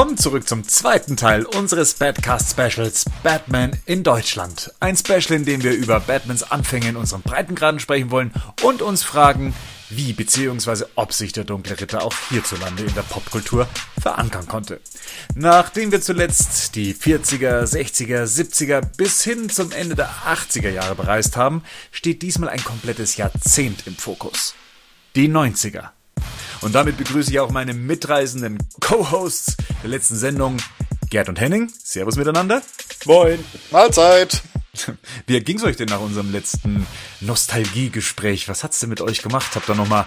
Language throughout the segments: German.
Willkommen zurück zum zweiten Teil unseres Badcast Specials Batman in Deutschland. Ein Special, in dem wir über Batmans Anfänge in unseren Breitengraden sprechen wollen und uns fragen, wie bzw. ob sich der dunkle Ritter auch hierzulande in der Popkultur verankern konnte. Nachdem wir zuletzt die 40er, 60er, 70er bis hin zum Ende der 80er Jahre bereist haben, steht diesmal ein komplettes Jahrzehnt im Fokus. Die 90er. Und damit begrüße ich auch meine mitreisenden Co-Hosts der letzten Sendung, Gerd und Henning. Servus miteinander. Moin. Mahlzeit. Wie ging's euch denn nach unserem letzten Nostalgiegespräch? Was hat's denn mit euch gemacht? Habt ihr nochmal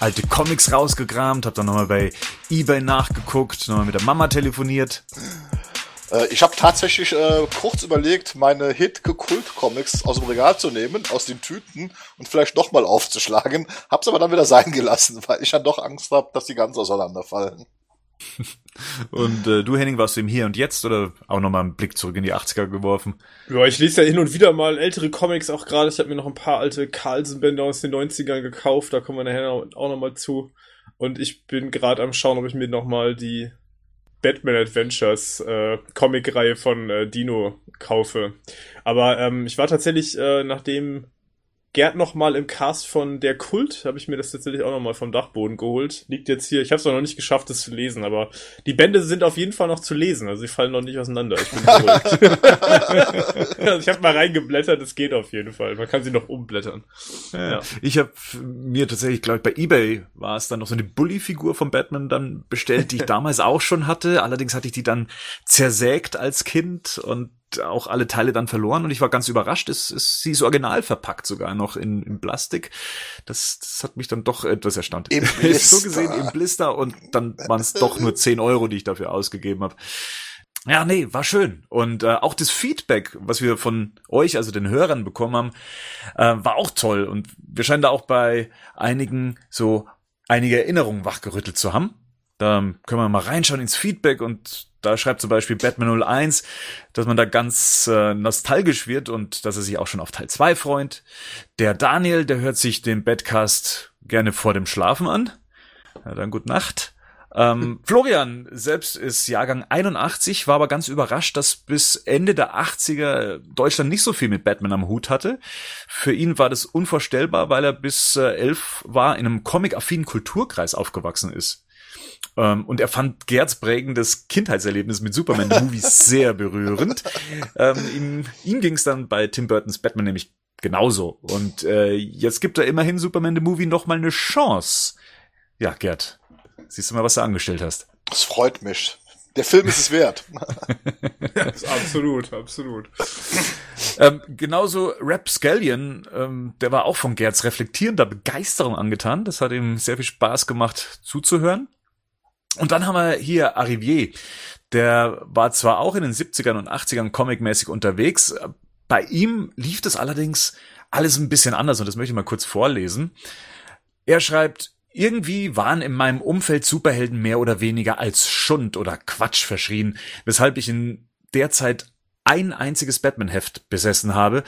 alte Comics rausgekramt? Habt ihr nochmal bei Ebay nachgeguckt? Nochmal mit der Mama telefoniert? Äh, ich habe tatsächlich äh, kurz überlegt, meine Hit-Kult-Comics aus dem Regal zu nehmen, aus den Tüten und vielleicht nochmal aufzuschlagen. Hab's aber dann wieder sein gelassen, weil ich dann doch Angst habe, dass die ganz auseinanderfallen. Und äh, du, Henning, warst du im Hier und Jetzt oder auch nochmal einen Blick zurück in die 80er geworfen? Ja, ich lese ja hin und wieder mal ältere Comics auch gerade. Ich habe mir noch ein paar alte Carlsen-Bände aus den 90ern gekauft, da kommen wir nachher auch nochmal zu. Und ich bin gerade am schauen, ob ich mir nochmal die Batman Adventures äh, Comic-Reihe von äh, Dino kaufe. Aber ähm, ich war tatsächlich, äh, nachdem Gerd noch mal im Cast von Der Kult, habe ich mir das tatsächlich auch noch mal vom Dachboden geholt. Liegt jetzt hier, ich habe es noch nicht geschafft, das zu lesen, aber die Bände sind auf jeden Fall noch zu lesen, also sie fallen noch nicht auseinander. Ich bin also ich habe mal reingeblättert, es geht auf jeden Fall. Man kann sie noch umblättern. Ja. Ich habe mir tatsächlich, glaube ich, bei eBay war es dann noch so eine Bully-Figur von Batman dann bestellt, die ich damals auch schon hatte. Allerdings hatte ich die dann zersägt als Kind und auch alle Teile dann verloren und ich war ganz überrascht. Es ist sie ist original verpackt sogar noch in, in Plastik. Das, das hat mich dann doch etwas erstaunt. Im Blister. so gesehen im Blister und dann waren es doch nur 10 Euro, die ich dafür ausgegeben habe. Ja, nee, war schön. Und äh, auch das Feedback, was wir von euch, also den Hörern bekommen haben, äh, war auch toll. Und wir scheinen da auch bei einigen so einige Erinnerungen wachgerüttelt zu haben. Da können wir mal reinschauen ins Feedback und da schreibt zum Beispiel Batman 01, dass man da ganz äh, nostalgisch wird und dass er sich auch schon auf Teil 2 freut. Der Daniel, der hört sich den Badcast gerne vor dem Schlafen an. Ja, dann gute Nacht. Ähm, Florian selbst ist Jahrgang 81, war aber ganz überrascht, dass bis Ende der 80er Deutschland nicht so viel mit Batman am Hut hatte. Für ihn war das unvorstellbar, weil er bis äh, elf war in einem comic-affinen Kulturkreis aufgewachsen ist. Ähm, und er fand Gerds prägendes Kindheitserlebnis mit Superman the Movie sehr berührend. Ähm, ihm ihm ging es dann bei Tim Burtons Batman nämlich genauso. Und äh, jetzt gibt er immerhin Superman the Movie noch mal eine Chance. Ja, Gerd, siehst du mal, was du angestellt hast. Das freut mich. Der Film ist es wert. absolut, absolut. ähm, genauso Rap Scallion, ähm, der war auch von Gerds reflektierender Begeisterung angetan. Das hat ihm sehr viel Spaß gemacht zuzuhören. Und dann haben wir hier Arrivier. Der war zwar auch in den 70ern und 80ern comicmäßig unterwegs. Bei ihm lief das allerdings alles ein bisschen anders und das möchte ich mal kurz vorlesen. Er schreibt, irgendwie waren in meinem Umfeld Superhelden mehr oder weniger als Schund oder Quatsch verschrien, weshalb ich in der Zeit ein einziges Batman-Heft besessen habe,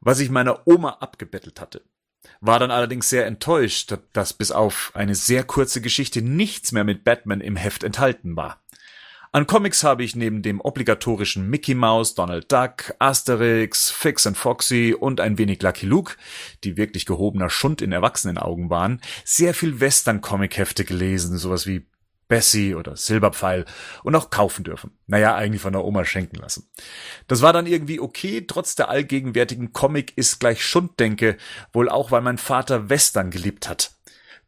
was ich meiner Oma abgebettelt hatte war dann allerdings sehr enttäuscht, dass bis auf eine sehr kurze Geschichte nichts mehr mit Batman im Heft enthalten war. An Comics habe ich neben dem obligatorischen Mickey Mouse, Donald Duck, Asterix, Fix and Foxy und ein wenig Lucky Luke, die wirklich gehobener Schund in Erwachsenenaugen waren, sehr viel Western-Comic-Hefte gelesen, sowas wie Bessie oder Silberpfeil und auch kaufen dürfen. Naja, eigentlich von der Oma schenken lassen. Das war dann irgendwie okay, trotz der allgegenwärtigen Comic ist gleich Schunddenke, wohl auch weil mein Vater Western geliebt hat.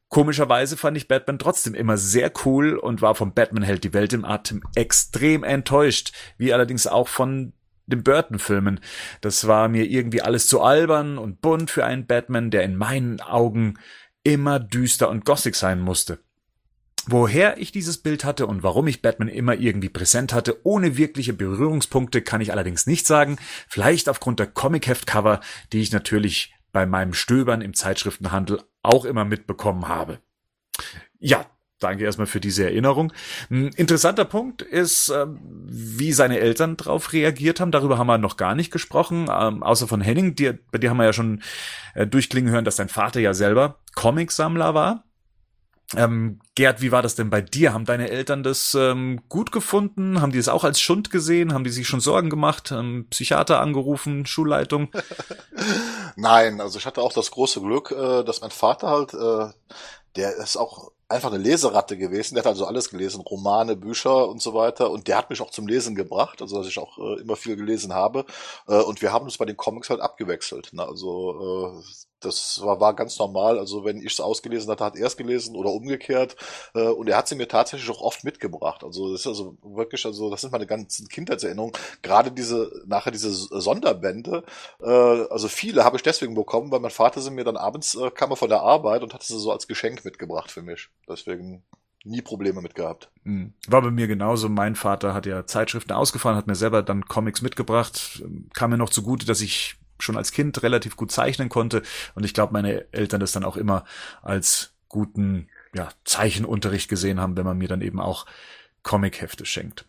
Komischerweise fand ich Batman trotzdem immer sehr cool und war vom Batman hält die Welt im Atem extrem enttäuscht, wie allerdings auch von den Burton-Filmen. Das war mir irgendwie alles zu albern und bunt für einen Batman, der in meinen Augen immer düster und gossig sein musste. Woher ich dieses Bild hatte und warum ich Batman immer irgendwie präsent hatte, ohne wirkliche Berührungspunkte, kann ich allerdings nicht sagen. Vielleicht aufgrund der Comic-Heft-Cover, die ich natürlich bei meinem Stöbern im Zeitschriftenhandel auch immer mitbekommen habe. Ja, danke erstmal für diese Erinnerung. Ein interessanter Punkt ist, ähm, wie seine Eltern darauf reagiert haben. Darüber haben wir noch gar nicht gesprochen, ähm, außer von Henning. Bei dir haben wir ja schon äh, durchklingen hören, dass dein Vater ja selber Comicsammler war. Ähm, Gerd, wie war das denn bei dir? Haben deine Eltern das ähm, gut gefunden? Haben die es auch als Schund gesehen? Haben die sich schon Sorgen gemacht? Ähm, Psychiater angerufen? Schulleitung? Nein, also ich hatte auch das große Glück, äh, dass mein Vater halt, äh, der ist auch einfach eine Leseratte gewesen. Der hat also alles gelesen, Romane, Bücher und so weiter. Und der hat mich auch zum Lesen gebracht, also dass ich auch äh, immer viel gelesen habe. Äh, und wir haben uns bei den Comics halt abgewechselt. Ne? Also äh, das war, war ganz normal. Also wenn ich es ausgelesen hatte, hat er es gelesen oder umgekehrt. Äh, und er hat sie mir tatsächlich auch oft mitgebracht. Also das ist also wirklich, also das sind meine ganzen Kindheitserinnerungen. Gerade diese, nachher diese Sonderbände, äh, also viele habe ich deswegen bekommen, weil mein Vater sie mir dann abends äh, kam er von der Arbeit und hatte sie so als Geschenk mitgebracht für mich. Deswegen nie Probleme mit gehabt. Hm. War bei mir genauso. Mein Vater hat ja Zeitschriften ausgefahren, hat mir selber dann Comics mitgebracht. Kam mir noch zugute, dass ich schon als Kind relativ gut zeichnen konnte. Und ich glaube, meine Eltern das dann auch immer als guten ja, Zeichenunterricht gesehen haben, wenn man mir dann eben auch Comichefte schenkt.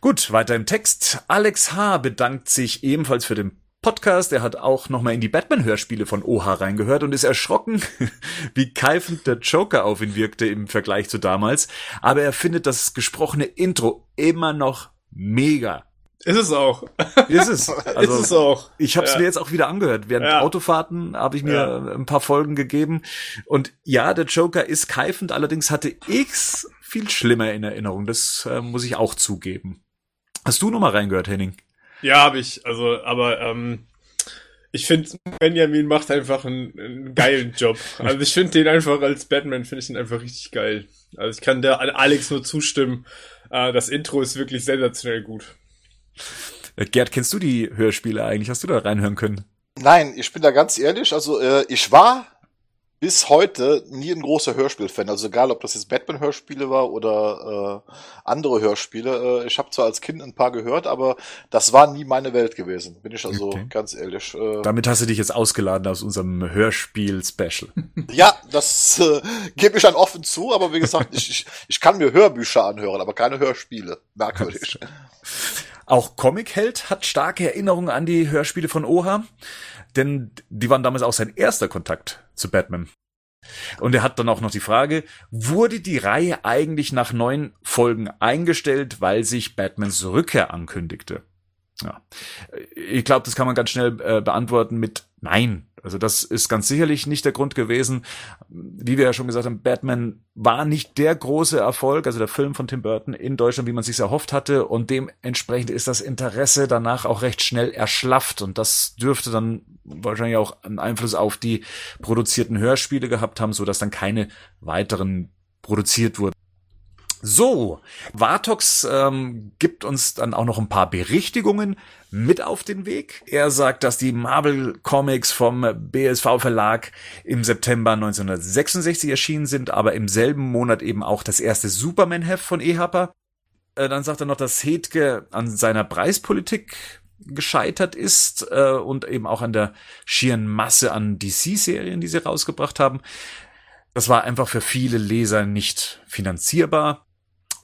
Gut, weiter im Text. Alex H. bedankt sich ebenfalls für den Podcast. Er hat auch nochmal in die Batman-Hörspiele von Oha reingehört und ist erschrocken, wie keifend der Joker auf ihn wirkte im Vergleich zu damals. Aber er findet das gesprochene Intro immer noch mega. Ist es auch. Ist es. Also, ist es auch. Ich habe es ja. mir jetzt auch wieder angehört. Während ja. Autofahrten habe ich mir ja. ein paar Folgen gegeben. Und ja, der Joker ist keifend, allerdings hatte ich's viel schlimmer in Erinnerung. Das äh, muss ich auch zugeben. Hast du noch mal reingehört, Henning? Ja, habe ich. Also, aber ähm, ich finde, Benjamin macht einfach einen, einen geilen Job. Also ich finde den einfach als Batman, finde ich ihn einfach richtig geil. Also ich kann der Alex nur zustimmen. Äh, das Intro ist wirklich sensationell gut. Äh, Gerd, kennst du die Hörspiele eigentlich? Hast du da reinhören können? Nein, ich bin da ganz ehrlich. Also äh, ich war bis heute nie ein großer Hörspielfan. Also egal, ob das jetzt Batman-Hörspiele war oder äh, andere Hörspiele. Äh, ich habe zwar als Kind ein paar gehört, aber das war nie meine Welt gewesen. Bin ich also okay. ganz ehrlich. Äh, Damit hast du dich jetzt ausgeladen aus unserem Hörspiel-Special. ja, das äh, gebe ich dann offen zu, aber wie gesagt, ich, ich, ich kann mir Hörbücher anhören, aber keine Hörspiele. Merkwürdig. Auch Comic-Held hat starke Erinnerungen an die Hörspiele von Oha denn die waren damals auch sein erster Kontakt zu Batman. Und er hat dann auch noch die Frage, wurde die Reihe eigentlich nach neun Folgen eingestellt, weil sich Batmans Rückkehr ankündigte? Ja. Ich glaube, das kann man ganz schnell äh, beantworten mit Nein. Also das ist ganz sicherlich nicht der Grund gewesen. Wie wir ja schon gesagt haben, Batman war nicht der große Erfolg, also der Film von Tim Burton in Deutschland, wie man sich erhofft hatte. Und dementsprechend ist das Interesse danach auch recht schnell erschlafft. Und das dürfte dann wahrscheinlich auch einen Einfluss auf die produzierten Hörspiele gehabt haben, so dass dann keine weiteren produziert wurden. So, Vartox ähm, gibt uns dann auch noch ein paar Berichtigungen mit auf den Weg. Er sagt, dass die Marvel Comics vom BSV Verlag im September 1966 erschienen sind, aber im selben Monat eben auch das erste Superman-Heft von Ehapa. Äh, dann sagt er noch, dass Hedke an seiner Preispolitik gescheitert ist äh, und eben auch an der schieren Masse an DC-Serien, die sie rausgebracht haben. Das war einfach für viele Leser nicht finanzierbar.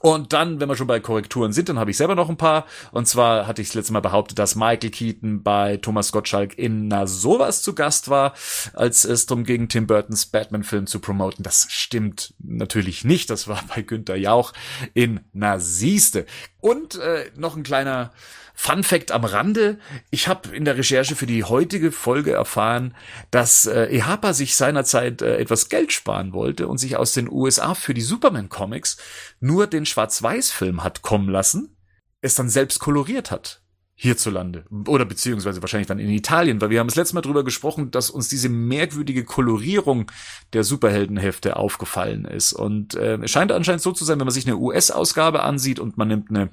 Und dann, wenn wir schon bei Korrekturen sind, dann habe ich selber noch ein paar. Und zwar hatte ich das letzte Mal behauptet, dass Michael Keaton bei Thomas Gottschalk in Na sowas zu Gast war, als es darum ging, Tim Burtons Batman-Film zu promoten. Das stimmt natürlich nicht. Das war bei Günther Jauch in Na siehste. Und äh, noch ein kleiner Fun Fact am Rande. Ich habe in der Recherche für die heutige Folge erfahren, dass äh, EHPA sich seinerzeit äh, etwas Geld sparen wollte und sich aus den USA für die Superman Comics nur den Schwarz-Weiß-Film hat kommen lassen, es dann selbst koloriert hat hierzulande oder beziehungsweise wahrscheinlich dann in Italien, weil wir haben das letzte Mal drüber gesprochen, dass uns diese merkwürdige Kolorierung der Superheldenhefte aufgefallen ist und äh, es scheint anscheinend so zu sein, wenn man sich eine US-Ausgabe ansieht und man nimmt eine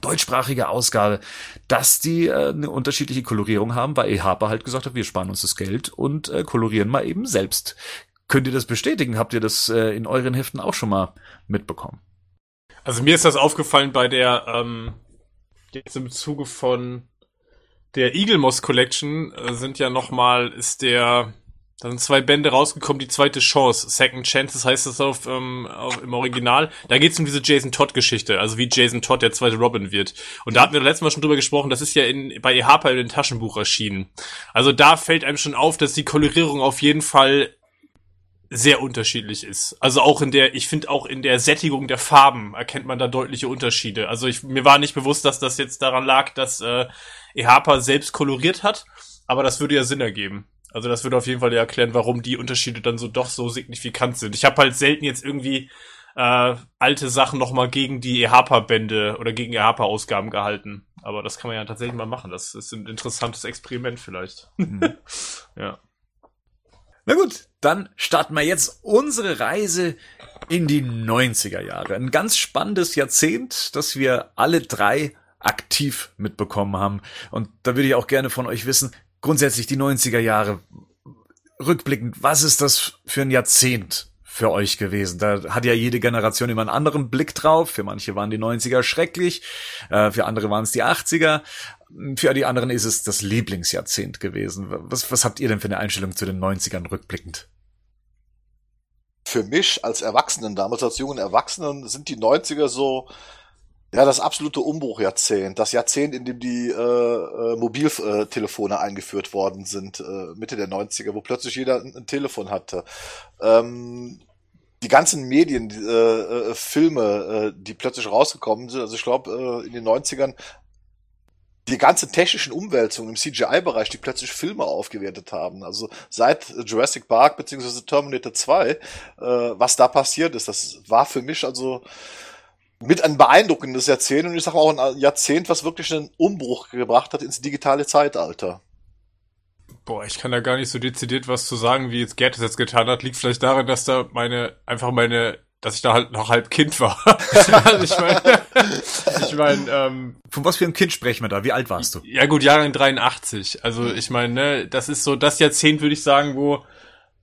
deutschsprachige Ausgabe, dass die äh, eine unterschiedliche Kolorierung haben, weil EHPA halt gesagt hat, wir sparen uns das Geld und äh, kolorieren mal eben selbst. Könnt ihr das bestätigen? Habt ihr das äh, in euren Heften auch schon mal mitbekommen? Also mir ist das aufgefallen bei der, ähm, jetzt im Zuge von der Eagle Moss Collection äh, sind ja nochmal, ist der da sind zwei Bände rausgekommen, die zweite Chance, Second Chances heißt das auf, ähm, auf im Original. Da geht's um diese Jason Todd-Geschichte, also wie Jason Todd der zweite Robin wird. Und da hatten wir letztes Mal schon drüber gesprochen, das ist ja in, bei EHPA in dem Taschenbuch erschienen. Also da fällt einem schon auf, dass die Kolorierung auf jeden Fall sehr unterschiedlich ist. Also auch in der, ich finde auch in der Sättigung der Farben erkennt man da deutliche Unterschiede. Also ich, mir war nicht bewusst, dass das jetzt daran lag, dass äh, EHPA selbst koloriert hat, aber das würde ja Sinn ergeben. Also das würde auf jeden Fall ja erklären, warum die Unterschiede dann so doch so signifikant sind. Ich habe halt selten jetzt irgendwie äh, alte Sachen nochmal gegen die EHPA-Bände oder gegen EHPA-Ausgaben gehalten. Aber das kann man ja tatsächlich mal machen. Das ist ein interessantes Experiment vielleicht. Mhm. ja. Na gut, dann starten wir jetzt unsere Reise in die 90er Jahre. Ein ganz spannendes Jahrzehnt, das wir alle drei aktiv mitbekommen haben. Und da würde ich auch gerne von euch wissen, grundsätzlich die 90er Jahre, rückblickend, was ist das für ein Jahrzehnt für euch gewesen? Da hat ja jede Generation immer einen anderen Blick drauf. Für manche waren die 90er schrecklich, äh, für andere waren es die 80er. Für die anderen ist es das Lieblingsjahrzehnt gewesen. Was, was habt ihr denn für eine Einstellung zu den 90ern rückblickend? Für mich als Erwachsenen, damals als jungen Erwachsenen, sind die 90er so ja, das absolute Umbruchjahrzehnt, das Jahrzehnt, in dem die äh, äh, Mobiltelefone eingeführt worden sind, äh, Mitte der 90er, wo plötzlich jeder ein, ein Telefon hatte. Ähm, die ganzen Medien, die, äh, äh, Filme, äh, die plötzlich rausgekommen sind, also ich glaube, äh, in den 90ern die ganzen technischen Umwälzungen im CGI-Bereich, die plötzlich Filme aufgewertet haben. Also seit Jurassic Park beziehungsweise Terminator 2, äh, was da passiert ist, das war für mich also mit ein beeindruckendes Jahrzehnt und ich sage auch ein Jahrzehnt, was wirklich einen Umbruch gebracht hat ins digitale Zeitalter. Boah, ich kann da gar nicht so dezidiert was zu sagen, wie jetzt Gerd es jetzt getan hat. Liegt vielleicht daran, dass da meine, einfach meine, dass ich da halt noch halb Kind war. also ich meine, ich meine, ähm, Von was für einem Kind sprechen wir da? Wie alt warst du? Ja gut, Jahre 83. Also ich meine, ne, das ist so das Jahrzehnt, würde ich sagen, wo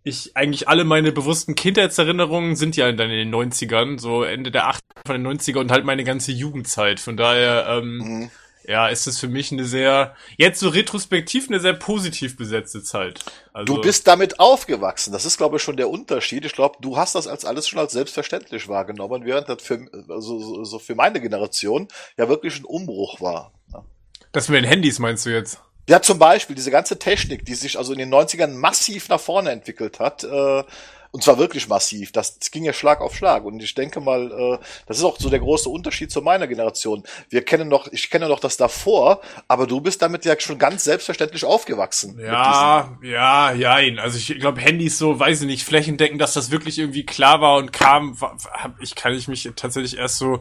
ich eigentlich alle meine bewussten Kindheitserinnerungen sind ja dann in den 90ern, so Ende der 80er von den 90er und halt meine ganze Jugendzeit. Von daher, ähm, mhm. ja, ist es für mich eine sehr, jetzt so retrospektiv eine sehr positiv besetzte Zeit. Also, du bist damit aufgewachsen. Das ist, glaube ich, schon der Unterschied. Ich glaube, du hast das als alles schon als selbstverständlich wahrgenommen, während das für, also, so für meine Generation ja wirklich ein Umbruch war. Ja. Das mit den Handys meinst du jetzt? Ja, zum Beispiel diese ganze Technik, die sich also in den 90ern massiv nach vorne entwickelt hat, äh, und zwar wirklich massiv. Das, ging ja Schlag auf Schlag. Und ich denke mal, äh, das ist auch so der große Unterschied zu meiner Generation. Wir kennen noch, ich kenne noch das davor, aber du bist damit ja schon ganz selbstverständlich aufgewachsen. Ja, ja, ja. Also ich glaube, Handys so, weiß ich nicht, flächendeckend, dass das wirklich irgendwie klar war und kam, hab, ich kann ich mich tatsächlich erst so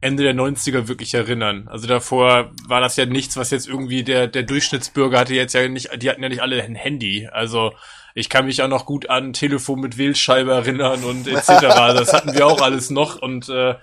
Ende der 90er wirklich erinnern. Also davor war das ja nichts, was jetzt irgendwie der, der Durchschnittsbürger hatte jetzt ja nicht, die hatten ja nicht alle ein Handy. Also ich kann mich auch noch gut an Telefon mit Wählscheibe erinnern und etc. Das hatten wir auch alles noch. Und äh,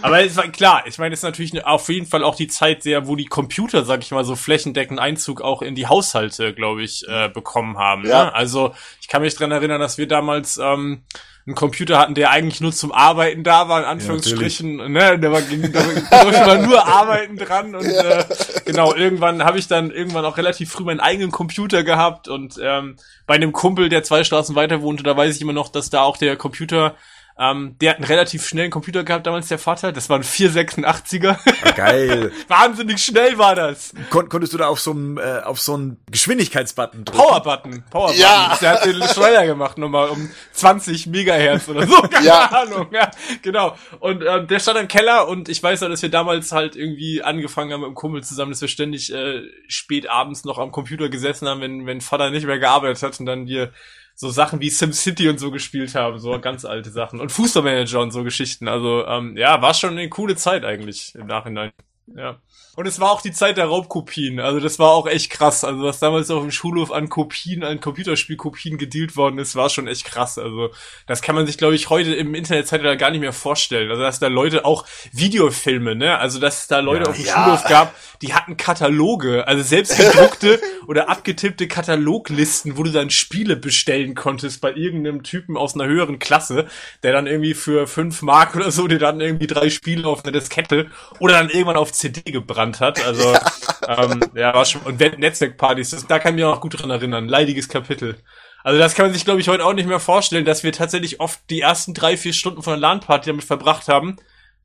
aber es war klar, ich meine, es ist natürlich auf jeden Fall auch die Zeit sehr, wo die Computer, sag ich mal, so flächendeckend Einzug auch in die Haushalte, glaube ich, äh, bekommen haben. Ja. Ne? Also ich kann mich dran erinnern, dass wir damals ähm, einen Computer hatten, der eigentlich nur zum Arbeiten da war, in Anführungsstrichen, ja, ne, da war, da war nur Arbeiten dran und ja. äh, genau, irgendwann habe ich dann irgendwann auch relativ früh meinen eigenen Computer gehabt und ähm, bei einem Kumpel, der zwei Straßen weiter wohnte, da weiß ich immer noch, dass da auch der Computer ähm, der hat einen relativ schnellen Computer gehabt damals, der Vater. Das war ein 486er. Geil. Wahnsinnig schnell war das. Kon konntest du da auf so einen äh, auf so einen Geschwindigkeitsbutton drücken? Powerbutton. Powerbutton. Ja. Der hat den schneller gemacht, nochmal um 20 Megahertz oder so. Keine ja. Ahnung. Ja, genau. Und ähm, der stand im Keller und ich weiß noch, dass wir damals halt irgendwie angefangen haben mit dem Kumpel zusammen, dass wir ständig äh, spät abends noch am Computer gesessen haben, wenn, wenn Vater nicht mehr gearbeitet hat und dann wir so Sachen wie SimCity und so gespielt haben, so ganz alte Sachen. Und Fußballmanager und so Geschichten. Also, ähm, ja, war schon eine coole Zeit eigentlich im Nachhinein. Ja. Und es war auch die Zeit der Raubkopien. Also das war auch echt krass. Also was damals auf dem Schulhof an Kopien, an Computerspielkopien gedealt worden ist, war schon echt krass. Also das kann man sich, glaube ich, heute im Internetzeitalter gar nicht mehr vorstellen. Also dass da Leute auch Videofilme, ne? Also dass es da Leute ja, auf dem ja. Schulhof gab, die hatten Kataloge, also selbst gedruckte oder abgetippte Kataloglisten, wo du dann Spiele bestellen konntest bei irgendeinem Typen aus einer höheren Klasse, der dann irgendwie für fünf Mark oder so dir dann irgendwie drei Spiele auf eine Diskette oder dann irgendwann auf CD gebracht gebrannt hat. Also ja, ähm, ja war schon und Netzwerkpartys, das, da kann ich mich auch noch gut dran erinnern. Leidiges Kapitel. Also das kann man sich, glaube ich, heute auch nicht mehr vorstellen, dass wir tatsächlich oft die ersten drei, vier Stunden von der LAN-Party damit verbracht haben,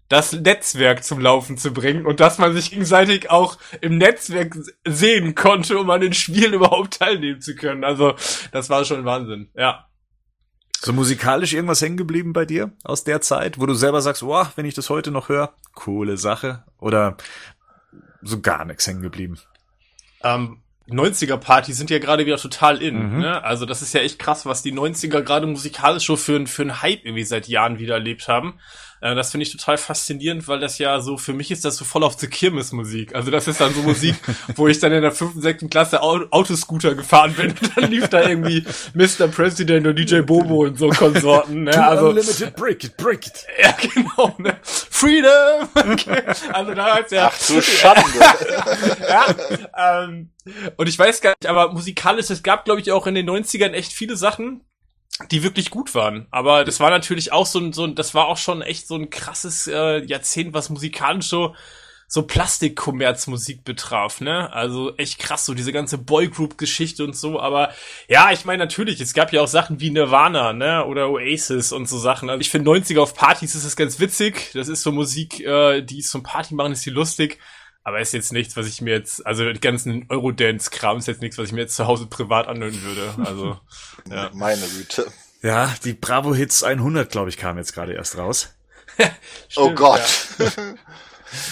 das Netzwerk zum Laufen zu bringen und dass man sich gegenseitig auch im Netzwerk sehen konnte, um an den Spielen überhaupt teilnehmen zu können. Also das war schon Wahnsinn, ja. So musikalisch irgendwas hängen geblieben bei dir aus der Zeit, wo du selber sagst, wow, wenn ich das heute noch höre, coole Sache? Oder so gar nichts hängen geblieben? Ähm, 90er-Partys sind ja gerade wieder total in. Mhm. Ne? Also das ist ja echt krass, was die 90er gerade musikalisch schon für, für einen Hype irgendwie seit Jahren wieder erlebt haben. Äh, das finde ich total faszinierend, weil das ja so, für mich ist das so voll auf the Kirmes-Musik. Also das ist dann so Musik, wo ich dann in der fünften, sechsten Klasse Autoscooter gefahren bin. Und dann lief da irgendwie Mr. President und DJ Bobo und so Konsorten. Ne? Also, Unlimited Break It, Break It. Ja, genau. Ne? Freedom! Okay. Also da hat's ja... Ach du Schande. ja, ähm, und ich weiß gar nicht, aber musikalisch, es gab, glaube ich, auch in den 90ern echt viele Sachen, die wirklich gut waren. Aber das war natürlich auch so ein, so ein das war auch schon echt so ein krasses äh, Jahrzehnt, was musikalisch so, so Plastikkommerzmusik betraf, ne? Also echt krass, so diese ganze Boygroup-Geschichte und so. Aber ja, ich meine natürlich, es gab ja auch Sachen wie Nirvana, ne? Oder Oasis und so Sachen. Also ich finde 90er auf Partys ist das ganz witzig. Das ist so Musik, äh, die zum Party machen, ist die lustig. Aber ist jetzt nichts, was ich mir jetzt, also die ganzen Eurodance-Kram ist jetzt nichts, was ich mir jetzt zu Hause privat anhören würde. Also, ja. Meine Güte. Ja, die Bravo Hits 100, glaube ich, kam jetzt gerade erst raus. oh Gott. Ja.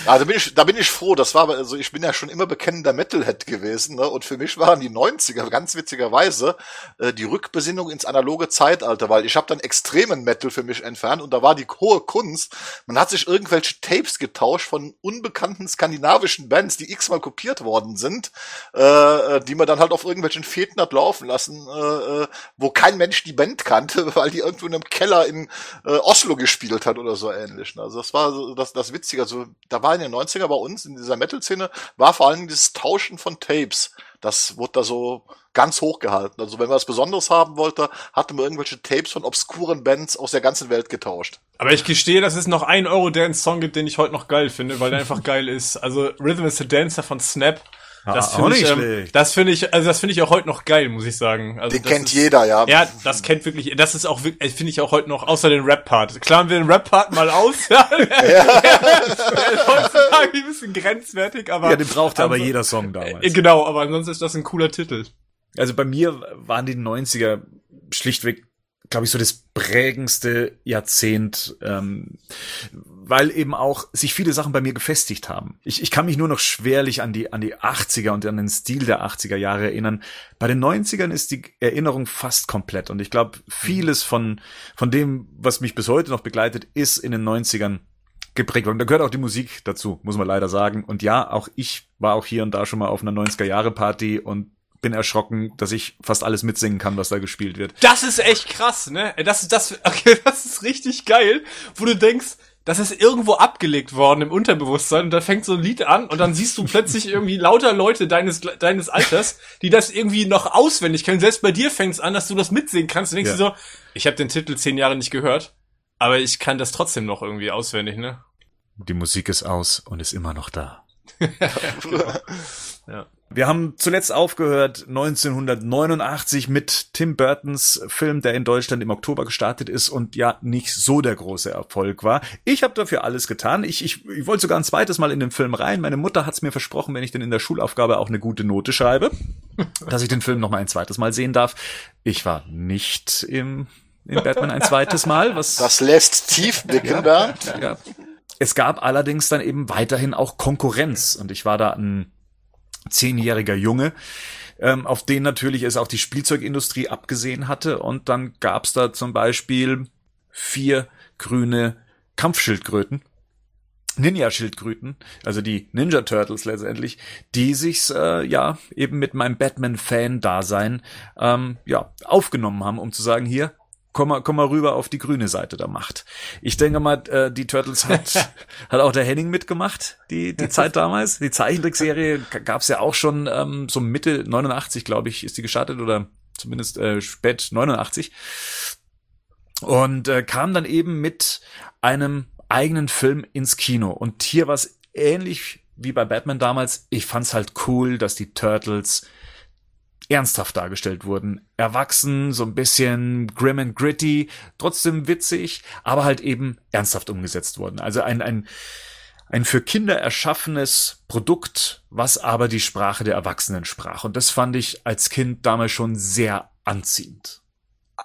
Da bin ich, da bin ich froh. Das war, also ich bin ja schon immer bekennender Metalhead gewesen, ne? Und für mich waren die 90er ganz witzigerweise äh, die Rückbesinnung ins analoge Zeitalter, weil ich habe dann extremen Metal für mich entfernt und da war die hohe Kunst. Man hat sich irgendwelche Tapes getauscht von unbekannten skandinavischen Bands, die x-mal kopiert worden sind, äh, äh die man dann halt auf irgendwelchen Fäden hat laufen lassen, äh, äh, wo kein Mensch die Band kannte, weil die irgendwo in einem Keller in äh, Oslo gespielt hat oder so ähnlich. Ne? Also das war so das, das Witzige. Also da war in den 90er bei uns in dieser Metal-Szene, war vor allem dieses Tauschen von Tapes. Das wurde da so ganz hoch gehalten. Also wenn man was Besonderes haben wollte, hatte man irgendwelche Tapes von obskuren Bands aus der ganzen Welt getauscht. Aber ich gestehe, dass es noch einen Euro-Dance-Song gibt, den ich heute noch geil finde, weil der einfach geil ist. Also Rhythm is the Dancer von Snap das ah, finde ich, ähm, das finde ich, also das finde ich auch heute noch geil, muss ich sagen. Also den kennt ist, ja. Ja, das kennt wirklich, das ist auch wirklich, finde ich auch heute noch, außer den Rap-Part. Klauen wir den Rap-Part mal aus. ja. ja. heutzutage ein bisschen grenzwertig, aber. Ja, den brauchte aber, aber jeder Song damals. Äh, genau, aber ansonsten ist das ein cooler Titel. Also bei mir waren die 90er schlichtweg glaube ich, so das prägendste Jahrzehnt, ähm, weil eben auch sich viele Sachen bei mir gefestigt haben. Ich, ich kann mich nur noch schwerlich an die, an die 80er und an den Stil der 80er Jahre erinnern. Bei den 90ern ist die Erinnerung fast komplett und ich glaube, vieles von, von dem, was mich bis heute noch begleitet, ist in den 90ern geprägt worden. Da gehört auch die Musik dazu, muss man leider sagen. Und ja, auch ich war auch hier und da schon mal auf einer 90er Jahre Party und bin erschrocken, dass ich fast alles mitsingen kann, was da gespielt wird. Das ist echt krass, ne? Das, das, okay, das ist richtig geil, wo du denkst, das ist irgendwo abgelegt worden im Unterbewusstsein und da fängt so ein Lied an und dann siehst du plötzlich irgendwie lauter Leute deines, deines Alters, die das irgendwie noch auswendig können. Selbst bei dir fängt es an, dass du das mitsingen kannst und denkst ja. du so, ich habe den Titel zehn Jahre nicht gehört, aber ich kann das trotzdem noch irgendwie auswendig, ne? Die Musik ist aus und ist immer noch da. ja. Wir haben zuletzt aufgehört 1989 mit Tim Burtons Film, der in Deutschland im Oktober gestartet ist und ja nicht so der große Erfolg war. Ich habe dafür alles getan. Ich, ich, ich wollte sogar ein zweites Mal in den Film rein. Meine Mutter hat es mir versprochen, wenn ich denn in der Schulaufgabe auch eine gute Note schreibe, dass ich den Film noch mal ein zweites Mal sehen darf. Ich war nicht im in Batman ein zweites Mal. Was das lässt tief blicken, ja, ja. Es gab allerdings dann eben weiterhin auch Konkurrenz und ich war da ein zehnjähriger Junge, ähm, auf den natürlich es auch die Spielzeugindustrie abgesehen hatte. Und dann gab's da zum Beispiel vier grüne Kampfschildkröten. Ninja-Schildkröten, also die Ninja Turtles letztendlich, die sich äh, ja eben mit meinem Batman-Fan-Dasein ähm, ja aufgenommen haben, um zu sagen, hier, komm mal, komm mal rüber auf die grüne Seite der Macht. Ich denke mal, äh, die Turtles hat, hat auch der Henning mitgemacht, die, die Zeit damals. Die Zeichentrickserie gab's ja auch schon ähm, so Mitte 89, glaube ich, ist die gestartet oder zumindest äh, spät 89. Und äh, kam dann eben mit einem eigenen Film ins Kino. Und hier war es ähnlich wie bei Batman damals. Ich fand's halt cool, dass die Turtles ernsthaft dargestellt wurden. Erwachsen, so ein bisschen grim and gritty, trotzdem witzig, aber halt eben ernsthaft umgesetzt wurden. Also ein, ein, ein für Kinder erschaffenes Produkt, was aber die Sprache der Erwachsenen sprach. Und das fand ich als Kind damals schon sehr anziehend.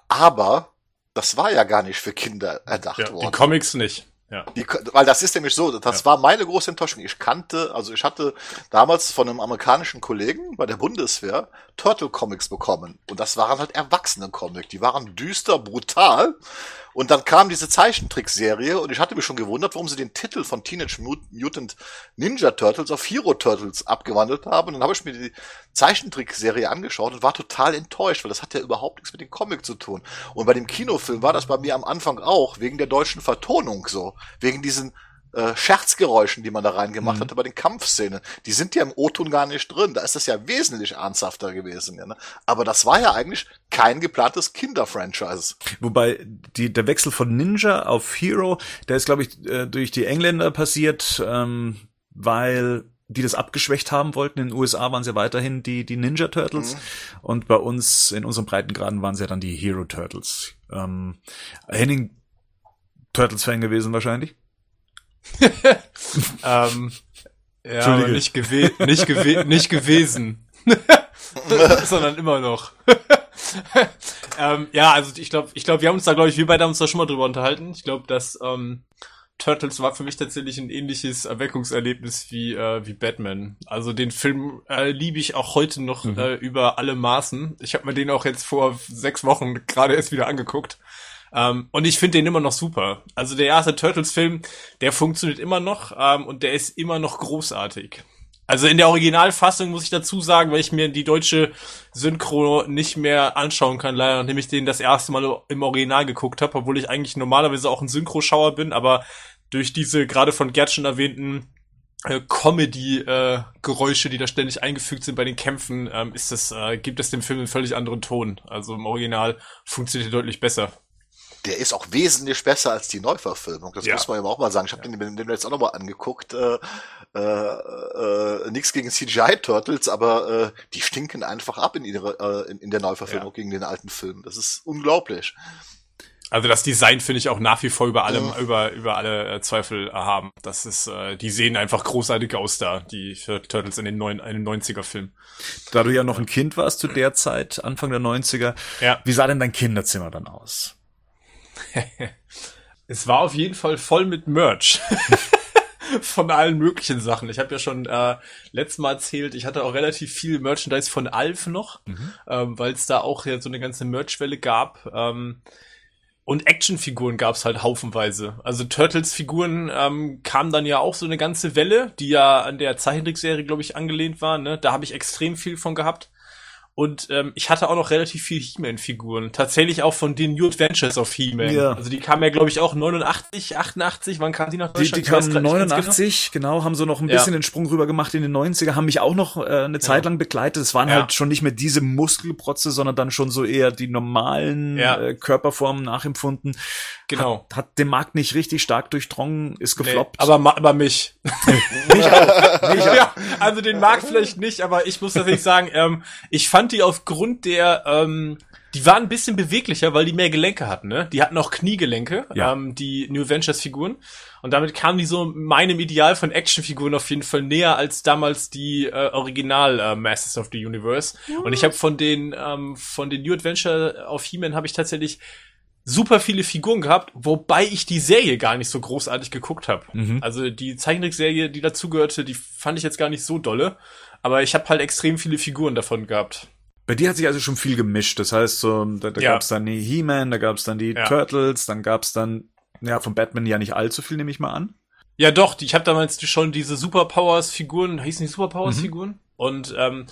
Aber das war ja gar nicht für Kinder erdacht Ja, worden. die Comics nicht. Ja. Die, weil das ist nämlich so, das Ja. war meine große Enttäuschung. Ich kannte, also ich hatte damals von einem amerikanischen Kollegen bei der Bundeswehr Turtle Comics bekommen. Und das waren halt Erwachsenen-Comic. Die waren düster, brutal. Und dann kam diese Zeichentrickserie und ich hatte mich schon gewundert, warum sie den Titel von Teenage Mut- Mutant Ninja Turtles auf Hero Turtles abgewandelt haben. Und dann habe ich mir die Zeichentrickserie angeschaut und war total enttäuscht, weil das hat ja überhaupt nichts mit dem Comic zu tun. Und bei dem Kinofilm war das bei mir am Anfang auch, wegen der deutschen Vertonung so. Wegen diesen äh, Scherzgeräuschen, die man da reingemacht Mhm. hatte bei den Kampfszenen. Die sind ja im O-Ton gar nicht drin. Da ist das ja wesentlich ernsthafter gewesen. Ja, ne? Aber das war ja eigentlich kein geplantes Kinderfranchise. Wobei die, der Wechsel von Ninja auf Hero, der ist, glaube ich, äh, durch die Engländer passiert, ähm, weil die das abgeschwächt haben wollten. In den USA waren sie weiterhin die, die Ninja Turtles und bei uns in unserem Breitengraden waren sie ja dann die Hero Turtles. Ähm, Henning Turtles-Fan gewesen wahrscheinlich. Ähm, ja, nicht, gewe nicht, gewe nicht gewesen. Sondern immer noch. ähm, ja, also ich glaube, ich glaube, wir haben uns da, glaube ich, wir beide haben uns da schon mal drüber unterhalten. Ich glaube, dass ähm, Turtles war für mich tatsächlich ein ähnliches Erweckungserlebnis wie äh, wie Batman. Also den Film äh, liebe ich auch heute noch Mhm. äh, über alle Maßen. Ich habe mir den auch jetzt vor sechs Wochen gerade erst wieder angeguckt. Ähm, und ich finde den immer noch super. Also der erste Turtles-Film, der funktioniert immer noch ähm, und der ist immer noch großartig. Also in der Originalfassung muss ich dazu sagen, weil ich mir die deutsche Synchro nicht mehr anschauen kann, leider, nachdem ich den das erste Mal im Original geguckt habe, obwohl ich eigentlich normalerweise auch ein Synchroschauer bin, aber durch diese gerade von Gerd schon erwähnten äh, Comedy-Geräusche, die da ständig eingefügt sind bei den Kämpfen, ähm, ist das, äh, gibt es dem Film einen völlig anderen Ton. Also im Original funktioniert er deutlich besser. Der ist auch wesentlich besser als die Neuverfilmung. Das Ja. muss man eben auch mal sagen. Ich habe den, den jetzt auch nochmal angeguckt. Äh, äh, äh, nichts gegen CGI-Turtles, aber äh, die stinken einfach ab in, ihre, äh, in, in der Neuverfilmung gegen den alten Film. Das ist unglaublich. Also das Design finde ich auch nach wie vor über allem, Ja. über, über alle äh, Zweifel erhaben. Das ist, äh, die sehen einfach großartig aus da, die Turtles in den neuen, in den 90er Filmen. Da du ja noch ein Kind warst zu der Zeit, Anfang der 90er, Ja. wie sah denn dein Kinderzimmer dann aus? Es war auf jeden Fall voll mit Merch. von allen möglichen Sachen. Ich habe ja schon äh, letztes Mal erzählt, ich hatte auch relativ viel Merchandise von Alf noch, ähm, weil es da auch ja so eine ganze Merchwelle gab. Ähm, und Actionfiguren gab es halt haufenweise. Also Turtles-Figuren ähm, kamen dann ja auch so eine ganze Welle, die ja an der Zeichentrickserie, glaube ich, angelehnt war. Ne? Da habe ich extrem viel von gehabt. Und ähm, ich hatte auch noch relativ viel He-Man-Figuren. Tatsächlich auch von den New Adventures of He-Man. Ja. Also die kamen ja, glaube ich, auch 89, 88. Wann kamen die nach Die, Deutschland? die weiß kamen grad nicht ganz 89, genau. haben so noch ein Ja. bisschen den Sprung rüber gemacht in den 90er, haben mich auch noch äh, eine Zeit lang begleitet. Es waren Ja. halt schon nicht mehr diese Muskelprotze, sondern dann schon so eher die normalen Ja. äh, Körperformen nachempfunden. Genau. Hat, hat den Markt nicht richtig stark durchdrungen, ist Nee, gefloppt. aber, ma- aber mich. mich auch. Mich auch. ja, also den mag vielleicht nicht, aber ich muss tatsächlich sagen, ähm, ich fand die aufgrund der, ähm, die waren ein bisschen beweglicher, weil die mehr Gelenke hatten, ne? Die hatten auch Kniegelenke, Ja. ähm, die New Ventures Figuren. Und damit kamen die so meinem Ideal von Actionfiguren auf jeden Fall näher als damals die äh, Original äh, Masters of the Universe. Und ich habe von den ähm, von den New Adventure auf He-Man habe ich tatsächlich super viele Figuren gehabt, wobei ich die Serie gar nicht so großartig geguckt habe. Mhm. Also die Zeichentrickserie, die dazugehörte, die fand ich jetzt gar nicht so dolle. Aber ich habe halt extrem viele Figuren davon gehabt. Bei dir hat sich also schon viel gemischt. Das heißt, so, da, da Ja. gab's dann die He-Man, da gab's dann die Ja. Turtles, dann gab's dann, ja, von Batman ja nicht allzu viel, nehme ich mal an. Ja, doch, ich habe damals schon diese Superpowers-Figuren, hießen die Superpowers-Figuren? Und ähm,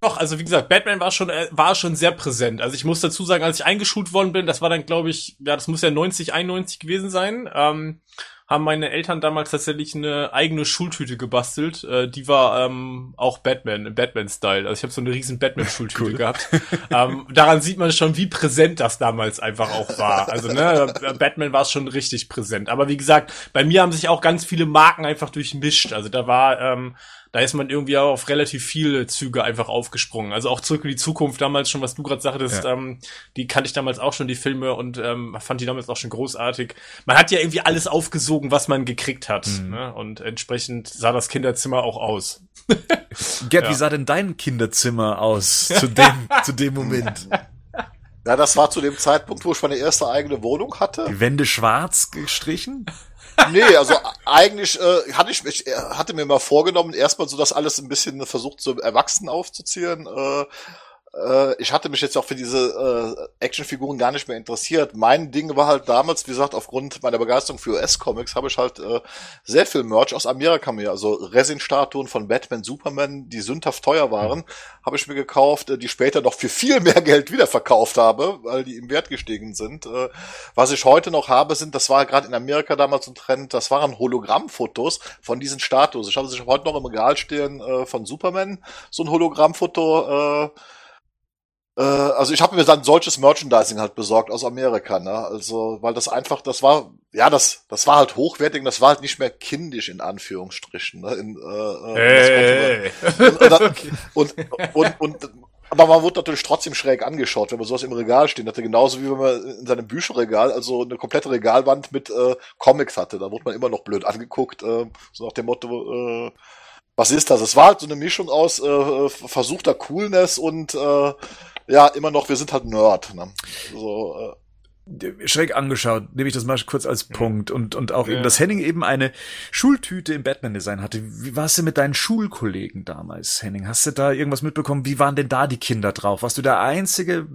doch, also wie gesagt, Batman war schon äh, war schon sehr präsent. Also ich muss dazu sagen, als ich eingeschult worden bin, das war dann, glaube ich, ja, das muss ja 90, 91 gewesen sein, ähm, haben meine Eltern damals tatsächlich eine eigene Schultüte gebastelt. Äh, die war ähm, auch Batman, im Batman-Style. Also ich habe so eine riesen Batman-Schultüte Cool. gehabt. ähm, daran sieht man schon, wie präsent das damals einfach auch war. Also ne, Batman war schon richtig präsent. Aber wie gesagt, bei mir haben sich auch ganz viele Marken einfach durchmischt. Also da war, ähm, da ist man irgendwie auch auf relativ viele Züge einfach aufgesprungen. Also auch zurück in die Zukunft damals schon, was du gerade sagtest, Ja. ähm, die kannte ich damals auch schon, die Filme, und ähm, fand die damals auch schon großartig. Man hat ja irgendwie alles aufgesogen, was man gekriegt hat. Mhm. Ne? Und entsprechend sah das Kinderzimmer auch aus. Gerd, Ja. wie sah denn dein Kinderzimmer aus zu dem, zu dem Moment? Ja, das war zu dem Zeitpunkt, wo ich meine erste eigene Wohnung hatte. Die Wände schwarz gestrichen? Nee, also eigentlich äh, hatte ich mich, äh, hatte mir mal vorgenommen, erstmal so das alles ein bisschen versucht, so erwachsen aufzuziehen. Äh, äh, ich hatte mich jetzt auch für diese äh, Actionfiguren gar nicht mehr interessiert. Mein Ding war halt damals, wie gesagt, aufgrund meiner Begeisterung für US-Comics habe ich halt äh, sehr viel Merch aus Amerika mir, also Resin-Statuen von Batman, Superman, die sündhaft teuer waren, mhm. habe ich mir gekauft, äh, die später noch für viel mehr Geld wiederverkauft habe, weil die im Wert gestiegen sind. Äh, was ich heute noch habe, sind, das war gerade in Amerika damals ein Trend, das waren Hologrammfotos von diesen Statuen. Ich habe sich heute noch im Regal stehen äh, von Superman, so ein Hologrammfoto, äh, äh, also ich habe mir dann solches Merchandising halt besorgt aus Amerika, ne? Also, weil das einfach, das war, ja, das, das war halt hochwertig, das war halt nicht mehr kindisch in Anführungsstrichen, ne? In, äh, äh hey. und, und, und, und, und, aber man wurde natürlich trotzdem schräg angeschaut, wenn man sowas im Regal stehen hatte, genauso wie wenn man in seinem Bücherregal also eine komplette Regalwand mit äh, Comics hatte, da wurde man immer noch blöd angeguckt, äh, so nach dem Motto, äh, was ist das? Es war halt so eine Mischung aus äh, versuchter Coolness und äh, ja, immer noch, wir sind halt Nerd. Ne? So, äh, schräg angeschaut, nehme ich das mal kurz als Punkt und und auch ja. eben, dass Henning eben eine Schultüte im Batman-Design hatte. Wie warst du mit deinen Schulkollegen damals, Henning? Hast du da irgendwas mitbekommen? Wie waren denn da die Kinder drauf? Warst du der einzige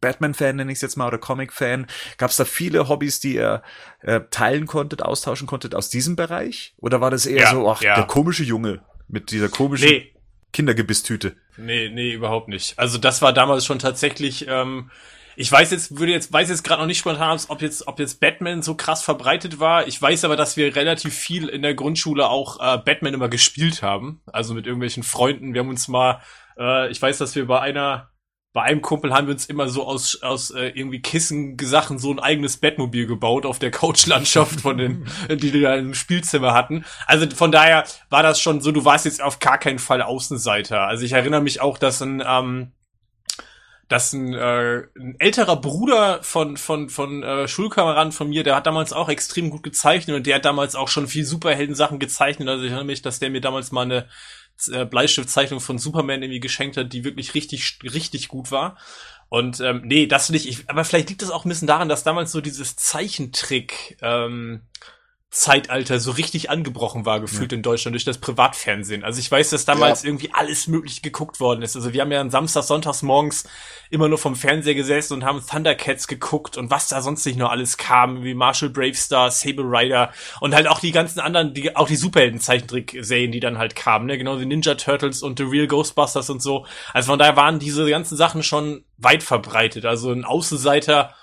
Batman-Fan, nenne ich es jetzt mal, oder Comic-Fan? Gab es da viele Hobbys, die ihr äh, teilen konntet, austauschen konntet aus diesem Bereich? Oder war das eher ja, so, ach, ja. der komische Junge mit dieser komischen nee. Kindergebisstüte? Nee, nee, überhaupt nicht. Also das war damals schon tatsächlich, ähm, ich weiß jetzt, würde jetzt, weiß jetzt gerade noch nicht spontan, ob jetzt, ob jetzt Batman so krass verbreitet war. Ich weiß aber, dass wir relativ viel in der Grundschule auch äh, Batman immer gespielt haben. Also mit irgendwelchen Freunden. Wir haben uns mal, äh, ich weiß, dass wir bei einer bei einem Kumpel haben wir uns immer so aus, aus äh, irgendwie Kissengesachen so ein eigenes Bettmobil gebaut auf der Couchlandschaft von den, die wir da im Spielzimmer hatten. Also von daher war das schon so, du warst jetzt auf gar keinen Fall Außenseiter. Also ich erinnere mich auch, dass ein, ähm, dass ein, äh, ein älterer Bruder von von von äh, Schulkameraden von mir, der hat damals auch extrem gut gezeichnet und der hat damals auch schon viel Superhelden-Sachen gezeichnet. Also ich erinnere mich, dass der mir damals mal eine Bleistiftzeichnung von Superman irgendwie geschenkt hat, die wirklich richtig, richtig gut war. Und ähm, nee, das nicht. Ich, aber vielleicht liegt das auch ein bisschen daran, dass damals so dieses Zeichentrick ähm, Zeitalter so richtig angebrochen war, gefühlt ja. in Deutschland durch das Privatfernsehen. Also ich weiß, dass damals ja. irgendwie alles möglich geguckt worden ist. Also wir haben ja am Samstag, Sonntags morgens immer nur vom Fernseher gesessen und haben Thundercats geguckt und was da sonst nicht noch alles kam, wie Marshall Bravestar, Saber Rider und halt auch die ganzen anderen, die, auch die Superhelden-Zeichentrick-Serien, die dann halt kamen, ne? genau wie Ninja Turtles und The Real Ghostbusters und so. Also von daher waren diese ganzen Sachen schon weit verbreitet. Also ein Außenseiter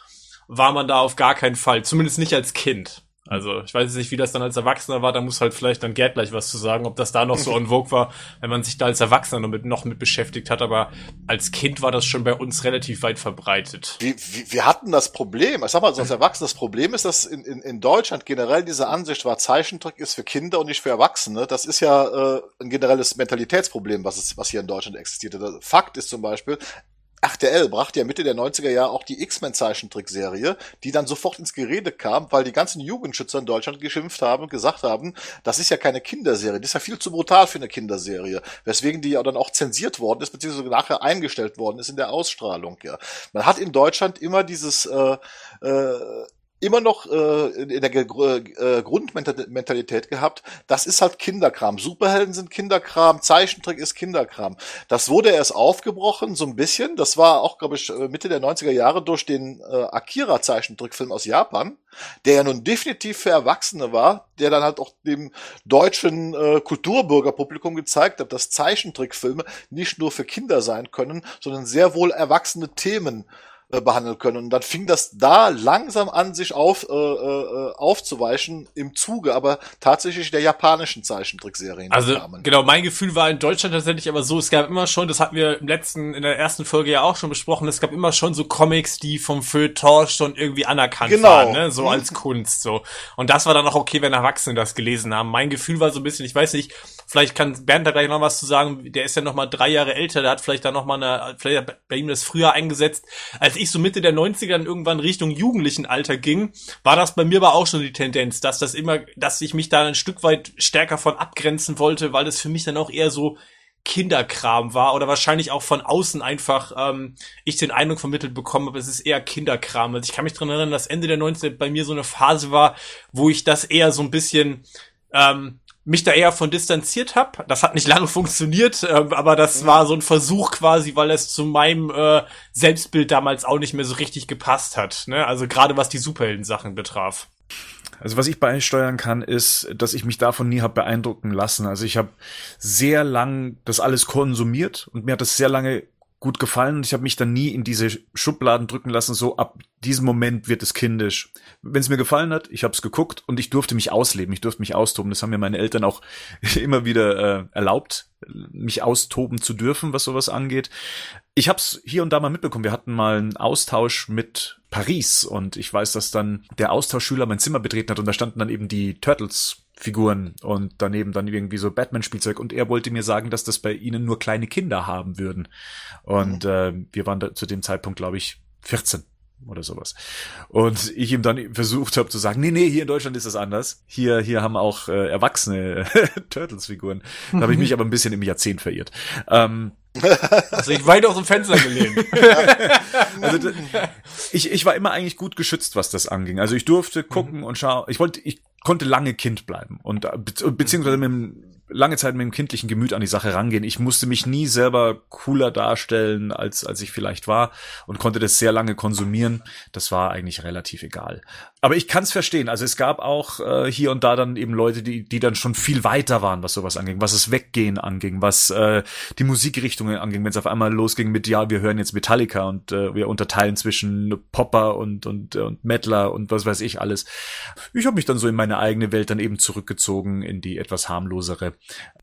war man da auf gar keinen Fall, zumindest nicht als Kind. Also ich weiß nicht, wie das dann als Erwachsener war, da muss halt vielleicht dann Gerd gleich was zu sagen, ob das da noch so en vogue war, wenn man sich da als Erwachsener noch mit, noch mit beschäftigt hat, aber als Kind war das schon bei uns relativ weit verbreitet. Wir, wir hatten das Problem, ich sag mal so als Erwachsener, das Problem ist, dass in, in, in Deutschland generell diese Ansicht war, Zeichentrick ist für Kinder und nicht für Erwachsene. Das ist ja äh, ein generelles Mentalitätsproblem, was, es, was hier in Deutschland existiert. Fakt ist zum Beispiel, RTL brachte ja Mitte der 90er Jahre auch die X-Men-Zeichentrickserie, die dann sofort ins Gerede kam, weil die ganzen Jugendschützer in Deutschland geschimpft haben und gesagt haben, das ist ja keine Kinderserie, das ist ja viel zu brutal für eine Kinderserie, weswegen die ja dann auch zensiert worden ist, beziehungsweise nachher eingestellt worden ist in der Ausstrahlung. Ja. Man hat in Deutschland immer dieses äh, äh, immer noch äh, in der äh, Grundmentalität gehabt, das ist halt Kinderkram. Superhelden sind Kinderkram, Zeichentrick ist Kinderkram. Das wurde erst aufgebrochen, so ein bisschen. Das war auch, glaube ich, äh, Mitte der 90er Jahre durch den äh, Akira-Zeichentrickfilm aus Japan, der ja nun definitiv für Erwachsene war, der dann halt auch dem deutschen äh, Kulturbürgerpublikum gezeigt hat, dass Zeichentrickfilme nicht nur für Kinder sein können, sondern sehr wohl erwachsene Themen behandeln können. Und dann fing das da langsam an, sich auf, äh, äh, aufzuweichen im Zuge, aber tatsächlich der japanischen Zeichentrickserien. Also genau, mein Gefühl war in Deutschland tatsächlich aber so, es gab immer schon, das hatten wir im letzten, in der ersten Folge ja auch schon besprochen, es gab immer schon so Comics, die vom Feuilleton schon irgendwie anerkannt genau. waren, ne? so mhm. als Kunst. so. Und das war dann auch okay, wenn Erwachsene das gelesen haben. Mein Gefühl war so ein bisschen, ich weiß nicht, vielleicht kann Bernd da gleich noch was zu sagen, der ist ja noch mal drei Jahre älter, der hat vielleicht da noch mal eine, vielleicht bei ihm das früher eingesetzt, als ich so Mitte der 90er dann irgendwann Richtung jugendlichen Alter ging, war das bei mir aber auch schon die Tendenz, dass das immer, dass ich mich da ein Stück weit stärker von abgrenzen wollte, weil das für mich dann auch eher so Kinderkram war oder wahrscheinlich auch von außen einfach ähm, ich den Eindruck vermittelt bekommen habe, es ist eher Kinderkram. Also ich kann mich dran erinnern, dass Ende der 90er bei mir so eine Phase war, wo ich das eher so ein bisschen ähm, mich da eher von distanziert habe. Das hat nicht lange funktioniert, äh, aber das war so ein Versuch quasi, weil es zu meinem äh, Selbstbild damals auch nicht mehr so richtig gepasst hat. Ne? Also gerade was die Superhelden-Sachen betraf. Also was ich beisteuern kann, ist, dass ich mich davon nie habe beeindrucken lassen. Also ich habe sehr lang das alles konsumiert und mir hat das sehr lange gut gefallen und ich habe mich dann nie in diese Schubladen drücken lassen, so ab diesem Moment wird es kindisch. Wenn es mir gefallen hat, ich habe es geguckt und ich durfte mich ausleben, ich durfte mich austoben. Das haben mir meine Eltern auch immer wieder äh, erlaubt, mich austoben zu dürfen, was sowas angeht. Ich habe es hier und da mal mitbekommen. Wir hatten mal einen Austausch mit Paris und ich weiß, dass dann der Austauschschüler mein Zimmer betreten hat und da standen dann eben die Turtles Figuren und daneben dann irgendwie so Batman-Spielzeug und er wollte mir sagen, dass das bei ihnen nur kleine Kinder haben würden. Und mhm. äh, wir waren da zu dem Zeitpunkt, glaube ich, 14 oder sowas. Und ich ihm dann versucht habe zu sagen, nee, nee, hier in Deutschland ist das anders. Hier, hier haben auch äh, erwachsene Turtles-Figuren. Da habe ich mich aber ein bisschen im Jahrzehnt verirrt. Ähm, also ich weit aus dem Fenster gelehnt. also, ich, ich war immer eigentlich gut geschützt, was das anging. Also ich durfte gucken mhm. und schauen. Ich wollte, ich konnte lange Kind bleiben und äh, beziehungsweise mit dem lange Zeit mit dem kindlichen Gemüt an die Sache rangehen. Ich musste mich nie selber cooler darstellen, als, als ich vielleicht war und konnte das sehr lange konsumieren. Das war eigentlich relativ egal. Aber ich kann es verstehen. Also es gab auch äh, hier und da dann eben Leute, die, die dann schon viel weiter waren, was sowas anging, was das Weggehen anging, was äh, die Musikrichtungen anging, wenn es auf einmal losging mit, ja, wir hören jetzt Metallica und äh, wir unterteilen zwischen Popper und, und, und Metaler und was weiß ich alles. Ich habe mich dann so in meine eigene Welt dann eben zurückgezogen, in die etwas harmlosere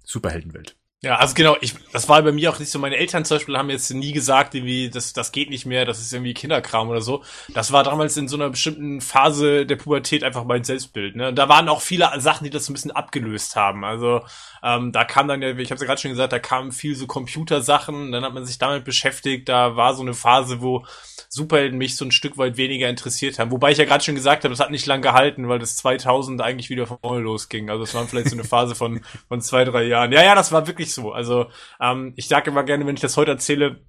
Superheldenwelt. Ja, also genau, ich, das war bei mir auch nicht so. Meine Eltern zum Beispiel haben jetzt nie gesagt, irgendwie, das, das geht nicht mehr, das ist irgendwie Kinderkram oder so. Das war damals in so einer bestimmten Phase der Pubertät einfach mein Selbstbild. Ne? Da waren auch viele Sachen, die das so ein bisschen abgelöst haben. Also ähm, da kam dann ja, ich habe es ja gerade schon gesagt, da kamen viel so Computersachen, dann hat man sich damit beschäftigt. Da war so eine Phase, wo Superhelden mich so ein Stück weit weniger interessiert haben. Wobei ich ja gerade schon gesagt habe, das hat nicht lang gehalten, weil das 2000 eigentlich wieder von vorne losging. Also es war vielleicht so eine Phase von, von zwei, drei Jahren. Ja, ja, das war wirklich so. Also ähm, ich sage immer gerne, wenn ich das heute erzähle,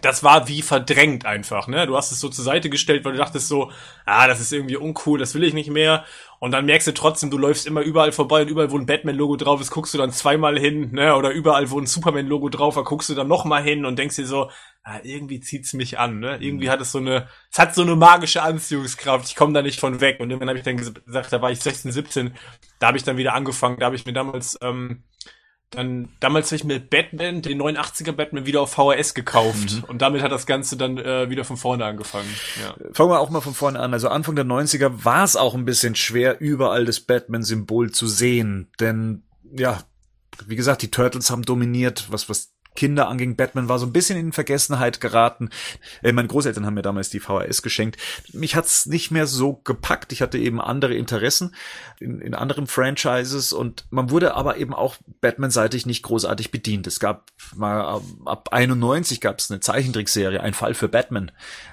das war wie verdrängt einfach, ne? Du hast es so zur Seite gestellt, weil du dachtest so, ah, das ist irgendwie uncool, das will ich nicht mehr. Und dann merkst du trotzdem, du läufst immer überall vorbei und überall, wo ein Batman-Logo drauf ist, guckst du dann zweimal hin, ne? Oder überall, wo ein Superman-Logo drauf war, guckst du dann nochmal hin und denkst dir so, ah, irgendwie zieht's mich an, ne? Irgendwie mhm. hat es so eine, es hat so eine magische Anziehungskraft, ich komme da nicht von weg. Und irgendwann habe ich dann gesagt, da war ich 16, 17, da habe ich dann wieder angefangen, da habe ich mir damals, ähm, dann, damals habe ich mir Batman, den 89er Batman, wieder auf VHS gekauft. Mhm. Und damit hat das Ganze dann äh, wieder von vorne angefangen. Ja. Fangen wir auch mal von vorne an. Also Anfang der 90er war es auch ein bisschen schwer, überall das Batman-Symbol zu sehen. Denn, ja, wie gesagt, die Turtles haben dominiert, was, was Kinder anging. Batman war so ein bisschen in Vergessenheit geraten. Äh, meine Großeltern haben mir damals die VHS geschenkt. Mich hat's nicht mehr so gepackt. Ich hatte eben andere Interessen in, in anderen Franchises und man wurde aber eben auch Batman-seitig nicht großartig bedient. Es gab mal ab 91 gab es eine Zeichentrickserie, ein Fall für Batman,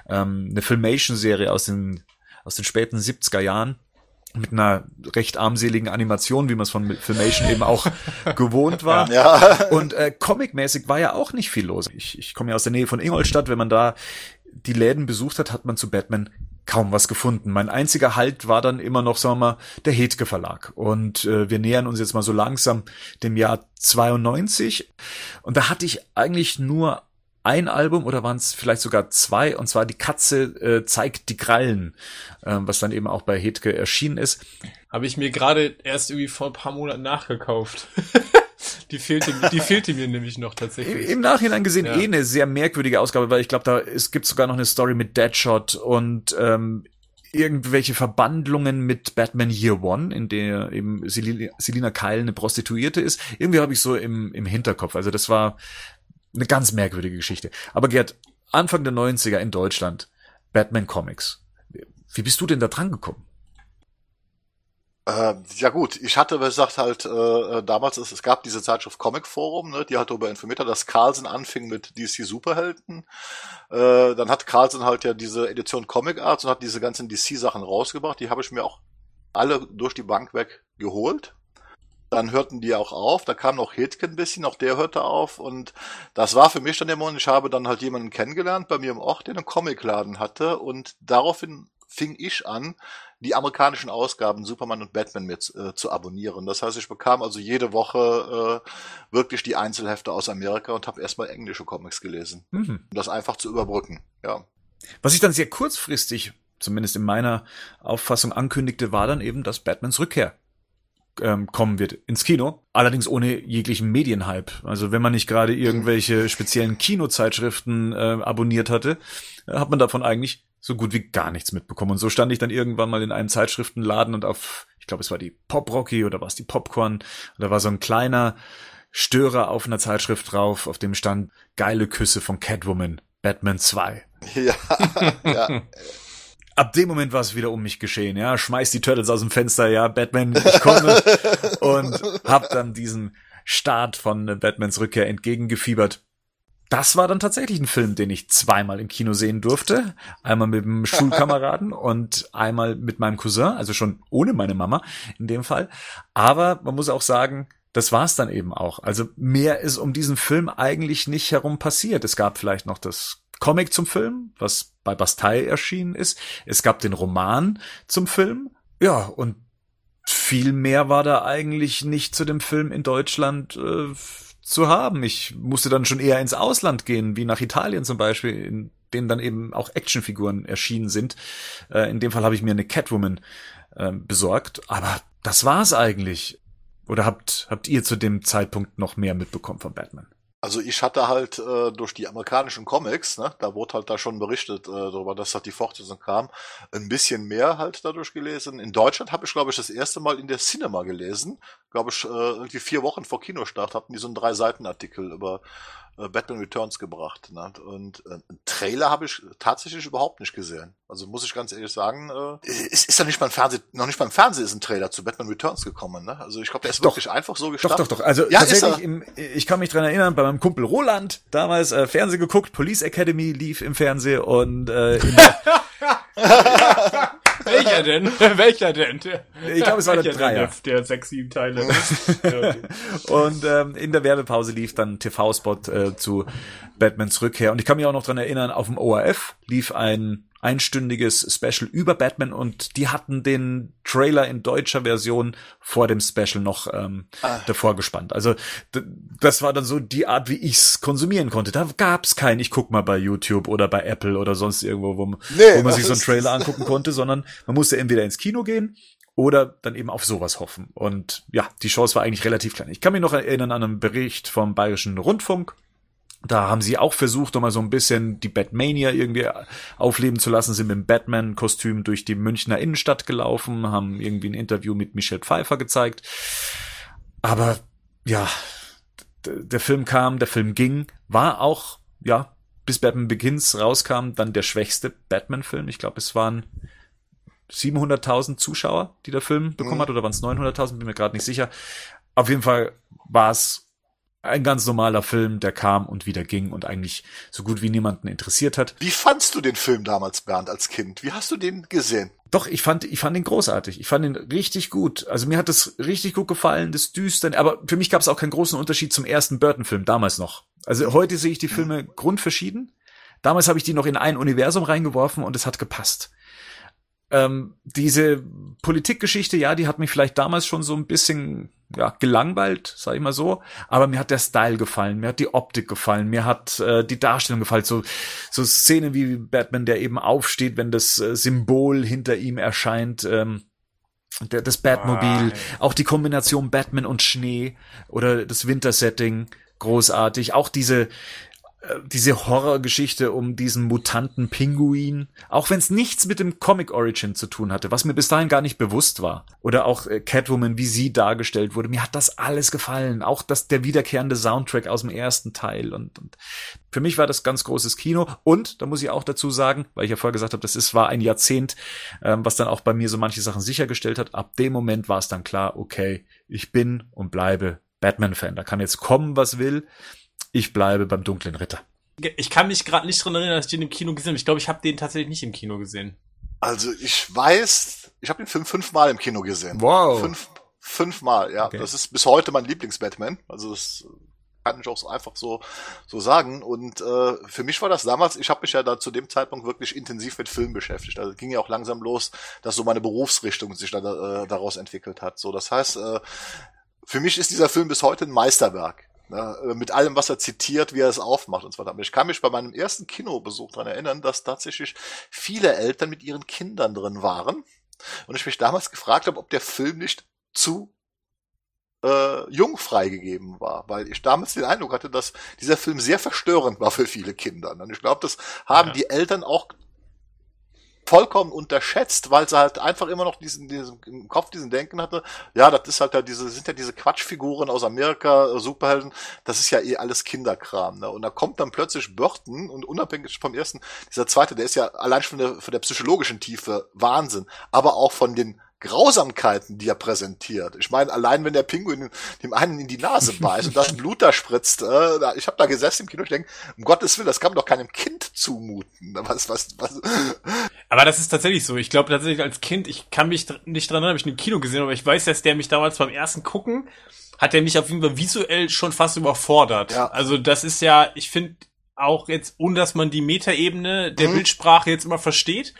ähm, eine Filmation-Serie aus den aus den späten 70er Jahren mit einer recht armseligen Animation, wie man es von Filmation eben auch gewohnt war. Ja. Und äh, comicmäßig war ja auch nicht viel los. Ich, ich komme ja aus der Nähe von Ingolstadt. Wenn man da die Läden besucht hat, hat man zu Batman kaum was gefunden. Mein einziger Halt war dann immer noch, sagen wir mal, der Hetke Verlag. Und äh, wir nähern uns jetzt mal so langsam dem Jahr 92. Und da hatte ich eigentlich nur ein Album oder waren es vielleicht sogar zwei, und zwar Die Katze äh, zeigt die Krallen, äh, was dann eben auch bei Hetke erschienen ist. Habe ich mir gerade erst irgendwie vor ein paar Monaten nachgekauft. die fehlte, die fehlte mir nämlich noch tatsächlich. Im, Nachhinein gesehen ja. eh eine sehr merkwürdige Ausgabe, weil ich glaube, da es gibt sogar noch eine Story mit Deadshot und ähm, irgendwelche Verbandlungen mit Batman Year One, in der eben Selina, Selina Kyle eine Prostituierte ist. Irgendwie habe ich so im, im Hinterkopf. Also das war eine ganz merkwürdige Geschichte. Aber Gerd, Anfang der 90er in Deutschland, Batman Comics. Wie bist du denn da dran gekommen? Äh, ja gut, ich hatte gesagt halt äh, äh, damals, es, es gab diese Zeitschrift Comic Forum, ne, die hat darüber informiert, dass Carlsen anfing mit DC Superhelden. Äh, dann hat Carlsen halt ja diese Edition Comic Arts und hat diese ganzen DC Sachen rausgebracht. Die habe ich mir auch alle durch die Bank weg geholt. Dann hörten die auch auf, da kam noch Hitke ein bisschen, auch der hörte auf und das war für mich dann der Moment, ich habe dann halt jemanden kennengelernt bei mir im Ort, der einen Comicladen hatte und daraufhin fing ich an, die amerikanischen Ausgaben Superman und Batman mit äh, zu abonnieren. Das heißt, ich bekam also jede Woche äh, wirklich die Einzelhefte aus Amerika und habe erstmal englische Comics gelesen, mhm. um das einfach zu überbrücken. Ja. Was ich dann sehr kurzfristig, zumindest in meiner Auffassung, ankündigte, war dann eben, dass Batmans Rückkehr ähm, kommen wird ins Kino, allerdings ohne jeglichen Medienhype. Also wenn man nicht gerade irgendwelche speziellen Kinozeitschriften äh, abonniert hatte, äh, hat man davon eigentlich so gut wie gar nichts mitbekommen. Und so stand ich dann irgendwann mal in einem Zeitschriftenladen und auf, ich glaube, es war die Pop Rocky oder war es die Popcorn, da war so ein kleiner Störer auf einer Zeitschrift drauf, auf dem stand geile Küsse von Catwoman, Batman 2. Ja, ja ab dem Moment war es wieder um mich geschehen, ja, schmeiß die Turtles aus dem Fenster, ja, Batman, ich komme und hab dann diesen Start von Batmans Rückkehr entgegengefiebert. Das war dann tatsächlich ein Film, den ich zweimal im Kino sehen durfte. Einmal mit dem Schulkameraden und einmal mit meinem Cousin, also schon ohne meine Mama in dem Fall. Aber man muss auch sagen, das war's dann eben auch. Also mehr ist um diesen Film eigentlich nicht herum passiert. Es gab vielleicht noch das Comic zum Film, was bei Bastei erschienen ist. Es gab den Roman zum Film. Ja, und viel mehr war da eigentlich nicht zu dem Film in Deutschland äh, zu haben. Ich musste dann schon eher ins Ausland gehen, wie nach Italien zum Beispiel, in denen dann eben auch Actionfiguren erschienen sind. Äh, in dem Fall habe ich mir eine Catwoman äh, besorgt, aber das war's eigentlich. Oder habt, habt ihr zu dem Zeitpunkt noch mehr mitbekommen von Batman? Also ich hatte halt äh, durch die amerikanischen Comics, ne, da wurde halt da schon berichtet äh, darüber, dass halt die Fortsetzung kam, ein bisschen mehr halt dadurch gelesen. In Deutschland habe ich, glaube ich, das erste Mal in der Cinema gelesen. Glaube ich, äh, irgendwie vier Wochen vor Kinostart hatten die so einen drei Seiten Artikel über äh, Batman Returns gebracht. Ne? Und äh, einen Trailer habe ich tatsächlich überhaupt nicht gesehen. Also muss ich ganz ehrlich sagen, äh, ist, ist ja nicht beim Fernsehen, noch nicht beim Fernsehen ist ein Trailer zu Batman Returns gekommen. Ne? Also ich glaube, der ist doch, wirklich einfach so gestartet. Doch, doch, doch. Also ja, tatsächlich, im, ich kann mich dran erinnern, bei meinem Kumpel Roland damals äh, Fernsehen geguckt, Police Academy lief im Fernsehen und äh, Welcher denn? Welcher denn? Ich glaube, es war der Dreier. Der sechs, sieben Teile. und ähm, in der Werbepause lief dann TV-Spot äh, zu Batmans Rückkehr. Und ich kann mich auch noch dran erinnern, auf dem ORF lief ein einstündiges Special über Batman und die hatten den Trailer in deutscher Version vor dem Special noch ähm, ah. davor gespannt. Also das war dann so die Art, wie ich's konsumieren konnte. Da gab's kein, ich guck mal bei YouTube oder bei Apple oder sonst irgendwo, wo, nee, wo man sich so einen Trailer angucken konnte, sondern man musste entweder ins Kino gehen oder dann eben auf sowas hoffen. Und ja, die Chance war eigentlich relativ klein. Ich kann mich noch erinnern an einen Bericht vom Bayerischen Rundfunk, da haben sie auch versucht, um mal so ein bisschen die Batmania irgendwie aufleben zu lassen, sind mit dem Batman-Kostüm durch die Münchner Innenstadt gelaufen, haben irgendwie ein Interview mit Michelle Pfeiffer gezeigt. Aber ja, der Film kam, der Film ging, war auch, ja, bis Batman Begins rauskam, dann der schwächste Batman-Film. Ich glaube, es waren 700.000 Zuschauer, die der Film bekommen mhm. hat, oder waren es 900.000, bin mir gerade nicht sicher. Auf jeden Fall war es ein ganz normaler Film, der kam und wieder ging und eigentlich so gut wie niemanden interessiert hat. Wie fandst du den Film damals, Bernd, als Kind? Wie hast du den gesehen? Doch, ich fand, ich fand ihn großartig. Ich fand ihn richtig gut. Also mir hat es richtig gut gefallen, das Düstern. Aber für mich gab es auch keinen großen Unterschied zum ersten Burton-Film, damals noch. Also heute sehe ich die Filme grundverschieden. Damals habe ich die noch in ein Universum reingeworfen und es hat gepasst. Ähm, diese Politikgeschichte, ja, die hat mich vielleicht damals schon so ein bisschen ja, gelangweilt, sag ich mal so. Aber mir hat der Style gefallen, mir hat die Optik gefallen, mir hat äh, die Darstellung gefallen. So, so Szenen wie Batman, der eben aufsteht, wenn das äh, Symbol hinter ihm erscheint. Ähm, der, das Batmobil, ah, auch die Kombination Batman und Schnee oder das Wintersetting, großartig. Auch diese, diese Horrorgeschichte um diesen mutanten Pinguin, auch wenn es nichts mit dem Comic Origin zu tun hatte, was mir bis dahin gar nicht bewusst war. Oder auch äh, Catwoman, wie sie dargestellt wurde. Mir hat das alles gefallen. Auch das, der wiederkehrende Soundtrack aus dem ersten Teil. Und, und für mich war das ganz großes Kino. Und, da muss ich auch dazu sagen, weil ich ja vorher gesagt habe, das ist, war ein Jahrzehnt, ähm, was dann auch bei mir so manche Sachen sichergestellt hat. Ab dem Moment war es dann klar, okay, ich bin und bleibe Batman-Fan. Da kann jetzt kommen, was will. Ich bleibe beim dunklen Ritter. Ich kann mich gerade nicht dran erinnern, dass ich den im Kino gesehen habe. Ich glaube, ich habe den tatsächlich nicht im Kino gesehen. Also ich weiß, ich habe den Film fünfmal im Kino gesehen. Wow. Fünf, Fünfmal, ja. Okay. Das ist bis heute mein Lieblings-Batman. Also das kann ich auch so einfach so so sagen. Und äh, für mich war das damals, ich habe mich ja da zu dem Zeitpunkt wirklich intensiv mit Film beschäftigt. Also ging ja auch langsam los, dass so meine Berufsrichtung sich da, äh, daraus entwickelt hat. So, das heißt, äh, für mich ist dieser Film bis heute ein Meisterwerk. Ne, äh, mit allem, was er zitiert, wie er es aufmacht und so weiter. Ich kann mich bei meinem ersten Kinobesuch daran erinnern, dass tatsächlich viele Eltern mit ihren Kindern drin waren. Und ich mich damals gefragt habe, ob der Film nicht zu äh, jung freigegeben war, weil ich damals den Eindruck hatte, dass dieser Film sehr verstörend war für viele Kinder. Und ich glaube, das haben Ja. die Eltern auch vollkommen unterschätzt, weil sie halt einfach immer noch diesen, diesen im Kopf diesen Denken hatte, ja, das ist halt ja diese, sind ja diese Quatschfiguren aus Amerika, äh, Superhelden, das ist ja eh alles Kinderkram, ne? Und da kommt dann plötzlich Burton und unabhängig vom ersten, dieser zweite, der ist ja allein schon von der, von der psychologischen Tiefe Wahnsinn, aber auch von den Grausamkeiten, die er präsentiert. Ich meine, allein wenn der Pinguin dem einen in die Nase beißt und das Blut da spritzt, äh, ich habe da gesessen im Kino, ich denke, um Gottes Willen, das kann man doch keinem Kind zumuten. Was, was, was? Aber das ist tatsächlich so. Ich glaube tatsächlich als Kind, ich kann mich nicht dran erinnern, habe ich im Kino gesehen, aber ich weiß, dass der mich damals beim ersten Gucken, hat der mich auf jeden Fall visuell schon fast überfordert. Ja. Also das ist ja, ich finde auch jetzt, ohne dass man die Metaebene der Mhm. Bildsprache jetzt immer versteht,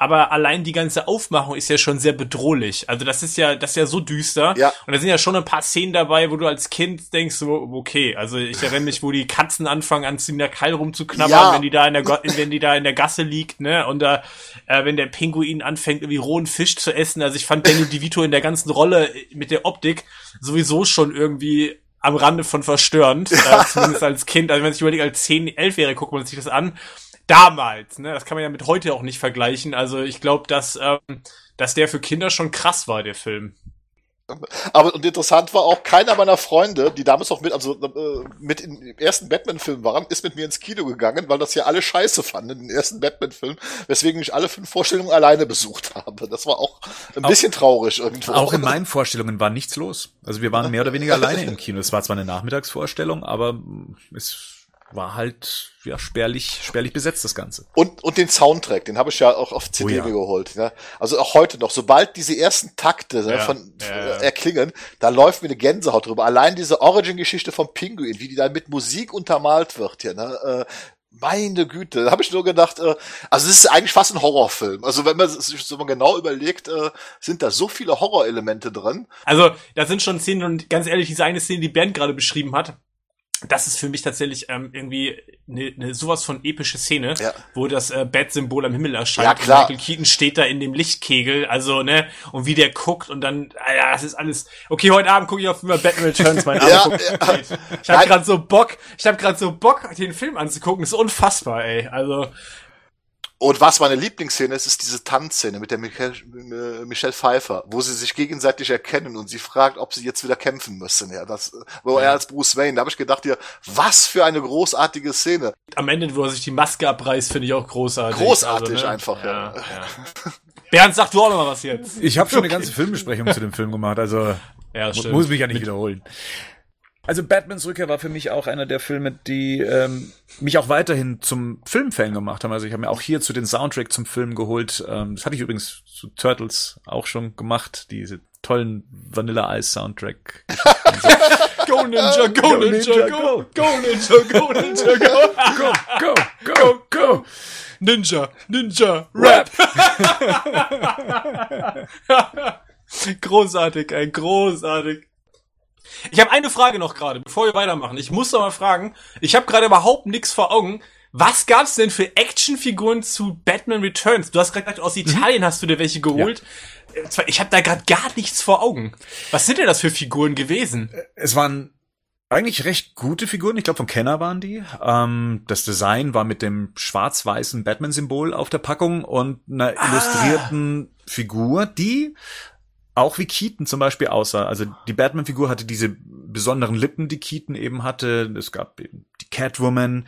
aber allein die ganze Aufmachung ist ja schon sehr bedrohlich. Also das ist ja, das ist ja so düster. Ja. Und da sind ja schon ein paar Szenen dabei, wo du als Kind denkst, so, okay, also ich erinnere mich, wo die Katzen anfangen, an der Keil rumzuknabbern, Ja. wenn die da in der, wenn die da in der Gasse liegt, ne, und da, äh, wenn der Pinguin anfängt, irgendwie rohen Fisch zu essen. Also ich fand Danny DeVito in der ganzen Rolle äh, mit der Optik sowieso schon irgendwie am Rande von verstörend, äh, zumindest als Kind. Also wenn ich überlege, als 10, 11-Jährige guckt man sich das an. Damals, ne, das kann man ja mit heute auch nicht vergleichen. Also ich glaube, dass, ähm, dass der für Kinder schon krass war, der Film. Aber und interessant war auch, keiner meiner Freunde, die damals noch mit, also äh, mit im ersten Batman-Film waren, ist mit mir ins Kino gegangen, weil das ja alle scheiße fanden, den ersten Batman-Film, weswegen ich alle fünf Vorstellungen alleine besucht habe. Das war auch ein bisschen traurig irgendwo. Auch in meinen Vorstellungen war nichts los. Also wir waren mehr oder weniger alleine im Kino. Es war zwar eine Nachmittagsvorstellung, aber mm, es war halt ja spärlich, spärlich besetzt das Ganze. Und, und den Soundtrack, den habe ich ja auch auf CD Oh ja. geholt. Ne? Also auch heute noch, sobald diese ersten Takte ne, Ja, von ja, äh, ja. erklingen, da läuft mir eine Gänsehaut drüber. Allein diese Origin-Geschichte vom Pinguin, wie die da mit Musik untermalt wird hier, ne? Äh, meine Güte, da habe ich nur gedacht, äh, also es ist eigentlich fast ein Horrorfilm. Also wenn man sich so mal genau überlegt, äh, sind da so viele Horrorelemente drin. Also, da sind schon Szenen und ganz ehrlich, diese eine Szene, die Bernd gerade beschrieben hat, das ist für mich tatsächlich ähm, irgendwie eine, eine sowas von epische Szene, Ja. wo das äh, Bat-Symbol am Himmel erscheint. Ja, klar. Und Michael Keaton steht da in dem Lichtkegel, also ne, und wie der guckt und dann, ah ja, das ist alles. Okay, heute Abend gucke ich auf immer Batman Returns, mein Ja, Abend. ja. Ich habe gerade so Bock, ich habe gerade so Bock, den Film anzugucken. Das ist unfassbar, ey. Also Und was meine Lieblingsszene ist, ist diese Tanzszene mit der Michael, äh, Michelle Pfeiffer, wo sie sich gegenseitig erkennen und sie fragt, ob sie jetzt wieder kämpfen müssen. Ja, das, wo er als Bruce Wayne, da habe ich gedacht, hier, was für eine großartige Szene. am Ende, wo er sich die Maske abreißt, finde ich auch großartig. Großartig also, ne? einfach, ja. ja. Bernd, sag du auch noch mal was jetzt. Ich habe schon eine ganze Filmbesprechung zu dem Film gemacht, also Ja, muss mich ja nicht wiederholen. Also Batmans Rückkehr war für mich auch einer der Filme, die ähm, mich auch weiterhin zum Filmfan gemacht haben. Also ich habe mir auch hier zu den Soundtrack zum Film geholt. Ähm, das hatte ich übrigens zu Turtles auch schon gemacht, diese tollen Vanilla Ice Soundtrack. Go Ninja, go Ninja, go, go Ninja, go Ninja, go. Go, go, go, go! Ninja, Ninja, Rap. großartig, ey, großartig. Ich habe eine Frage noch gerade, bevor wir weitermachen. Ich muss doch mal fragen, ich habe gerade überhaupt nichts vor Augen. Was gab's denn für Actionfiguren zu Batman Returns? Du hast gerade gesagt, aus Italien hast du dir welche geholt. Äh, zwar- Ich habe da gerade gar nichts vor Augen. Was sind denn das für Figuren gewesen? Es waren eigentlich recht gute Figuren. Ich glaube, von Kenner waren die. Ähm, das Design war mit dem schwarz-weißen Batman-Symbol auf der Packung und einer illustrierten Figur, die auch wie Keaton zum Beispiel aussah. Also die Batman-Figur hatte diese besonderen Lippen, die Keaton eben hatte. Es gab eben die Catwoman.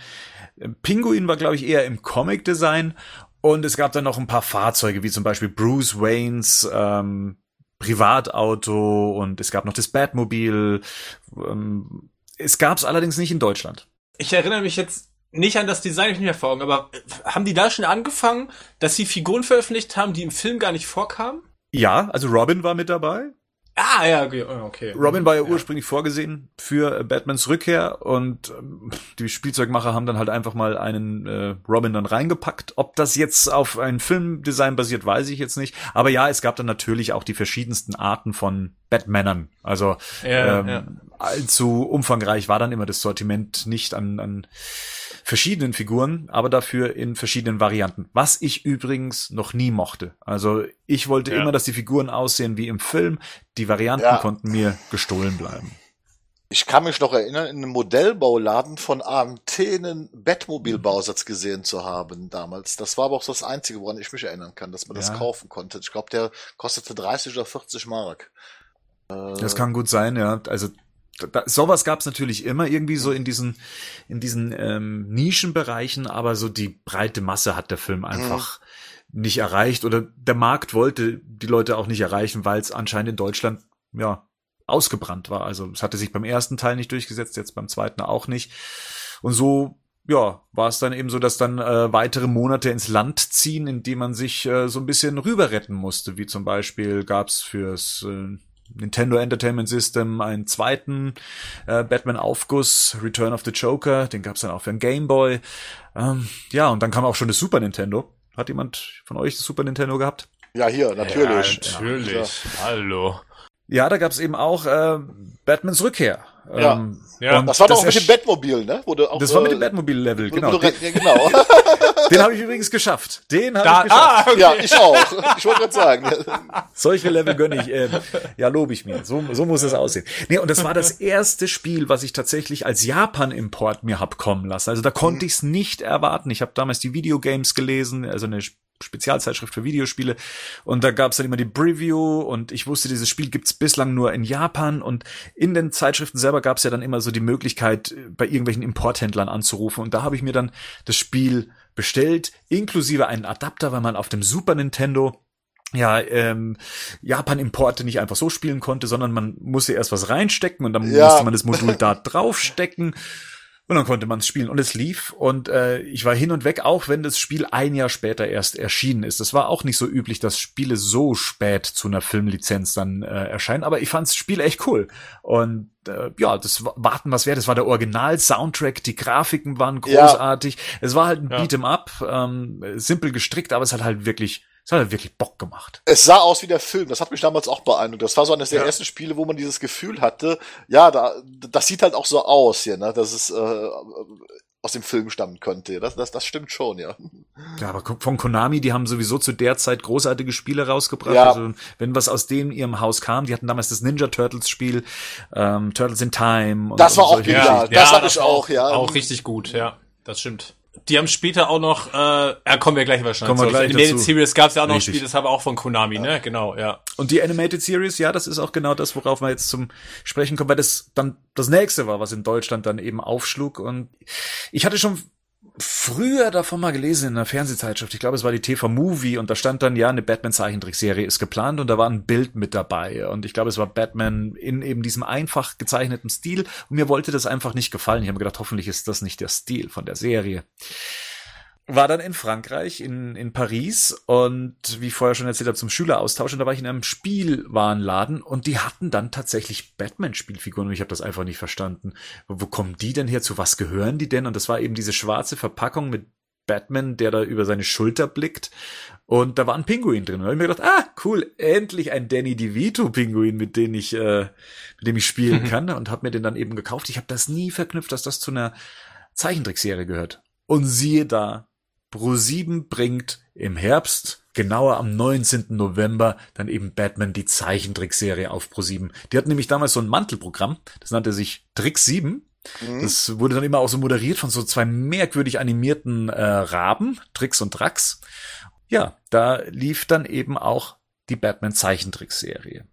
Pinguin war, glaube ich, eher im Comic-Design. Und es gab dann noch ein paar Fahrzeuge, wie zum Beispiel Bruce Waynes ähm, Privatauto und es gab noch das Batmobil. Ähm, es gab es allerdings nicht in Deutschland. Ich erinnere mich jetzt nicht an das Design, ich nicht mehr vor Augen, aber haben die da schon angefangen, dass sie Figuren veröffentlicht haben, die im Film gar nicht vorkamen? Ja, also Robin war mit dabei. Ah, ja, okay. oh. Robin war ja, ursprünglich vorgesehen für Batmans Rückkehr und ähm, die Spielzeugmacher haben dann halt einfach mal einen äh, Robin dann reingepackt. Ob das jetzt auf ein Filmdesign basiert, weiß ich jetzt nicht. Aber ja, es gab dann natürlich auch die verschiedensten Arten von Batmanern. Also Ja, ähm, ja. allzu umfangreich war dann immer das Sortiment nicht an, an verschiedenen Figuren, aber dafür in verschiedenen Varianten. Was ich übrigens noch nie mochte. Also ich wollte Ja. immer, dass die Figuren aussehen wie im Film. Die Varianten Ja. konnten mir gestohlen bleiben. Ich kann mich noch erinnern, in einem Modellbauladen von AMT einen Batmobil-Bausatz gesehen zu haben damals. Das war aber auch so das Einzige, woran ich mich erinnern kann, dass man das Ja. kaufen konnte. Ich glaube, der kostete 30 oder 40 Mark. Das kann gut sein, ja. Also da, sowas gab es natürlich immer irgendwie so in diesen in diesen ähm, Nischenbereichen, aber so die breite Masse hat der Film einfach nicht erreicht oder der Markt wollte die Leute auch nicht erreichen, weil es anscheinend in Deutschland ja ausgebrannt war. Also es hatte sich beim ersten Teil nicht durchgesetzt, jetzt beim zweiten auch nicht. Und so ja, war es dann eben so, dass dann äh, weitere Monate ins Land ziehen, indem man sich äh, so ein bisschen rüber retten musste, wie zum Beispiel gab's fürs äh, Nintendo Entertainment System einen zweiten äh, Batman-Aufguss, Return of the Joker, den gab's dann auch für den Game Boy. Ähm, ja, und dann kam auch schon das Super Nintendo. Hat jemand von euch das Super Nintendo gehabt? Ja, hier, natürlich. Ja, natürlich. Hallo. Ja, da gab's eben auch äh, Batmans Rückkehr. Ja. Ähm, Ja. und Das war doch mit dem Batmobil, ne? Wo du auch, Das war mit äh, dem Batmobile-Level, wo- genau. ja, genau. den habe ich übrigens geschafft. Den habe ich geschafft. ah, okay. ja, ich auch. Ich wollte gerade sagen. Solche Level gönne ich. Ähm, ja, lobe ich mir. So, so muss es aussehen. Nee, und das war das erste Spiel, was ich tatsächlich als Japan-Import mir hab kommen lassen. Also da konnte ich es nicht erwarten. Ich habe damals die Videogames gelesen, also eine Spezialzeitschrift für Videospiele. Und da gab's dann immer die Preview und ich wusste, dieses Spiel gibt's bislang nur in Japan. Und in den Zeitschriften selber gab's ja dann immer so die Möglichkeit, bei irgendwelchen Importhändlern anzurufen. Und da habe ich mir dann das Spiel bestellt, inklusive einen Adapter, weil man auf dem Super Nintendo ja, ähm, Japan-Importe nicht einfach so spielen konnte, sondern man musste erst was reinstecken und dann Ja. musste man das Modul da draufstecken und dann konnte man es spielen und es lief und äh, ich war hin und weg, auch wenn das Spiel ein Jahr später erst erschienen ist. Das war auch nicht so üblich, dass Spiele so spät zu einer Filmlizenz dann äh, erscheinen, aber ich fand das Spiel echt cool und äh, ja, das wa- warten was wert. Das war der Original-Soundtrack, die Grafiken waren Ja. großartig. Es war halt ein Ja. Beat'em Up, ähm, simpel gestrickt, aber es hat halt wirklich, es hat halt wirklich Bock gemacht. Es sah aus wie der Film. Das hat mich damals auch beeindruckt. Das war so eines der Ja. ersten Spiele, wo man dieses Gefühl hatte, ja, da, das sieht halt auch so aus hier, ne, dass es äh, aus dem Film stammen könnte. Das, das, das stimmt schon, ja. Ja, aber von Konami, die haben sowieso zu der Zeit großartige Spiele rausgebracht. Ja. Also wenn was aus dem ihrem Haus kam, die hatten damals das Ninja Turtles Spiel, ähm, Turtles in Time. Und, Das war und auch. Geschichten. das hab ich war auch, ja. Auch richtig gut, ja. Das stimmt. Die haben später auch noch, äh, ja, kommen wir gleich wahrscheinlich. Kommen wir zu. gleich Animated dazu. Series gab es ja auch noch ein Richtig. Spiel, das haben wir auch von Konami, ne? Genau, ja. Und die Animated Series, ja, das ist auch genau das, worauf wir jetzt zum Sprechen kommen, weil das dann das nächste war, was in Deutschland dann eben aufschlug. Und ich hatte schon früher davon mal gelesen in einer Fernsehzeitschrift, ich glaube, es war die TV Movie und da stand dann, ja, eine Batman-Zeichentrickserie ist geplant und da war ein Bild mit dabei. Und ich glaube, es war Batman in eben diesem einfach gezeichneten Stil. Und mir wollte das einfach nicht gefallen. Ich habe mir gedacht, hoffentlich ist das nicht der Stil von der Serie war dann in Frankreich, in, in Paris und wie ich vorher schon erzählt habe, zum Schüleraustausch und da war ich in einem Spielwarenladen und die hatten dann tatsächlich Batman-Spielfiguren und ich habe das einfach nicht verstanden. Wo, kommen die denn her? Zu was gehören die denn? Und das war eben diese schwarze Verpackung mit Batman, der da über seine Schulter blickt und da war ein Pinguin drin. Und da habe ich mir gedacht, ah, cool, endlich ein Danny DeVito-Pinguin, mit dem ich, äh, mit dem ich spielen kann und habe mir den dann eben gekauft. Ich habe das nie verknüpft, dass das zu einer Zeichentrickserie gehört. Und siehe da, Pro7 bringt im Herbst, genauer am 19. November, dann eben Batman die Zeichentrickserie auf Pro7. Die hatten nämlich damals so ein Mantelprogramm, das nannte sich Trick 7. Mhm. Das wurde dann immer auch so moderiert von so zwei merkwürdig animierten äh, Raben, Trix und Drax. Ja, da lief dann eben auch die Batman Zeichentrickserie.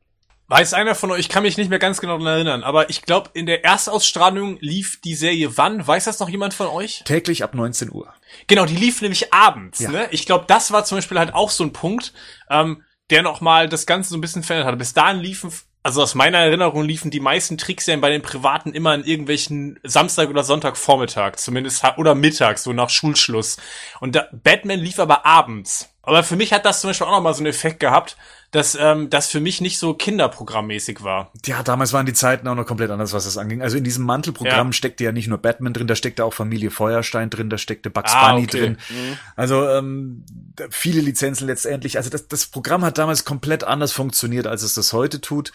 Weiß einer von euch, ich kann mich nicht mehr ganz genau daran erinnern, aber ich glaube, in der Erstausstrahlung lief die Serie wann? Weiß das noch jemand von euch? Täglich ab 19 Uhr. Genau, die lief nämlich abends. Ja. Ne? Ich glaube, das war zum Beispiel halt auch so ein Punkt, ähm, der noch mal das Ganze so ein bisschen verändert hat. Bis dahin liefen, also aus meiner Erinnerung liefen die meisten Trickserien bei den Privaten immer in irgendwelchen Samstag oder Sonntagvormittag, zumindest oder mittags, so nach Schulschluss. Und da, Batman lief aber abends. Aber für mich hat das zum Beispiel auch nochmal so einen Effekt gehabt, dass ähm, das für mich nicht so kinderprogrammmäßig war. Ja, damals waren die Zeiten auch noch komplett anders, was das anging. Also in diesem Mantelprogramm Ja. steckte ja nicht nur Batman drin, da steckte auch Familie Feuerstein drin, da steckte Bugs Ah, Bunny okay. drin. Also ähm, viele Lizenzen letztendlich. Also das, das Programm hat damals komplett anders funktioniert, als es das heute tut.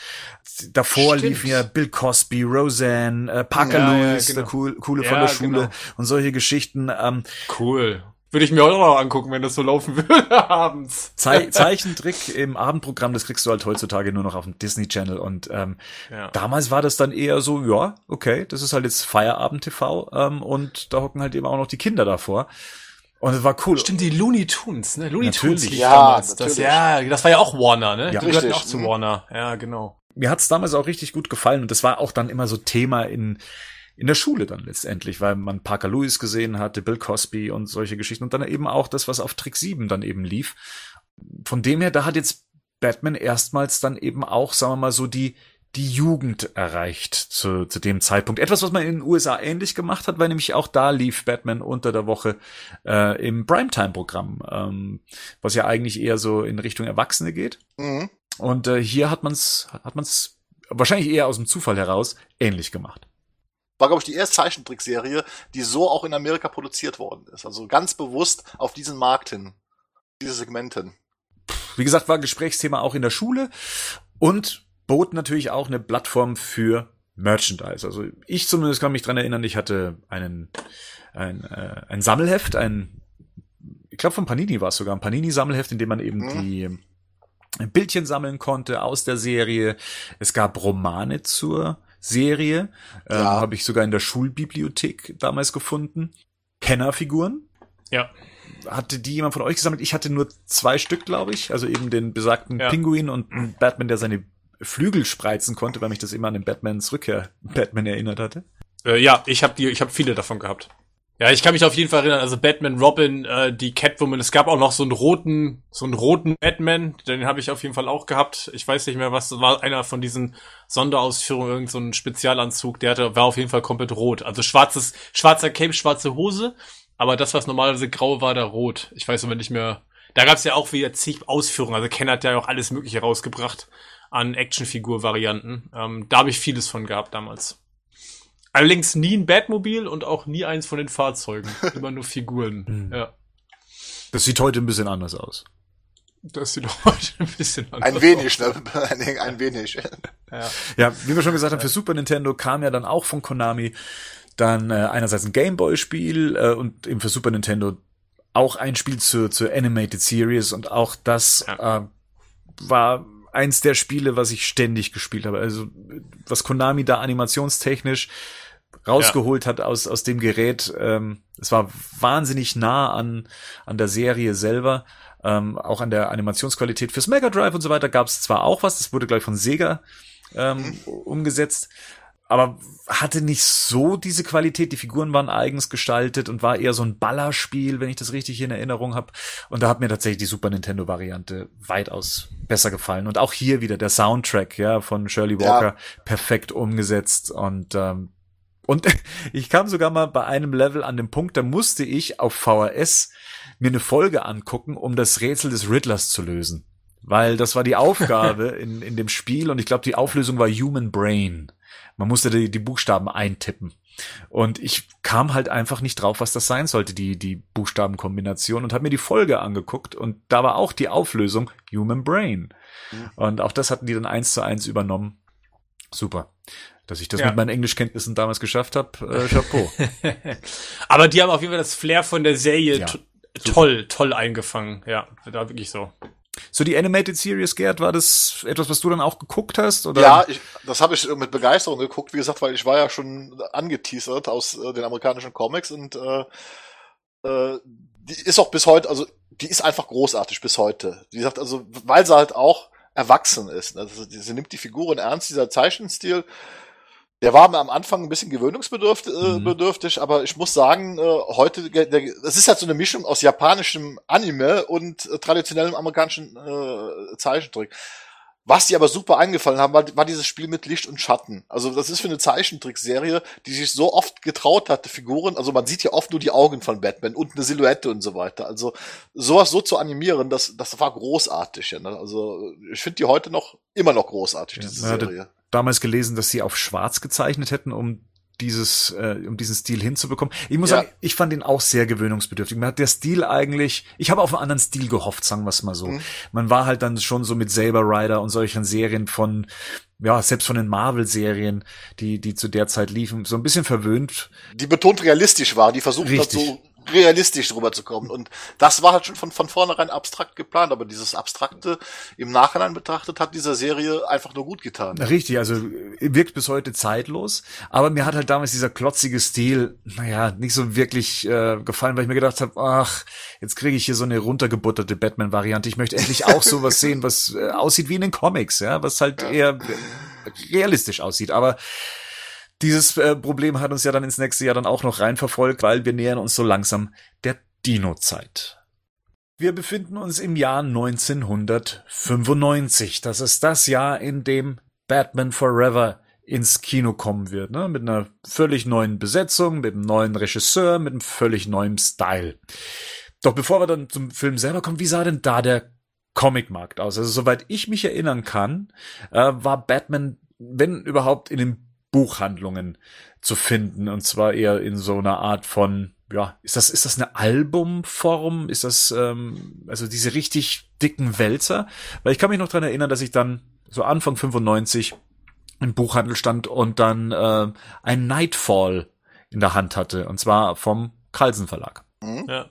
Davor Stimmt. liefen ja Bill Cosby, Roseanne, äh, Parker Ja, ja, Lewis, genau. der cool, coole von Ja, der Schule genau. und solche Geschichten. Ähm, Cool. Würde ich mir heute noch angucken, wenn das so laufen würde abends. Zei Zeichentrick im Abendprogramm, das kriegst du halt heutzutage nur noch auf dem Disney Channel. Und ähm, Ja. damals war das dann eher so, ja, okay, das ist halt jetzt Feierabend-TV ähm, und da hocken halt eben auch noch die Kinder davor. Und es war cool. Stimmt, die Looney Tunes, ne? Looney Tunes Natürlich. lief Ja, damals. Das, ja, das war ja auch Warner, ne? Ja. die gehörten auch zu. Warner. Ja, genau. Mir hat's damals auch richtig gut gefallen und das war auch dann immer so Thema in in der Schule dann letztendlich, weil man Parker Lewis gesehen hatte, Bill Cosby und solche Geschichten und dann eben auch das, was auf Trick 7 dann eben lief. Von dem her, da hat jetzt Batman erstmals dann eben auch, sagen wir mal so, die die Jugend erreicht zu, zu dem Zeitpunkt. Etwas, was man in den USA ähnlich gemacht hat, weil nämlich auch da lief Batman unter der Woche äh, im Primetime-Programm, ähm, was ja eigentlich eher so in Richtung Erwachsene geht. Mhm. Und äh, hier hat man's hat man's wahrscheinlich eher aus dem Zufall heraus ähnlich gemacht. War, glaube ich, die erste Zeichentrickserie, die so auch in Amerika produziert worden ist. Also ganz bewusst auf diesen Markt hin. Diese Segmenten. Wie gesagt, war Gesprächsthema auch in der Schule und bot natürlich auch eine Plattform für Merchandise. Also ich zumindest kann mich dran erinnern, ich hatte einen ein, äh, ein Sammelheft, ein ich glaube von Panini war es sogar ein Panini-Sammelheft, in dem man eben Mhm. die Bildchen sammeln konnte aus der Serie. Es gab Romane zur Serie, ähm, Ja. habe ich sogar in der Schulbibliothek damals gefunden. Kennerfiguren, Ja. hatte die jemand von euch gesammelt? Ich hatte nur zwei Stück, glaube ich. Also eben den besagten Ja. Pinguin und einen Batman, der seine Flügel spreizen konnte, weil mich das immer an den Batmans Rückkehr Batman erinnert hatte. Äh, ja, ich habe die, ich habe viele davon gehabt. Ja, ich kann mich auf jeden Fall erinnern, also Batman, Robin, äh, die Catwoman, es gab auch noch so einen roten, so einen roten Batman, den habe ich auf jeden Fall auch gehabt. Ich weiß nicht mehr, was war einer von diesen Sonderausführungen, irgend so Spezialanzug, der hatte, war auf jeden Fall komplett rot. Also schwarzes, schwarzer Cape, schwarze Hose, aber das, was normalerweise grau war, da rot. Ich weiß aber nicht mehr. Da gab's ja auch wieder zig Ausführungen. Also Ken hat ja auch alles Mögliche rausgebracht an Actionfigur-Varianten. Ähm, da habe ich vieles von gehabt damals. Allerdings nie ein Batmobil und auch nie eins von den Fahrzeugen. Immer nur Figuren. Hm. ja. Das sieht heute ein bisschen anders aus. Das sieht heute ein bisschen anders Ein wenig, ne? Ein, ein wenig. Ja. Ja, wie wir schon gesagt haben, für Super Nintendo kam ja dann auch von Konami dann äh, einerseits ein Gameboy-Spiel äh, und eben für Super Nintendo auch ein Spiel zur, zur Animated Series und auch das Ja. äh, war eins der Spiele, was ich ständig gespielt habe. Also was Konami da animationstechnisch rausgeholt hat aus, aus dem Gerät. Ähm, es war wahnsinnig nah an, an der Serie selber. Ähm, auch an der Animationsqualität fürs Mega Drive und so weiter gab es zwar auch was, das wurde gleich von Sega ähm, umgesetzt, aber hatte nicht so diese Qualität. Die Figuren waren eigens gestaltet und war eher so ein Ballerspiel, wenn ich das richtig in Erinnerung habe. Und da hat mir tatsächlich die Super Nintendo Variante weitaus besser gefallen. Und auch hier wieder der Soundtrack ja von Shirley Walker perfekt umgesetzt und ähm, und ich kam sogar mal bei einem Level an dem Punkt, da musste ich auf VHS mir eine Folge angucken, um das Rätsel des Riddlers zu lösen. Weil das war die Aufgabe in, in dem Spiel und ich glaube, die Auflösung war Human Brain. Man musste die, die Buchstaben eintippen. Und ich kam halt einfach nicht drauf, was das sein sollte, die, die Buchstabenkombination und habe mir die Folge angeguckt und da war auch die Auflösung Human Brain. Und auch das hatten die dann eins zu eins übernommen. Super. Dass ich das Ja. mit meinen Englischkenntnissen damals geschafft habe, äh, Chapeau. Aber die haben auf jeden Fall das Flair von der Serie Ja, to- toll, toll eingefangen. Ja, da wirklich so. So die Animated Series, Gerd, war das etwas, was du dann auch geguckt hast? Oder? Ja, ich, das habe ich mit Begeisterung geguckt, wie gesagt, weil ich war ja schon angeteasert aus äh, den amerikanischen Comics und äh, äh, die ist auch bis heute, also die ist einfach großartig bis heute. Wie gesagt, also weil sie halt auch erwachsen ist. Ne? Also, sie nimmt die Figuren ernst, dieser Zeichenstil. Der war mir am Anfang ein bisschen gewöhnungsbedürftig, äh, Mhm. aber ich muss sagen, äh, heute, es ist halt so eine Mischung aus japanischem Anime und äh, traditionellem amerikanischen äh, Zeichentrick. Was die aber super eingefallen haben, war, war dieses Spiel mit Licht und Schatten. Also das ist für eine Zeichentrickserie, die sich so oft getraut hatte, Figuren, also man sieht ja oft nur die Augen von Batman und eine Silhouette und so weiter. Also sowas so zu animieren, das, das war großartig. Ja, ne? Also ich finde die heute noch immer noch großartig, diese Ja, Serie. Damals gelesen, dass sie auf schwarz gezeichnet hätten, um dieses, äh, um diesen Stil hinzubekommen. Ich muss Ja. sagen, ich fand ihn auch sehr gewöhnungsbedürftig. Mir hat der Stil eigentlich, ich habe auf einen anderen Stil gehofft, sagen wir es mal so. Mhm. Man war halt dann schon so mit Saber Rider und solchen Serien von, ja, selbst von den Marvel-Serien, die, die zu der Zeit liefen, so ein bisschen verwöhnt. Die betont realistisch war, die versucht hat, so realistisch rüberzukommen. Und das war halt schon von, von vornherein abstrakt geplant, aber dieses Abstrakte im Nachhinein betrachtet hat dieser Serie einfach nur gut getan. Richtig, also äh, wirkt bis heute zeitlos, aber mir hat halt damals dieser klotzige Stil, naja, nicht so wirklich äh, gefallen, weil ich mir gedacht habe, ach, jetzt kriege ich hier so eine runtergebutterte Batman-Variante. Ich möchte endlich auch sowas sehen, was äh, aussieht wie in den Comics, ja, was halt eher äh, realistisch aussieht. Aber dieses äh, Problem hat uns ja dann ins nächste Jahr dann auch noch reinverfolgt, weil wir nähern uns so langsam der Dino-Zeit. Wir befinden uns im Jahr 1995. Das ist das Jahr, in dem Batman Forever ins Kino kommen wird, ne? Mit einer völlig neuen Besetzung, mit einem neuen Regisseur, mit einem völlig neuen Style. Doch bevor wir dann zum Film selber kommen, wie sah denn da der Comicmarkt aus? Also soweit ich mich erinnern kann, äh, war Batman, wenn überhaupt, in den Buchhandlungen zu finden und zwar eher in so einer Art von ja, ist das ist das eine Albumform? Ist das ähm, also diese richtig dicken Wälzer? Weil ich kann mich noch dran erinnern, dass ich dann so Anfang 95 im Buchhandel stand und dann äh, ein Nightfall in der Hand hatte und zwar vom Carlsen Verlag. Ja.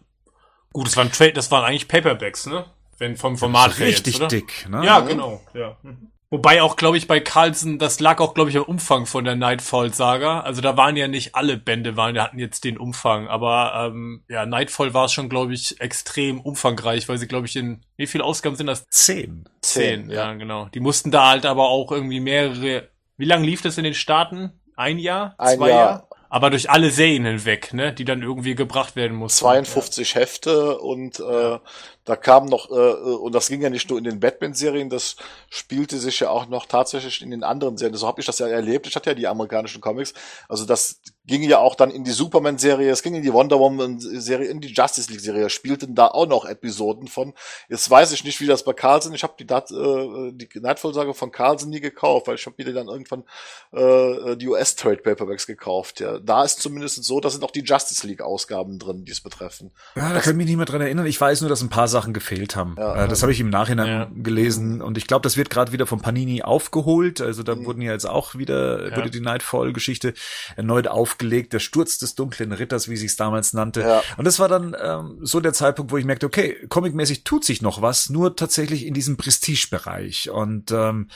Gut, das waren Trade, das waren eigentlich Paperbacks, ne? Wenn vom Format her Richtig jetzt, oder? dick, ne? Ja, genau, ja. Mhm. Wobei auch, glaube ich, bei Carlsen, das lag auch, glaube ich, am Umfang von der Nightfall-Saga. Also da waren ja nicht alle Bände, waren, die hatten jetzt den Umfang. Aber ähm, ja, Nightfall war schon, glaube ich, extrem umfangreich, weil sie, glaube ich, in wie viele Ausgaben sind das? Zehn. Zehn, ja, genau. Die mussten da halt aber auch irgendwie mehrere. Wie lange lief das in den Staaten? Ein Jahr? Ein zwei Jahr. Jahre? Aber durch alle Serien hinweg, ne? Die dann irgendwie gebracht werden mussten. 52 Hefte und äh, da kam noch, äh, und das ging ja nicht nur in den Batman-Serien, das spielte sich ja auch noch tatsächlich in den anderen Serien. So habe ich das ja erlebt. Ich hatte ja die amerikanischen Comics. Also das ging ja auch dann in die Superman-Serie, es ging in die Wonder Woman-Serie, in die Justice League-Serie, spielten da auch noch Episoden von. Jetzt weiß ich nicht, wie das bei Carlsen, ich habe die, Dat- äh, die Nightfall-Sage von Carlsen nie gekauft, weil ich habe mir dann irgendwann äh, die US-Trade-Paperbacks gekauft. Ja. Da ist zumindest so, da sind auch die Justice League-Ausgaben drin, die es betreffen. Ja, da kann ich mich nicht mehr dran erinnern. Ich weiß nur, dass ein paar Sachen gefehlt haben. Ja. äh, das habe ich im Nachhinein Ja. gelesen und ich glaube, das wird gerade wieder von Panini aufgeholt. Also da wurden ja jetzt auch wieder Ja. wurde die Nightfall-Geschichte erneut aufgelegt. Der Sturz des dunklen Ritters, wie sie es damals nannte. Ja. Und das war dann ähm, so der Zeitpunkt, wo ich merkte, okay, comicmäßig tut sich noch was, nur tatsächlich in diesem Prestigebereich. Und ähm,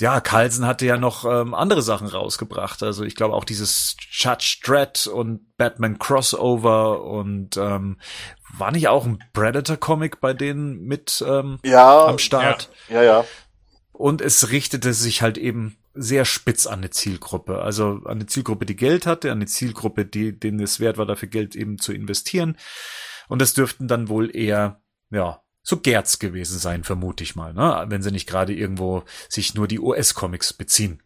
ja, Carlsen hatte ja noch ähm, andere Sachen rausgebracht. Also ich glaube auch dieses Judge Dredd und Batman Crossover und ähm, war nicht auch ein Predator-Comic bei denen mit ähm, Ja, am Start? ja, ja. Und es richtete sich halt eben sehr spitz an eine Zielgruppe. Also an eine Zielgruppe, die Geld hatte, an eine Zielgruppe, die, denen es wert war, dafür Geld eben zu investieren. Und das dürften dann wohl eher, ja, so Gerz gewesen sein, vermute ich mal, ne? Wenn sie nicht gerade irgendwo sich nur die US-Comics beziehen.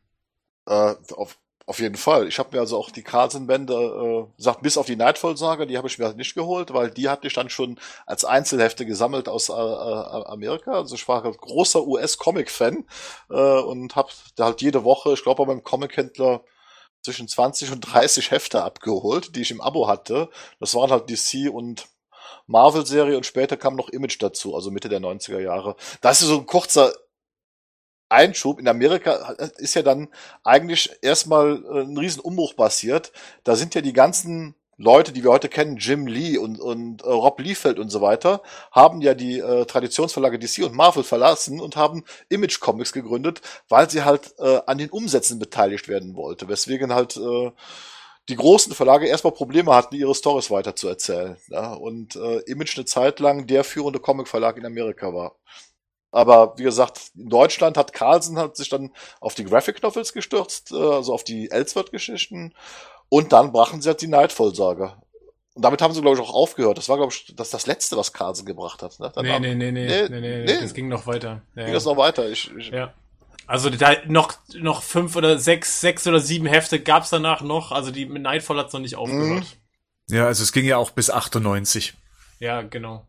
Äh, auf, auf jeden Fall. Ich habe mir also auch die Carlsen-Bände, äh, sagt bis auf die Nightfall-Saga, die habe ich mir halt nicht geholt, weil die hatte ich dann schon als Einzelhefte gesammelt aus äh, äh, Amerika. Also ich war halt großer US-Comic-Fan äh, und habe halt jede Woche, ich glaube beim Comic-Händler zwischen 20 und 30 Hefte abgeholt, die ich im Abo hatte. Das waren halt DC und Marvel-Serie und später kam noch Image dazu, also Mitte der 90er Jahre. Das ist so ein kurzer Einschub. In Amerika ist ja dann eigentlich erstmal äh, ein riesen Umbruch passiert. Da sind ja die ganzen Leute, die wir heute kennen, Jim Lee und, und äh, Rob Liefeld und so weiter, haben ja die äh, Traditionsverlage DC und Marvel verlassen und haben Image Comics gegründet, weil sie halt äh, an den Umsätzen beteiligt werden wollte. Weswegen halt äh, die großen Verlage erstmal Probleme hatten, ihre Stories weiter zu erzählen. Ja? Und äh, Image eine Zeit lang der führende Comic-Verlag in Amerika war. Aber wie gesagt, in Deutschland hat Carlsen hat sich dann auf die Graphic Novels gestürzt, äh, also auf die Ellsworth-Geschichten. Und dann brachen sie halt die Nightfall-Saga. Und damit haben sie, glaube ich, auch aufgehört. Das war, glaube ich, das, das Letzte, was Carlsen gebracht hat. Ne? Nee, nee, nee, nee, Nee, nee, nee, nee. das ging noch weiter. Ja, ging das noch weiter. Ich, ich, ja. Also da noch noch fünf oder sechs, sechs oder sieben Hefte gab's danach noch. Also die mit Nightfall hat's noch nicht aufgehört. Ja, also es ging ja auch bis 98. Ja, genau.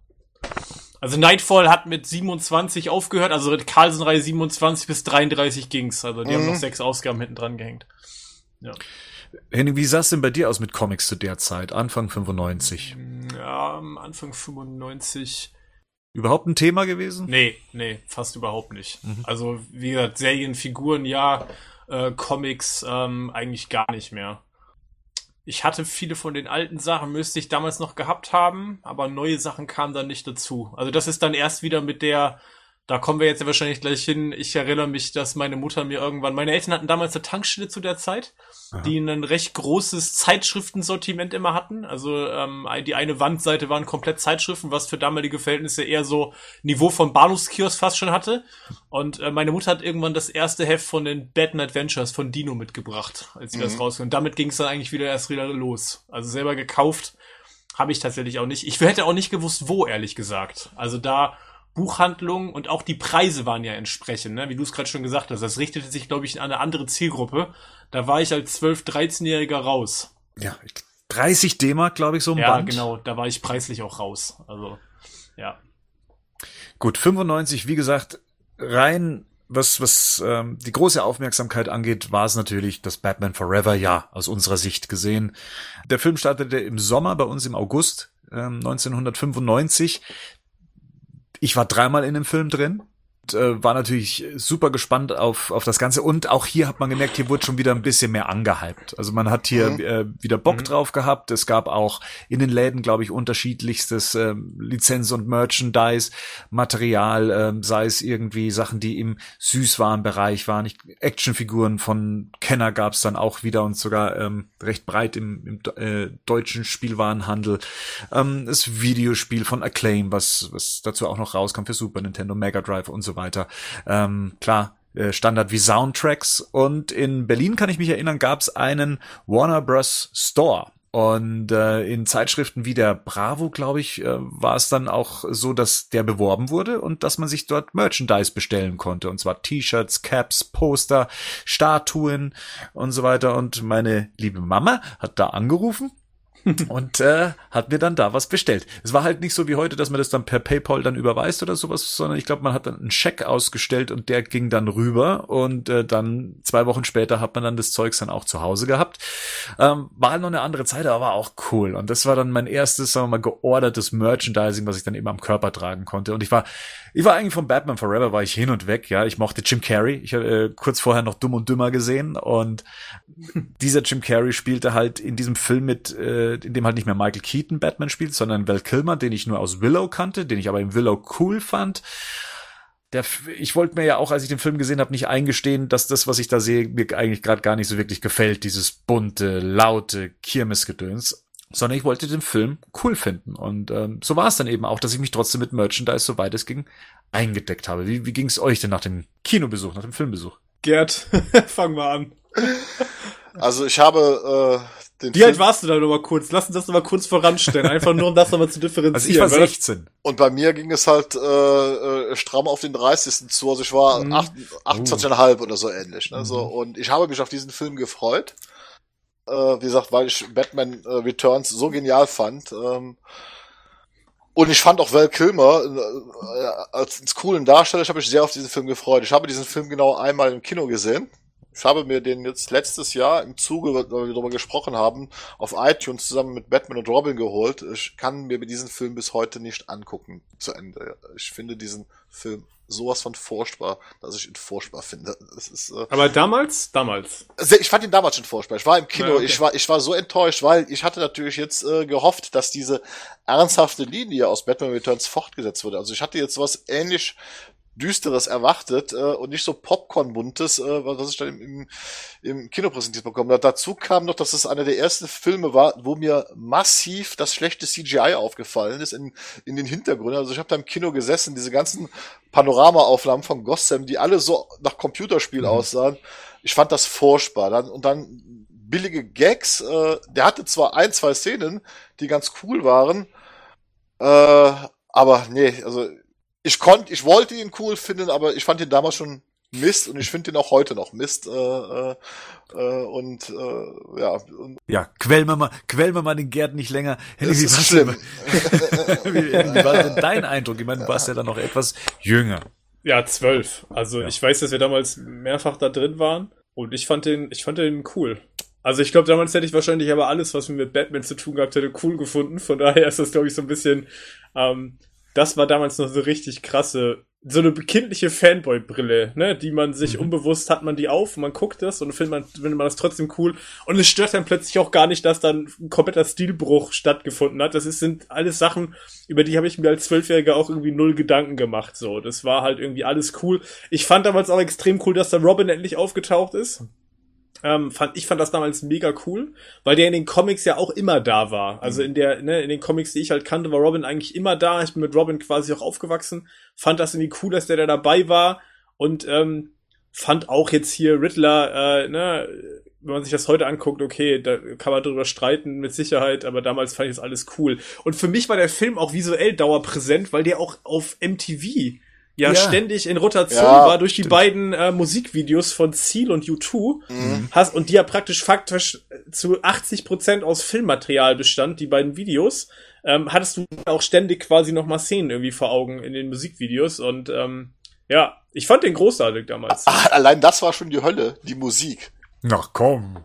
Also Nightfall hat mit 27 aufgehört, also mit Carlsen-Reihe 27 bis 33 ging's. Also die haben Mhm. noch sechs Ausgaben hinten dran gehängt. Ja. Henning, wie sah es denn bei dir aus mit Comics zu der Zeit, Anfang 95? ja, am Anfang 95. Überhaupt ein Thema gewesen? Nee, nee, fast überhaupt nicht. Mhm. Also, wie gesagt, Serien, Figuren, ja, äh, Comics ähm, eigentlich gar nicht mehr. Ich hatte viele von den alten Sachen, müsste ich damals noch gehabt haben, aber neue Sachen kamen dann nicht dazu. Also das ist dann erst wieder mit der, da kommen wir jetzt ja wahrscheinlich gleich hin. Ich erinnere mich, dass meine Mutter mir irgendwann, meine Eltern hatten damals eine Tankstelle zu der Zeit, Aha. die ein recht großes Zeitschriftensortiment immer hatten. Also ähm, die eine Wandseite waren komplett Zeitschriften, was für damalige Verhältnisse eher so Niveau von Bahnhofskiosk fast schon hatte. Und äh, meine Mutter hat irgendwann das erste Heft von den Batman Adventures von Dino mitgebracht, als sie das Mhm. rauskam. Und damit ging es dann eigentlich wieder erst wieder los. Also selber gekauft habe ich tatsächlich auch nicht. Ich hätte auch nicht gewusst, wo, ehrlich gesagt. Also da Buchhandlungen und auch die Preise waren ja entsprechend, ne? wie du es gerade schon gesagt hast. Das richtete sich, glaube ich, an eine andere Zielgruppe. Da war ich als 12-, 13-Jähriger raus. Ja, 30 D-Mark, glaube ich, so ein Ja, Band. genau, da war ich preislich auch raus. Also, ja. Gut, 95, wie gesagt, rein was was ähm, die große Aufmerksamkeit angeht, war es natürlich das Batman Forever Jahr aus unserer Sicht gesehen. Der Film startete im Sommer bei uns im August ähm, 1995. Ich war dreimal in dem Film drin. Äh, war natürlich super gespannt auf, auf das Ganze. Und auch hier hat man gemerkt, hier wurde schon wieder ein bisschen mehr angehypt. Also man hat hier Mhm. äh, wieder Bock Mhm. drauf gehabt. Es gab auch in den Läden, glaube ich, unterschiedlichstes ähm, Lizenz- und Merchandise-Material, ähm, sei es irgendwie Sachen, die im Süßwarenbereich waren. Ich, Actionfiguren von Kenner gab es dann auch wieder und sogar ähm, recht breit im, im äh, deutschen Spielwarenhandel. Ähm, das Videospiel von Acclaim, was, was dazu auch noch rauskam für Super Nintendo, Mega Drive und so weiter. Ähm, klar, äh, Standard wie Soundtracks. Und in Berlin, kann ich mich erinnern, gab es einen Warner Bros. Store. Und äh, in Zeitschriften wie der Bravo, glaube ich, äh, war es dann auch so, dass der beworben wurde und dass man sich dort Merchandise bestellen konnte. Und zwar T-Shirts, Caps, Poster, Statuen und so weiter. Und meine liebe Mama hat da angerufen und äh, hat mir dann da was bestellt. Es war halt nicht so wie heute, dass man das dann per PayPal dann überweist oder sowas, sondern ich glaube, man hat dann einen Scheck ausgestellt und der ging dann rüber und äh, dann zwei Wochen später hat man dann das Zeugs dann auch zu Hause gehabt. Ähm, war halt noch eine andere Zeit, aber war auch cool. Und das war dann mein erstes, sagen wir mal, geordertes Merchandising, was ich dann eben am Körper tragen konnte. Und ich war, ich war eigentlich von Batman Forever, war ich hin und weg, ja. Ich mochte Jim Carrey. Ich habe äh, kurz vorher noch Dumm und Dümmer gesehen und dieser Jim Carrey spielte halt in diesem Film mit, äh, in dem halt nicht mehr Michael Keaton Batman spielt, sondern Val Kilmer, den ich nur aus Willow kannte, den ich aber im Willow cool fand. Der, ich wollte mir ja auch, als ich den Film gesehen habe, nicht eingestehen, dass das, was ich da sehe, mir eigentlich gerade gar nicht so wirklich gefällt, dieses bunte, laute Kirmesgedöns. Sondern ich wollte den Film cool finden. Und ähm, so war es dann eben auch, dass ich mich trotzdem mit Merchandise, soweit es ging, eingedeckt habe. Wie, wie ging es euch denn nach dem Kinobesuch, nach dem Filmbesuch? Gerd, fang mal an. Also ich habe äh, den Wie alt Film warst du da nochmal kurz? Lass uns das nochmal kurz voranstellen, einfach nur um das nochmal zu differenzieren. Also ich war weil das- 16. und bei mir ging es halt äh, äh, stramm auf den 30. zu. Also ich war Mhm. acht- 28,5 oder so ähnlich. Ne? So, und ich habe mich auf diesen Film gefreut. Äh, wie gesagt, weil ich Batman äh, Returns so genial fand. Ähm, und ich fand auch Val Kilmer äh, als als coolen Darsteller, ich habe mich sehr auf diesen Film gefreut. Ich habe diesen Film genau einmal im Kino gesehen. Ich habe mir den jetzt letztes Jahr im Zuge, weil wir darüber gesprochen haben, auf iTunes zusammen mit Batman und Robin geholt. Ich kann mir diesen Film bis heute nicht angucken zu Ende. Ich finde diesen Film sowas von furchtbar, dass ich ihn furchtbar finde. Das ist, äh, Aber damals? Damals. ich fand ihn damals schon furchtbar. Ich war im Kino, Ja, okay. ich war, ich war so enttäuscht, weil ich hatte natürlich jetzt äh, gehofft, dass diese ernsthafte Linie aus Batman Returns fortgesetzt wurde. Also ich hatte jetzt was ähnlich Düsteres erwartet äh, und nicht so Popcorn-buntes, äh, was ich dann im, im, im Kino präsentiert bekommen habe. Dazu kam noch, dass es einer der ersten Filme war, wo mir massiv das schlechte CGI aufgefallen ist in, in den Hintergründen. Also ich habe da im Kino gesessen, diese ganzen Panoramaaufnahmen von Gotham, die alle so nach Computerspiel aussahen. Ich fand das furchtbar. Dann, und dann billige Gags. Äh, der hatte zwar ein, zwei Szenen, die ganz cool waren, äh, aber nee, also ich konnte, ich wollte ihn cool finden, aber ich fand ihn damals schon Mist und ich finde den auch heute noch Mist. Äh, äh, äh, und äh, ja. Und Ja, quellen wir mal, quellen wir mal den Gerd nicht länger. Henning, das wie ist schlimm. denn- wie, wie war denn dein Eindruck? Ich meine, du warst ja dann noch etwas jünger. Ja, zwölf. Also Ja. ich weiß, dass wir damals mehrfach da drin waren und ich fand den, ich fand den cool. Also ich glaube, damals hätte ich wahrscheinlich aber alles, was mit Batman zu tun gehabt hätte, cool gefunden. Von daher ist das, glaube ich, so ein bisschen, ähm, das war damals noch so richtig krasse, so eine kindliche Fanboy-Brille, ne, die man sich Mhm. unbewusst hat man die auf, man guckt das und findet man, findet man das trotzdem cool. Und es stört dann plötzlich auch gar nicht, dass dann ein kompletter Stilbruch stattgefunden hat. Das ist, sind alles Sachen, über die habe ich mir als Zwölfjähriger auch irgendwie null Gedanken gemacht. So, das war halt irgendwie alles cool. Ich fand damals auch extrem cool, dass da Robin endlich aufgetaucht ist. Ähm, fand, ich fand das damals mega cool, weil der in den Comics ja auch immer da war. Also in der, ne, in den Comics, die ich halt kannte, war Robin eigentlich immer da. Ich bin mit Robin quasi auch aufgewachsen. Fand das irgendwie cool, dass der da dabei war und ähm, fand auch jetzt hier Riddler, äh, ne, wenn man sich das heute anguckt, okay, da kann man drüber streiten mit Sicherheit, aber damals fand ich das alles cool. Und für mich war der Film auch visuell dauerpräsent, weil der auch auf MTV ja, Ja. ständig in Rotation Ja, war durch die beiden äh, Musikvideos von Seal und U2 Mhm. hast und die ja praktisch faktisch zu 80 Prozent aus Filmmaterial bestand, die beiden Videos, ähm, hattest du auch ständig quasi noch mal Szenen irgendwie vor Augen in den Musikvideos und ähm, ja, ich fand den großartig damals. Ah, allein das war schon die Hölle, die Musik. Ach komm.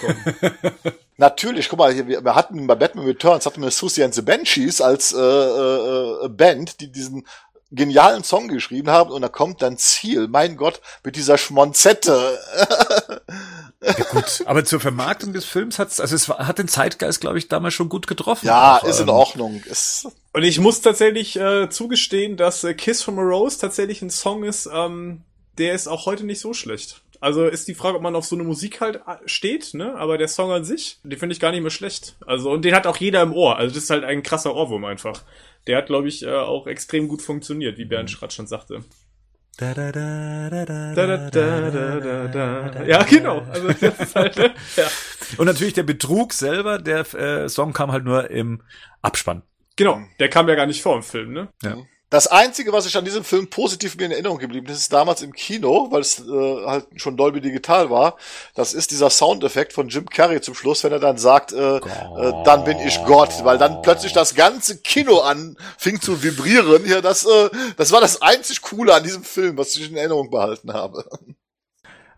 Natürlich, guck mal, hier, wir, wir hatten bei Batman Returns hatten wir Susie and the Banshees als äh, äh, äh, Band, die diesen genialen Song geschrieben haben und da kommt dann Ziel, mein Gott, mit dieser Schmonzette. Gut, aber zur Vermarktung des Films hat's, also es hat den Zeitgeist, glaube ich, damals schon gut getroffen. Ja, Auch, ist in ähm, Ordnung. Ist, Und ich muss tatsächlich äh, zugestehen, dass äh, Kiss from a Rose tatsächlich ein Song ist, ähm, der ist auch heute nicht so schlecht. Also ist die Frage, ob man auf so eine Musik halt äh, steht, ne? Aber der Song an sich, den finde ich gar nicht mehr schlecht. Also und den hat auch jeder im Ohr. Also das ist halt ein krasser Ohrwurm einfach. Der hat, glaube ich, äh, auch extrem gut funktioniert, wie Bernd gerade schon sagte. Da, da, da, da, da, Da, da, da, da, da, da. Ja, genau. Also das ist halt, ne? ja. Und natürlich der Betrug selber, der äh, Song kam halt nur im Abspann. Genau, der kam ja gar nicht vor im Film, ne? Ja. Das Einzige, was ich an diesem Film positiv mir in Erinnerung geblieben ist, ist damals im Kino, weil es äh, halt schon Dolby Digital war, das ist dieser Soundeffekt von Jim Carrey zum Schluss, wenn er dann sagt, äh, äh, dann bin ich Gott, weil dann plötzlich das ganze Kino anfing zu vibrieren. Ja, das, äh, das war das einzig Coole an diesem Film, was ich in Erinnerung behalten habe.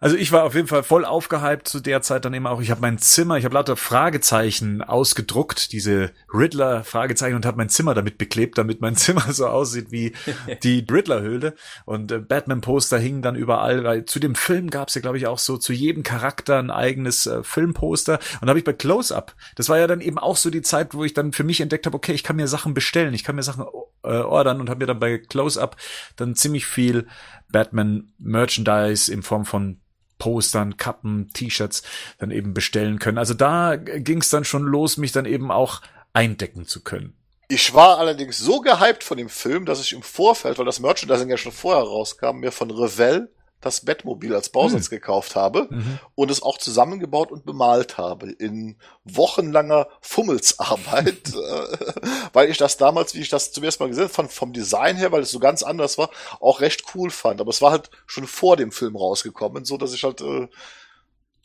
Also ich war auf jeden Fall voll aufgehypt zu der Zeit dann eben auch. Ich habe mein Zimmer, ich habe lauter Fragezeichen ausgedruckt, diese Riddler Fragezeichen und habe mein Zimmer damit beklebt, damit mein Zimmer so aussieht wie die Riddler Höhle und äh, Batman Poster hingen dann überall, weil zu dem Film gab es ja glaube ich auch so zu jedem Charakter ein eigenes äh, Filmposter und habe ich bei Close Up. Das war ja dann eben auch so die Zeit, wo ich dann für mich entdeckt habe, okay, ich kann mir Sachen bestellen, ich kann mir Sachen äh, ordern und habe mir dann bei Close Up dann ziemlich viel Batman Merchandise in Form von Postern, Kappen, T-Shirts dann eben bestellen können. Also da ging es dann schon los, mich dann eben auch eindecken zu können. Ich war allerdings so gehypt von dem Film, dass ich im Vorfeld, weil das Merchandising ja schon vorher rauskam, mir von Revell das Bettmobil als Bausatz gekauft habe und es auch zusammengebaut und bemalt habe in wochenlanger Fummelsarbeit, äh, weil ich das damals, wie ich das zum ersten Mal gesehen habe, von, vom Design her, weil es so ganz anders war, auch recht cool fand. Aber es war halt schon vor dem Film rausgekommen, so dass ich halt äh,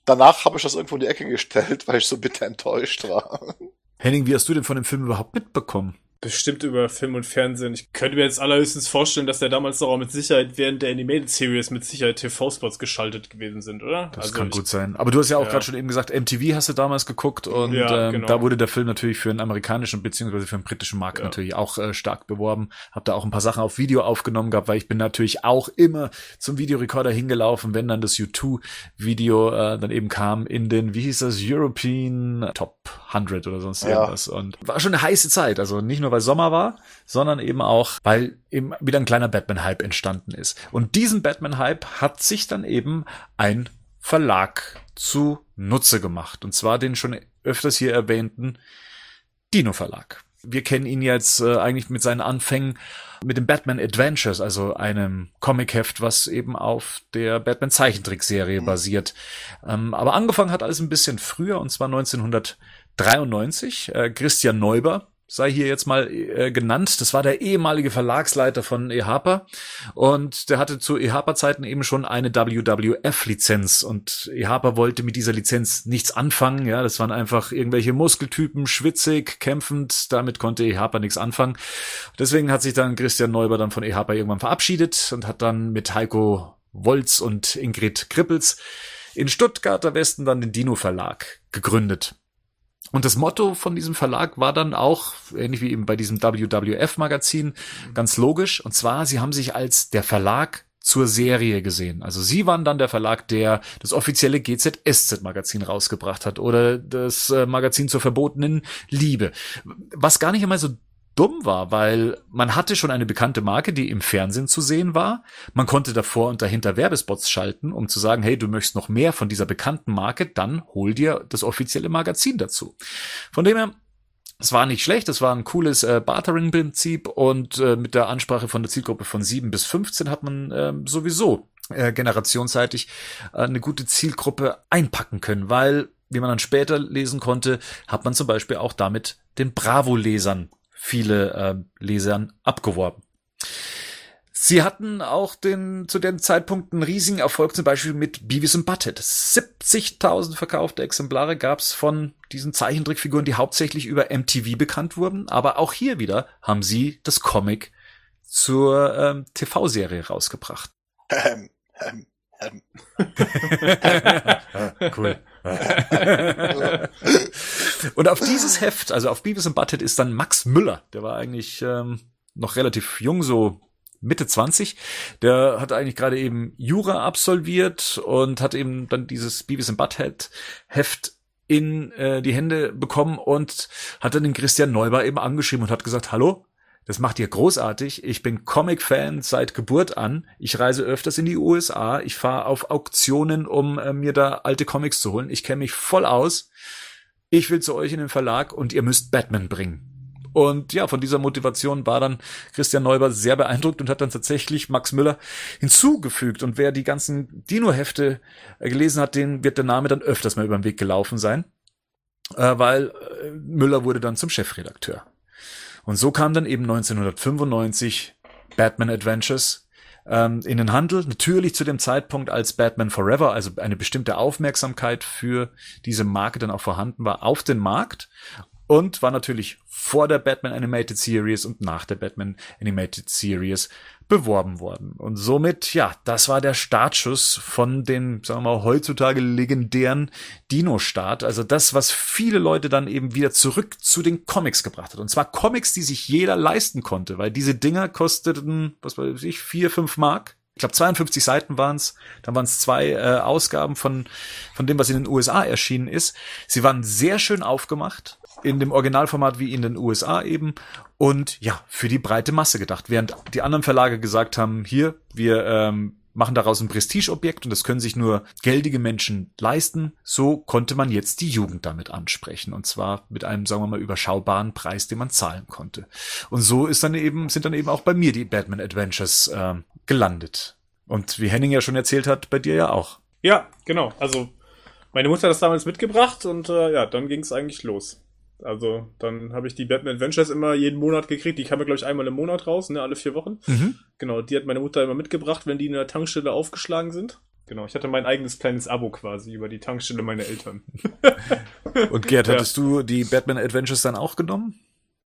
danach habe ich das irgendwo in die Ecke gestellt, weil ich so bitter enttäuscht war. Henning, wie hast du denn von dem Film überhaupt mitbekommen? Bestimmt über Film und Fernsehen. Ich könnte mir jetzt allerhöchstens vorstellen, dass der damals auch mit Sicherheit während der Animated Series mit Sicherheit TV-Spots geschaltet gewesen sind, oder? Das Also kann ich- gut sein. Aber du hast ja auch Ja. gerade schon eben gesagt, MTV hast du damals geguckt und Ja, ähm, genau. da wurde der Film natürlich für einen amerikanischen beziehungsweise für einen britischen Markt Ja. natürlich auch äh, stark beworben. Hab da auch ein paar Sachen auf Video aufgenommen gehabt, weil ich bin natürlich auch immer zum Videorekorder hingelaufen, wenn dann das U2-Video äh, dann eben kam in den, wie hieß das, European Top 100 oder sonst Ja. irgendwas. Und war schon eine heiße Zeit. Also nicht nur, weil Sommer war, sondern eben auch, weil eben wieder ein kleiner Batman-Hype entstanden ist. Und diesen Batman-Hype hat sich dann eben ein Verlag zu Nutze gemacht. Und zwar den schon öfters hier erwähnten Dino Verlag. Wir kennen ihn jetzt äh, eigentlich mit seinen Anfängen mit dem Batman Adventures, also einem Comicheft, was eben auf der Batman Zeichentrickserie basiert. Ähm, aber angefangen hat alles ein bisschen früher, und zwar 1993. Äh, Christian Neuber, sei hier jetzt mal äh, genannt. Das war der ehemalige Verlagsleiter von EHAPA und der hatte zu EHAPA-Zeiten eben schon eine WWF-Lizenz und EHAPA wollte mit dieser Lizenz nichts anfangen. Ja, das waren einfach irgendwelche Muskeltypen, schwitzig, kämpfend. Damit konnte EHAPA nichts anfangen. Deswegen hat sich dann Christian Neuber dann von EHAPA irgendwann verabschiedet und hat dann mit Heiko Wolz und Ingrid Krippels in Stuttgarter Westen dann den Dino Verlag gegründet. Und das Motto von diesem Verlag war dann auch, ähnlich wie eben bei diesem WWF-Magazin, ganz logisch. Und zwar, sie haben sich als der Verlag zur Serie gesehen. Also sie waren dann der Verlag, der das offizielle GZSZ-Magazin rausgebracht hat oder das äh, Magazin zur verbotenen Liebe. Was gar nicht einmal so dumm war, weil man hatte schon eine bekannte Marke, die im Fernsehen zu sehen war. Man konnte davor und dahinter Werbespots schalten, um zu sagen, hey, du möchtest noch mehr von dieser bekannten Marke, dann hol dir das offizielle Magazin dazu. Von dem her, es war nicht schlecht, es war ein cooles äh, Bartering-Prinzip und äh, mit der Ansprache von der Zielgruppe von 7 bis 15 hat man äh, sowieso äh, generationsseitig äh, eine gute Zielgruppe einpacken können, weil, wie man dann später lesen konnte, hat man zum Beispiel auch damit den Bravo-Lesern viele äh, Lesern abgeworben. Sie hatten auch den, zu dem Zeitpunkt einen riesigen Erfolg, zum Beispiel mit Beavis and Butthead. 70.000 verkaufte Exemplare gab's von diesen Zeichentrickfiguren, die hauptsächlich über MTV bekannt wurden. Aber auch hier wieder haben sie das Comic zur ähm, TV-Serie rausgebracht. Ähm, ähm, ähm. cool. und auf dieses Heft, also auf Beavis and Butthead, ist dann Max Müller, der war eigentlich ähm, noch relativ jung, so Mitte 20. Der hat eigentlich gerade eben Jura absolviert und hat eben dann dieses Beavis and Butthead Heft in äh, die Hände bekommen und hat dann den Christian Neuber eben angeschrieben und hat gesagt, hallo, das macht ihr großartig. Ich bin Comic-Fan seit Geburt an. Ich reise öfters in die USA. Ich fahre auf Auktionen, um äh, mir da alte Comics zu holen. Ich kenne mich voll aus. Ich will zu euch in den Verlag und ihr müsst Batman bringen. Und ja, von dieser Motivation war dann Christian Neuber sehr beeindruckt und hat dann tatsächlich Max Müller hinzugefügt. Und wer die ganzen Dino-Hefte äh, gelesen hat, den wird der Name dann öfters mal über den Weg gelaufen sein, äh, weil äh, Müller wurde dann zum Chefredakteur. Und so kam dann eben 1995 Batman Adventures ähm, in den Handel. Natürlich zu dem Zeitpunkt, als Batman Forever, also eine bestimmte Aufmerksamkeit für diese Marke dann auch vorhanden war, auf den Markt und war natürlich vor der Batman Animated Series und nach der Batman Animated Series beworben worden. Und somit, ja, das war der Startschuss von dem, sagen wir mal, heutzutage legendären Dino-Start. Also das, was viele Leute dann eben wieder zurück zu den Comics gebracht hat. Und zwar Comics, die sich jeder leisten konnte, weil diese Dinger kosteten, was weiß ich, vier, fünf Mark. Ich glaube 52 Seiten waren es. Dann waren es zwei äh, Ausgaben von von dem, was in den USA erschienen ist. Sie waren sehr schön aufgemacht in dem Originalformat wie in den USA eben und ja, für die breite Masse gedacht. Während die anderen Verlage gesagt haben, hier, wir ähm, machen daraus ein Prestigeobjekt und das können sich nur geldige Menschen leisten, so konnte man jetzt die Jugend damit ansprechen und zwar mit einem, sagen wir mal, überschaubaren Preis, den man zahlen konnte. Und so ist dann eben, sind dann eben auch bei mir die Batman Adventures äh, gelandet. Und wie Henning ja schon erzählt hat, bei dir ja auch. Ja, genau. Also meine Mutter hat das damals mitgebracht und äh, ja, dann ging es eigentlich los. Also dann habe ich die Batman Adventures immer jeden Monat gekriegt. Die kamen, glaube ich, einmal im Monat raus, ne, alle vier Wochen. Mhm. Genau, die hat meine Mutter immer mitgebracht, wenn die in der Tankstelle aufgeschlagen sind. Genau, ich hatte mein eigenes kleines Abo quasi über die Tankstelle meiner Eltern. Und Gerd, hattest ja. du die Batman Adventures dann auch genommen?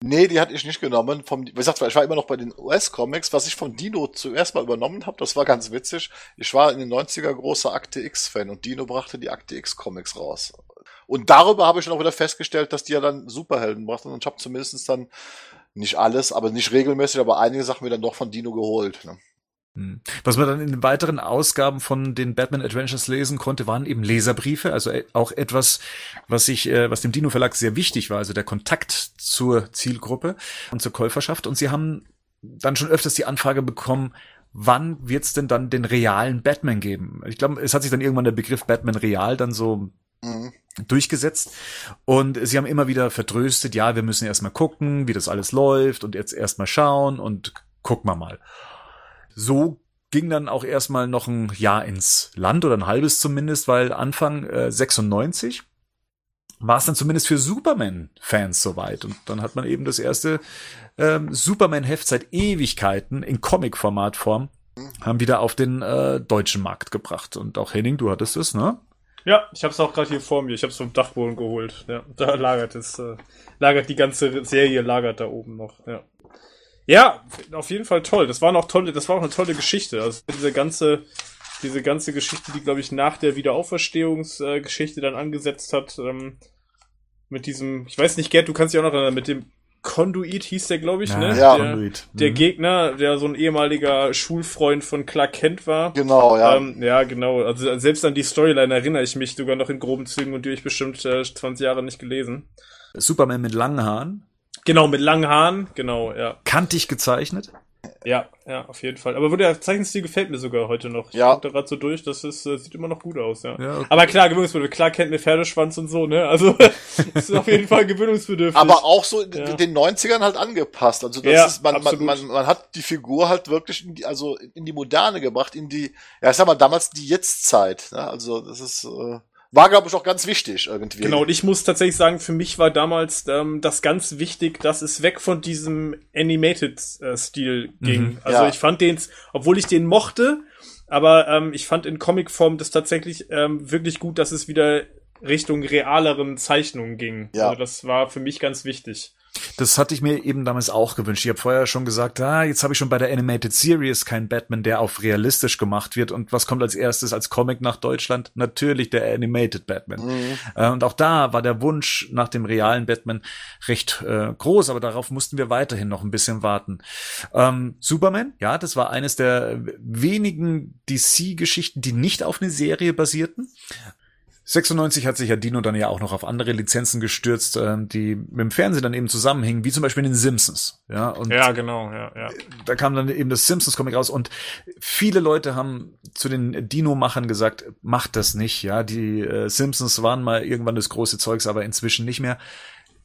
Nee, die hatte ich nicht genommen. Vom, wie gesagt, ich war immer noch bei den US-Comics. Was ich von Dino zuerst mal übernommen habe, das war ganz witzig. Ich war in den 90er großer Akte X-Fan und Dino brachte die Akte X-Comics raus. Und darüber habe ich dann auch wieder festgestellt, dass die ja dann Superhelden brachten. Und ich habe zumindest dann nicht alles, aber nicht regelmäßig, aber einige Sachen wieder noch von Dino geholt. Ne? Hm. Was man dann in den weiteren Ausgaben von den Batman Adventures lesen konnte, waren eben Leserbriefe, also äh, auch etwas, was ich, äh, was dem Dino Verlag sehr wichtig war, also der Kontakt zur Zielgruppe und zur Käuferschaft. Und sie haben dann schon öfters die Anfrage bekommen, wann wird's denn dann den realen Batman geben? Ich glaube, es hat sich dann irgendwann der Begriff Batman real dann so mhm. durchgesetzt. Und sie haben immer wieder vertröstet, ja, wir müssen erstmal gucken, wie das alles läuft und jetzt erstmal schauen und gucken wir mal. So ging dann auch erstmal noch ein Jahr ins Land oder ein halbes zumindest, weil Anfang äh, 96 war es dann zumindest für Superman-Fans soweit. Und dann hat man eben das erste ähm, Superman-Heft seit Ewigkeiten in Comic-Formatform haben wieder auf den äh, deutschen Markt gebracht. Und auch Henning, du hattest es, ne? Ja, ich habe es auch gerade hier vor mir. Ich habe es vom Dachboden geholt. Ja, da lagert es, äh, lagert die ganze Serie lagert da oben noch. Ja. Ja, auf jeden Fall toll. Das war noch tolle, das war auch eine tolle Geschichte. Also diese ganze, diese ganze Geschichte, die glaube ich nach der Wiederaufverstehungsgeschichte dann angesetzt hat, ähm, mit diesem, ich weiß nicht, Gerd, du kannst dich auch noch erinnern, mit dem Conduit hieß der, glaube ich, Ja, ne? ja. Der, Conduit. der Mhm. Gegner, der so ein ehemaliger Schulfreund von Clark Kent war. Genau, ja. Ähm, ja, genau. Also selbst an die Storyline erinnere ich mich sogar noch in groben Zügen und die habe ich bestimmt äh, 20 Jahre nicht gelesen. Superman mit langen Haaren, Genau, mit langen Haaren, genau, ja. kantig gezeichnet. Ja, ja, auf jeden Fall. Aber wo der Zeichenstil gefällt mir sogar heute noch. Ich Ja. guck da gerade so durch, das ist, äh, sieht immer noch gut aus, ja. Ja, okay. Aber klar, gewöhnungsbedürftig. Klar kennt mir Pferdeschwanz und so, ne? Also, das ist auf jeden Fall gewöhnungsbedürftig. Aber auch so in Ja. den 90ern halt angepasst. Also das Ja, ist, man, man, man, man hat die Figur halt wirklich in die, also in die Moderne gebracht, in die, ja, ich sag mal, damals die Jetztzeit. Ne? Also das ist, äh, war, glaube ich, auch ganz wichtig irgendwie. Genau, und ich muss tatsächlich sagen, für mich war damals ähm, das ganz wichtig, dass es weg von diesem Animated-Stil ging. Mhm, also ja. ich fand den, obwohl ich den mochte, aber ähm, ich fand in Comicform das tatsächlich ähm, wirklich gut, dass es wieder Richtung realeren Zeichnungen ging. Ja. Also das war für mich ganz wichtig. Das hatte ich mir eben damals auch gewünscht. Ich habe vorher schon gesagt, ah, jetzt habe ich schon bei der Animated Series keinen Batman, der auf realistisch gemacht wird. Und was kommt als erstes als Comic nach Deutschland? Natürlich der Animated Batman. Mhm. Äh, und auch da war der Wunsch nach dem realen Batman recht äh, groß, aber darauf mussten wir weiterhin noch ein bisschen warten. Ähm, Superman, ja, das war eines der wenigen DC-Geschichten, die nicht auf eine Serie basierten. 96 hat sich ja Dino dann ja auch noch auf andere Lizenzen gestürzt, ähm, die mit dem Fernsehen dann eben zusammenhängen, wie zum Beispiel in den Simpsons. Ja, und Ja, genau, ja, ja. da kam dann eben das Simpsons-Comic raus und viele Leute haben zu den Dino-Machern gesagt, macht das nicht, ja, die äh, Simpsons waren mal irgendwann das große Zeugs, aber inzwischen nicht mehr.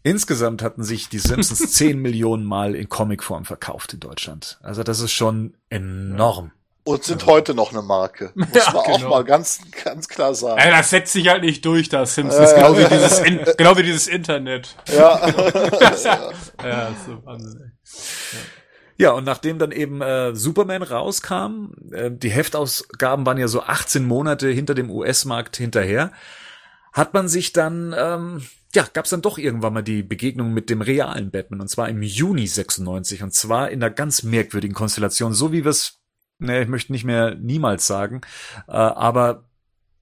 Insgesamt hatten sich die Simpsons 10 Millionen Mal in Comicform verkauft in Deutschland. Also das ist schon enorm. Und sind heute noch eine Marke. Muss Ja, man auch genau. mal ganz, ganz klar sagen. Ey, das setzt sich halt nicht durch, das Simpsons. genau, wie dieses In genau wie dieses Internet. Ja. Ja, so Wahnsinn. Ja, und nachdem dann eben äh, Superman rauskam, äh, die Heftausgaben waren ja so 18 Monate hinter dem US-Markt hinterher, hat man sich dann, ähm, ja, gab es dann doch irgendwann mal die Begegnung mit dem realen Batman, und zwar im Juni 96, und zwar in einer ganz merkwürdigen Konstellation, so wie wir es, ne, ich möchte nicht mehr niemals sagen, äh, aber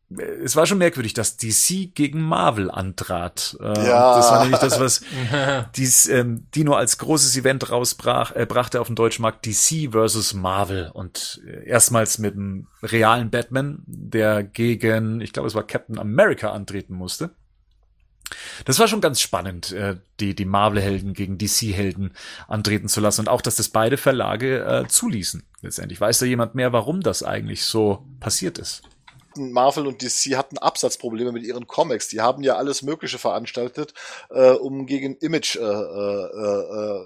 äh, es war schon merkwürdig, dass DC gegen Marvel antrat. Äh, Ja. Das war nämlich das, was dies ähm, Dino als großes Event rausbrach, äh, brachte auf den deutschen Markt DC versus Marvel und äh, erstmals mit einem realen Batman, der gegen, ich glaube, es war Captain America antreten musste. Das war schon ganz spannend, äh, die, die Marvel-Helden gegen DC-Helden antreten zu lassen und auch, dass das beide Verlage äh, zuließen. Letztendlich weiß da jemand mehr, warum das eigentlich so passiert ist. Marvel und DC hatten Absatzprobleme mit ihren Comics. Die haben ja alles Mögliche veranstaltet, äh, um gegen Image äh, äh, äh,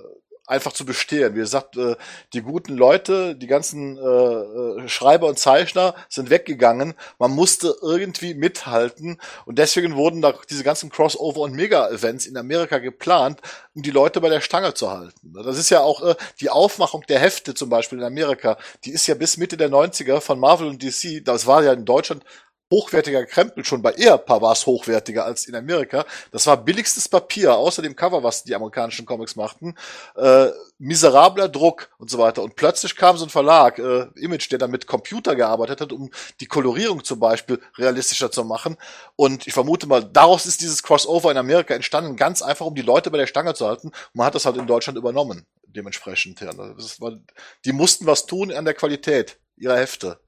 einfach zu bestehen. Wie gesagt, äh, die guten Leute, die ganzen äh, äh, Schreiber und Zeichner sind weggegangen. Man musste irgendwie mithalten und deswegen wurden da diese ganzen Crossover und Mega-Events in Amerika geplant, um die Leute bei der Stange zu halten. Das ist ja auch äh, die Aufmachung der Hefte zum Beispiel in Amerika. Die ist ja bis Mitte der 90er von Marvel und DC, das war ja in Deutschland hochwertiger Krempel, schon bei Ehepaar war es hochwertiger als in Amerika. Das war billigstes Papier, außer dem Cover, was die amerikanischen Comics machten. Äh, miserabler Druck und so weiter. Und plötzlich kam so ein Verlag, äh, Image, der dann mit Computer gearbeitet hat, um die Kolorierung zum Beispiel realistischer zu machen. Und ich vermute mal, daraus ist dieses Crossover in Amerika entstanden, ganz einfach, um die Leute bei der Stange zu halten. Und man hat das halt in Deutschland übernommen, dementsprechend. Ja, war, die mussten was tun an der Qualität ihrer Hefte.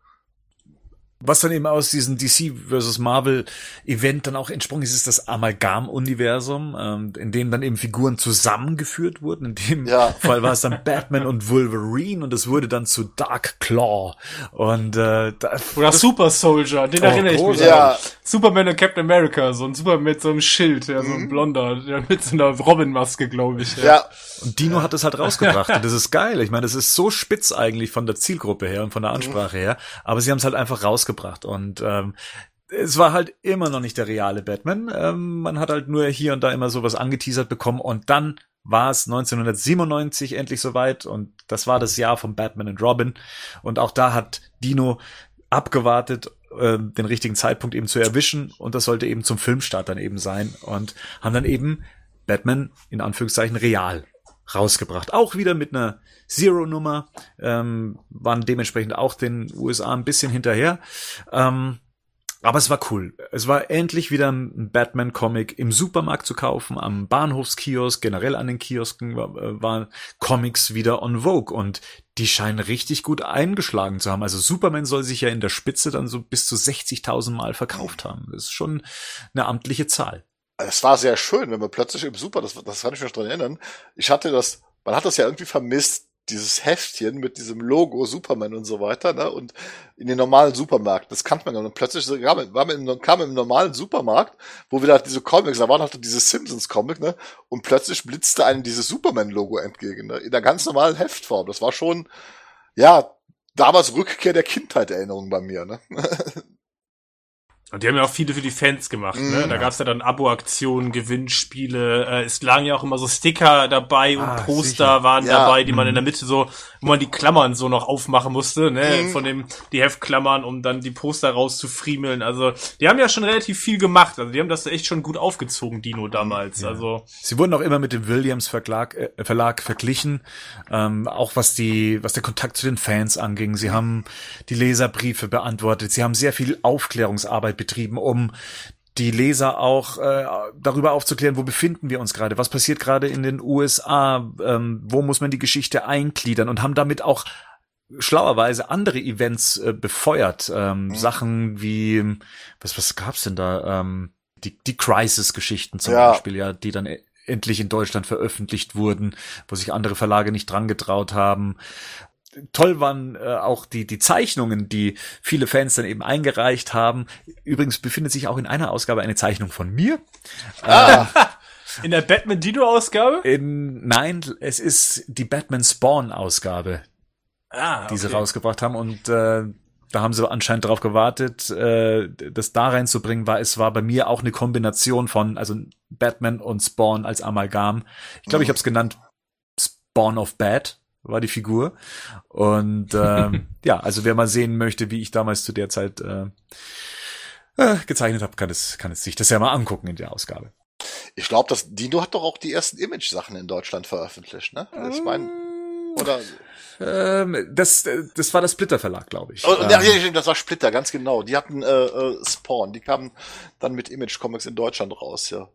Was dann eben aus diesem DC versus Marvel Event dann auch entsprungen ist, ist das Amalgam-Universum, ähm, in dem dann eben Figuren zusammengeführt wurden. In dem Ja. Fall war es dann Batman und Wolverine und es wurde dann zu Dark Claw. Und äh, da, Oder Super Soldier, den Oh, erinnere ich mich. Ja. an. Superman und Captain America, so ein Superman mit so einem Schild, ja, so ein blonder, der mit so einer Robin-Maske, glaube ich. Ja, und Dino hat es halt rausgebracht. Und das ist geil. Ich meine, das ist so spitz eigentlich von der Zielgruppe her und von der Ansprache her. Aber sie haben es halt einfach rausgebracht. Und ähm, es war halt immer noch nicht der reale Batman. Ähm, man hat halt nur hier und da immer sowas angeteasert bekommen. Und dann war es 1997 endlich soweit. Und das war das Jahr von Batman und Robin. Und auch da hat Dino abgewartet, äh, den richtigen Zeitpunkt eben zu erwischen. Und das sollte eben zum Filmstart dann eben sein. Und haben dann eben Batman in Anführungszeichen real rausgebracht. Auch wieder mit einer Zero-Nummer, ähm, waren dementsprechend auch den USA ein bisschen hinterher. Ähm, aber es war cool. Es war endlich wieder ein Batman-Comic im Supermarkt zu kaufen, am Bahnhofskiosk, generell an den Kiosken äh, waren Comics wieder on Vogue und die scheinen richtig gut eingeschlagen zu haben. Also Superman soll sich ja in der Spitze dann so bis zu 60.000 Mal verkauft haben. Das ist schon eine amtliche Zahl. Es war sehr schön, wenn man plötzlich im Super, das, das kann ich mich noch dran erinnern, ich hatte das, man hat das ja irgendwie vermisst, dieses Heftchen mit diesem Logo Superman und so weiter, ne? Und in den normalen Supermärkten, das kannte man ja. Und plötzlich kam man, im, kam im normalen Supermarkt, wo wieder diese Comics, da waren halt diese Simpsons-Comic, ne? Und plötzlich blitzte einem dieses Superman-Logo entgegen, ne? In der ganz normalen Heftform. Das war schon, ja, damals Rückkehr der Kindheit Erinnerung bei mir, ne? Und die haben ja auch viele für die Fans gemacht, ne? Mhm. Da gab's ja dann Abo-Aktionen, Gewinnspiele, äh, es lagen ja auch immer so Sticker dabei und ah, Poster sicher. waren ja. dabei, die man in der mhm. Mitte so, wo man die Klammern so noch aufmachen musste, ne? Mhm. Von dem, die Heftklammern, um dann die Poster rauszufriemeln. Also, die haben ja schon relativ viel gemacht. Also, die haben das echt schon gut aufgezogen, Dino damals. Ja. Also. Sie wurden auch immer mit dem Williams Verlag, äh, Verlag verglichen, ähm, auch was die, was der Kontakt zu den Fans anging. Sie haben die Leserbriefe beantwortet. Sie haben sehr viel Aufklärungsarbeit betrieben, um die Leser auch äh, darüber aufzuklären, wo befinden wir uns gerade, was passiert gerade in den USA, ähm, wo muss man die Geschichte eingliedern und haben damit auch schlauerweise andere Events äh, befeuert. Ähm, mhm. Sachen wie, was, was gab's denn da? Ähm, die, die Crisis-Geschichten zum ja. Beispiel, ja, die dann e-, endlich in Deutschland veröffentlicht wurden, wo sich andere Verlage nicht dran getraut haben toll waren äh, auch die, die Zeichnungen, die viele Fans dann eben eingereicht haben. Übrigens befindet sich auch in einer Ausgabe eine Zeichnung von mir. Ah. in der Batman Dino Ausgabe? In, nein, es ist die Batman Spawn Ausgabe, ah, okay. die sie rausgebracht haben und äh, da haben sie anscheinend darauf gewartet, äh, das da reinzubringen, weil es war bei mir auch eine Kombination von, also Batman und Spawn als Amalgam. Ich glaube, ich habe es genannt Spawn of Bad war die Figur. Und ähm, ja, also wer mal sehen möchte, wie ich damals zu der Zeit äh, äh, gezeichnet habe, kann es, kann es sich das ja mal angucken in der Ausgabe. Ich glaube, das Dino hat doch auch die ersten Image-Sachen in Deutschland veröffentlicht, ne? Ich meine, oder? Ähm, das, das war das Splitter Verlag, glaube ich. Oh, ähm, ja, das war Splitter, ganz genau. Die hatten äh, äh, Spawn, die kamen dann mit Image Comics in Deutschland raus, ja.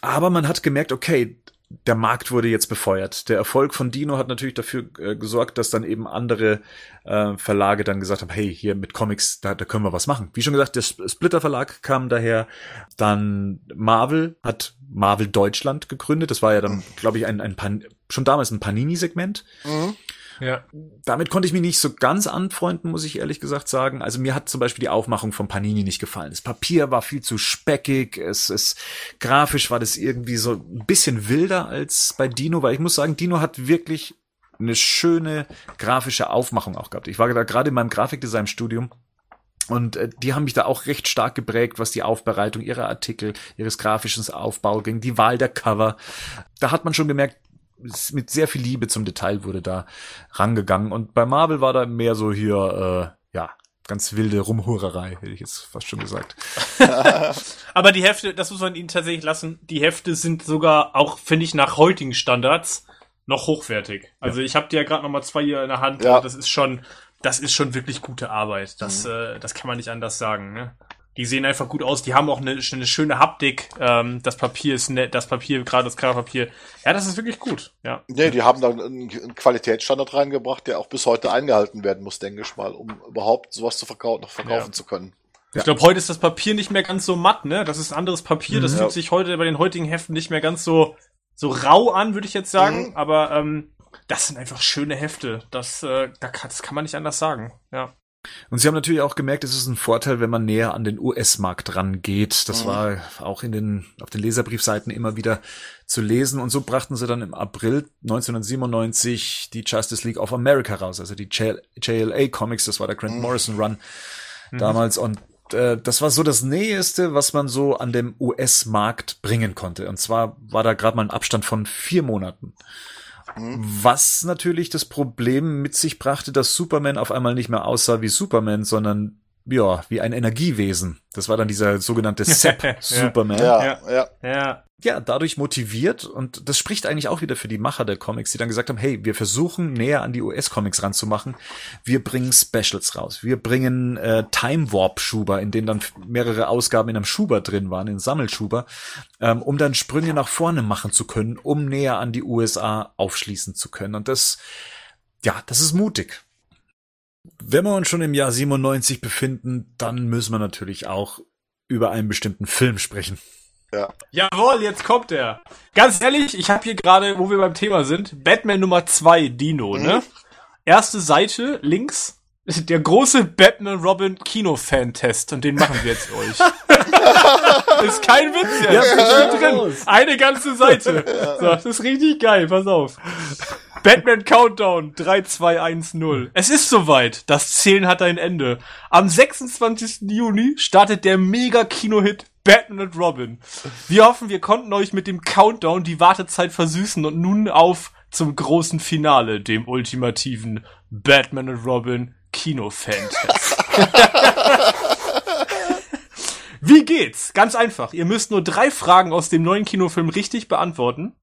Aber man hat gemerkt, okay, der Markt wurde jetzt befeuert. Der Erfolg von Dino hat natürlich dafür äh, gesorgt, dass dann eben andere äh, Verlage dann gesagt haben, hey, hier mit Comics, da, da können wir was machen. Wie schon gesagt, der Splitter Verlag kam daher. Dann Marvel hat Marvel Deutschland gegründet. Das war ja dann, glaube ich, ein, ein Pan schon damals ein Panini-Segment. Mhm. Ja. Damit konnte ich mich nicht so ganz anfreunden, muss ich ehrlich gesagt sagen. Also mir hat zum Beispiel die Aufmachung von Panini nicht gefallen. Das Papier war viel zu speckig. Es ist grafisch war das irgendwie so ein bisschen wilder als bei Dino, weil ich muss sagen, Dino hat wirklich eine schöne grafische Aufmachung auch gehabt. Ich war da gerade in meinem Grafikdesign-Studium und äh, die haben mich da auch recht stark geprägt, was die Aufbereitung ihrer Artikel, ihres grafischen Aufbau ging, die Wahl der Cover. Da hat man schon gemerkt, mit sehr viel Liebe zum Detail wurde da rangegangen. Und bei Marvel war da mehr so hier, äh, ja, ganz wilde Rumhurerei, hätte ich jetzt fast schon gesagt. Aber die Hefte, das muss man ihnen tatsächlich lassen, die Hefte sind sogar auch, finde ich, nach heutigen Standards noch hochwertig. Also ja. ich habe die ja gerade noch mal zwei hier in der Hand. Ja. Das ist schon, das ist schon wirklich gute Arbeit. Das, mhm. äh, das kann man nicht anders sagen. Ne? Die sehen einfach gut aus. Die haben auch eine, eine schöne Haptik. Ähm, das Papier ist nett. Das Papier, gerade das Coverpapier. Ja, das ist wirklich gut. Ja. Nee, die haben da einen Qualitätsstandard reingebracht, der auch bis heute eingehalten werden muss, denke ich mal, um überhaupt sowas zu verkaufen, noch verkaufen ja. zu können. Ich glaube, heute ist das Papier nicht mehr ganz so matt, ne? Das ist ein anderes Papier. Das mhm. fühlt sich heute bei den heutigen Heften nicht mehr ganz so so rau an, würde ich jetzt sagen. Mhm. Aber ähm, das sind einfach schöne Hefte. Das, äh, das kann man nicht anders sagen. Ja. Und sie haben natürlich auch gemerkt, es ist ein Vorteil, wenn man näher an den US-Markt rangeht. Das mhm. war auch in den, auf den Leserbriefseiten immer wieder zu lesen. Und so brachten sie dann im April 1997 die Justice League of America raus, also die JLA Comics, das war der Grant mhm. Morrison Run mhm. damals. Und äh, das war so das Näheste, was man so an dem US-Markt bringen konnte. Und zwar war da gerade mal ein Abstand von vier Monaten. Was natürlich das Problem mit sich brachte, dass Superman auf einmal nicht mehr aussah wie Superman, sondern ja, wie ein Energiewesen. Das war dann dieser sogenannte Sepp-Superman. Ja, Ja. ja. Ja. ja, dadurch motiviert und das spricht eigentlich auch wieder für die Macher der Comics, die dann gesagt haben, hey, wir versuchen näher an die US-Comics ranzumachen. Wir bringen Specials raus. Wir bringen äh, Time Warp Schuber, in denen dann mehrere Ausgaben in einem Schuber drin waren, in Sammelschuber, ähm, um dann Sprünge nach vorne machen zu können, um näher an die USA aufschließen zu können. Und das, ja, das ist mutig. Wenn wir uns schon im Jahr 97 befinden, dann müssen wir natürlich auch über einen bestimmten Film sprechen. Jawohl, jetzt kommt er. Ganz ehrlich, ich habe hier gerade, wo wir beim Thema sind, Batman Nummer 2, Dino, ne? Erste Seite, links, der große Batman Robin Kino-Fan-Test und den machen wir jetzt euch. ist kein Witz jetzt. Ja, Ja, drin. Eine ganze Seite. So, das ist richtig geil, pass auf. Batman Countdown 3, 2, 1, 0. Es ist soweit. Das Zählen hat ein Ende. Am 26. Juni startet der Mega-Kino-Hit Batman und Robin. Wir hoffen, wir konnten euch mit dem Countdown die Wartezeit versüßen und nun auf zum großen Finale, dem ultimativen Batman und Robin Kino-Fan-Test. Wie geht's? Ganz einfach. Ihr müsst nur drei Fragen aus dem neuen Kinofilm richtig beantworten.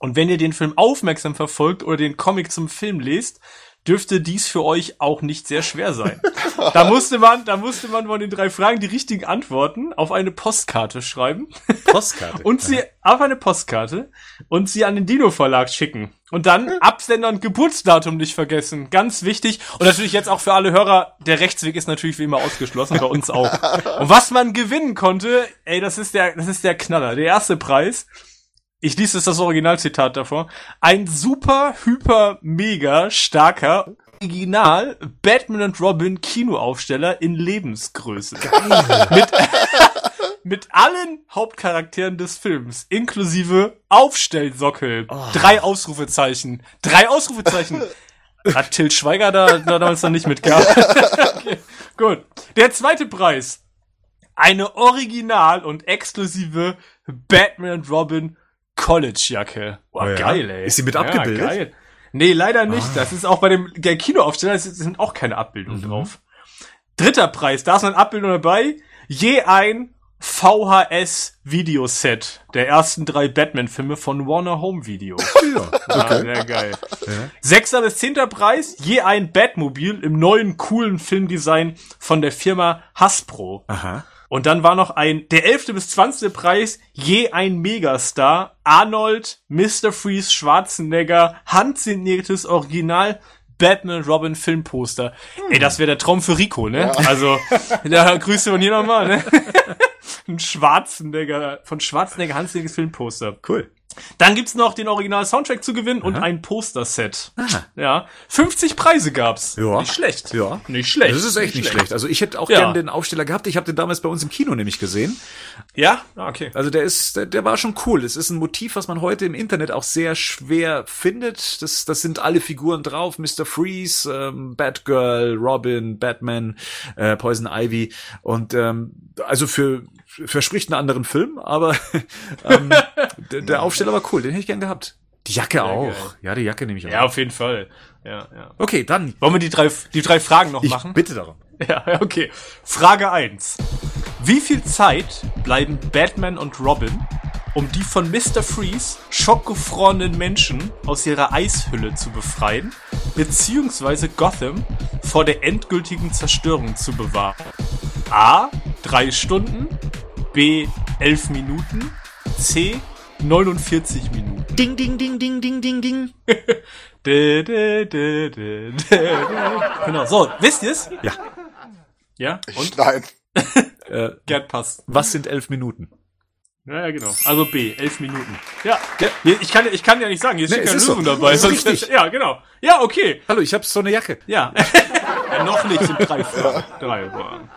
Und wenn ihr den Film aufmerksam verfolgt oder den Comic zum Film lest, dürfte dies für euch auch nicht sehr schwer sein. da musste man, da musste man von den drei Fragen die richtigen Antworten auf eine Postkarte schreiben Postkarte. und sie auf eine Postkarte und sie an den Dino Verlag schicken. Und dann Absender und Geburtsdatum nicht vergessen. Ganz wichtig. Und natürlich jetzt auch für alle Hörer, der Rechtsweg ist natürlich wie immer ausgeschlossen, bei uns auch. Und was man gewinnen konnte, ey, das ist der, das ist der Knaller. Der erste Preis. Ich lese jetzt das Originalzitat davor. Ein super, hyper, mega starker Original Batman und Robin Kinoaufsteller in Lebensgröße. mit, mit allen Hauptcharakteren des Films, inklusive Aufstellsockel. Drei Ausrufezeichen. Drei Ausrufezeichen. Hat Till Schweiger da, da damals noch nicht mitgehabt? okay, gut. Der zweite Preis. Eine original und exklusive Batman und Robin College-Jacke. Boah, Oh ja? geil, ey. Ist sie mit abgebildet? geil. Nee, leider nicht. Das ist auch bei dem der Kinoaufsteller, es sind auch keine Abbildungen drauf. Dritter Preis, da ist eine Abbildung dabei. Je ein VHS-Videoset der ersten drei Batman-Filme von Warner Home Video. Ja. Ah, sehr geil. Sechster bis zehnter Preis, je ein Batmobil im neuen coolen Filmdesign von der Firma Hasbro. Aha. Und dann war noch ein, der elfte bis zwanzigste Preis, je ein Megastar, Arnold, Mr. Freeze, Schwarzenegger, handsigniertes Original Batman Robin Filmposter. Ey, das wäre der Traum für Rico, ne? Also, da grüße von hier nochmal, ne? Ein Schwarzenegger, von Schwarzenegger handsigniertes Filmposter. Cool. Dann gibt's noch den Original-Soundtrack zu gewinnen und ein Poster-Set. Ja, 50 Preise gab's. Ja. Nicht schlecht. Ja. Nicht schlecht. Das ist echt nicht schlecht. Also ich hätte auch Ja. gern den Aufsteller gehabt. Ich habe den damals bei uns im Kino nämlich gesehen. Ja? Ah, okay. Also der ist, der, der war schon cool. Es ist ein Motiv, was man heute im Internet auch sehr schwer findet. Das, das sind alle Figuren drauf. Mr. Freeze, ähm, Batgirl, Robin, Batman, äh, Poison Ivy. Und ähm, also für verspricht einen anderen Film, aber ähm, der, der Aufsteller war cool. Den hätte ich gern gehabt. Die Jacke auch. geil. Ja, die Jacke nehme ich auch. Ja, auf jeden Fall. Ja, ja. Okay, dann. Wollen wir die drei, die drei Fragen noch Ich machen? bitte darum. Ja, ja, okay. Frage eins: Wie viel Zeit bleiben Batman und Robin, um die von Mr. Freeze schockgefrorenen Menschen aus ihrer Eishülle zu befreien, beziehungsweise Gotham vor der endgültigen Zerstörung zu bewahren? A. Drei Stunden, B. Elf Minuten, C. 49 Minuten. Ding, ding, ding, ding, ding, ding, ding. Dä, dä, dä, dä, dä, dä. Genau, so, wisst ihr's? Ja. Ja? Und? Ich, nein. Äh, Gerd passt. was sind elf Minuten? Ja, ja, genau. Also B, elf Minuten. Ja. Hier, Ich kann, ich kann ja nicht sagen, hier Nee, steht keine ist Lösung so. dabei. Sonst- richtig. Ja, genau. Ja, okay. Hallo, ich habe so eine Jacke. Ja. ja noch nicht, sind drei Fragen. Drei Fragen.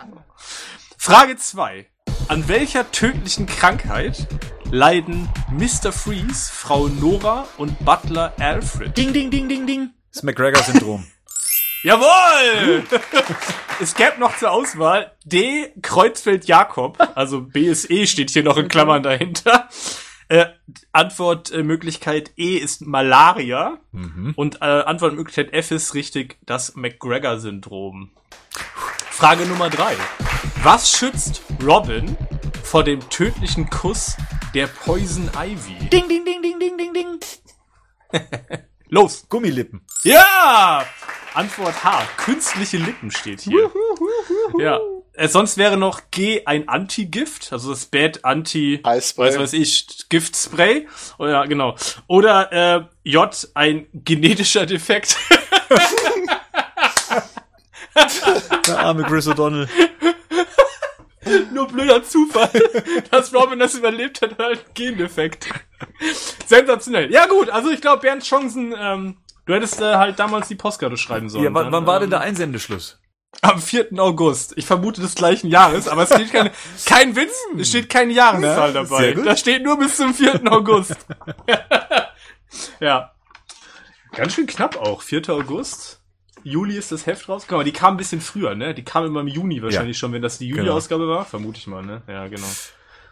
Frage zwei: An welcher tödlichen Krankheit leiden Mr. Freeze, Frau Nora und Butler Alfred? Ding, ding, ding, ding, ding. Das McGregor-Syndrom. Jawohl! es gäbe noch zur Auswahl D. Kreuzfeld Jakob. Also BSE steht hier noch in Klammern dahinter. Äh, Antwortmöglichkeit E ist Malaria. Mhm. Und äh, Antwortmöglichkeit F ist richtig das McGregor-Syndrom. Frage Nummer drei. Was schützt Robin vor dem tödlichen Kuss der Poison Ivy? Ding, ding, ding, ding, ding, ding, ding. Los! Gummilippen. Ja! Antwort H. Künstliche Lippen steht hier. Ja. Äh, sonst wäre noch G ein Anti-Gift, also das Bad Anti, weiß was ich, Giftspray. Oder ja, genau. Oder äh, J ein genetischer Defekt. Der arme Chris O'Donnell. Nur blöder Zufall, dass Robin das überlebt hat, halt Gendefekt. Sensationell. Ja gut, also ich glaube, Bernds Chancen, ähm, du hättest äh, halt damals die Postkarte schreiben sollen. Ja, wann, Dann, wann war denn ähm, der Einsendeschluss? Am 4. August. Ich vermute des gleichen Jahres, aber es steht keine, kein Witz, es steht keine Jahreszahl Na, dabei. Da steht nur bis zum 4. August. ja. Ganz schön knapp auch. 4. August. Juli ist das Heft rausgekommen, aber die kam ein bisschen früher, ne? Die kam immer im Juni wahrscheinlich schon, wenn das die Juli-Ausgabe war. Vermute ich mal, ne? Ja, genau.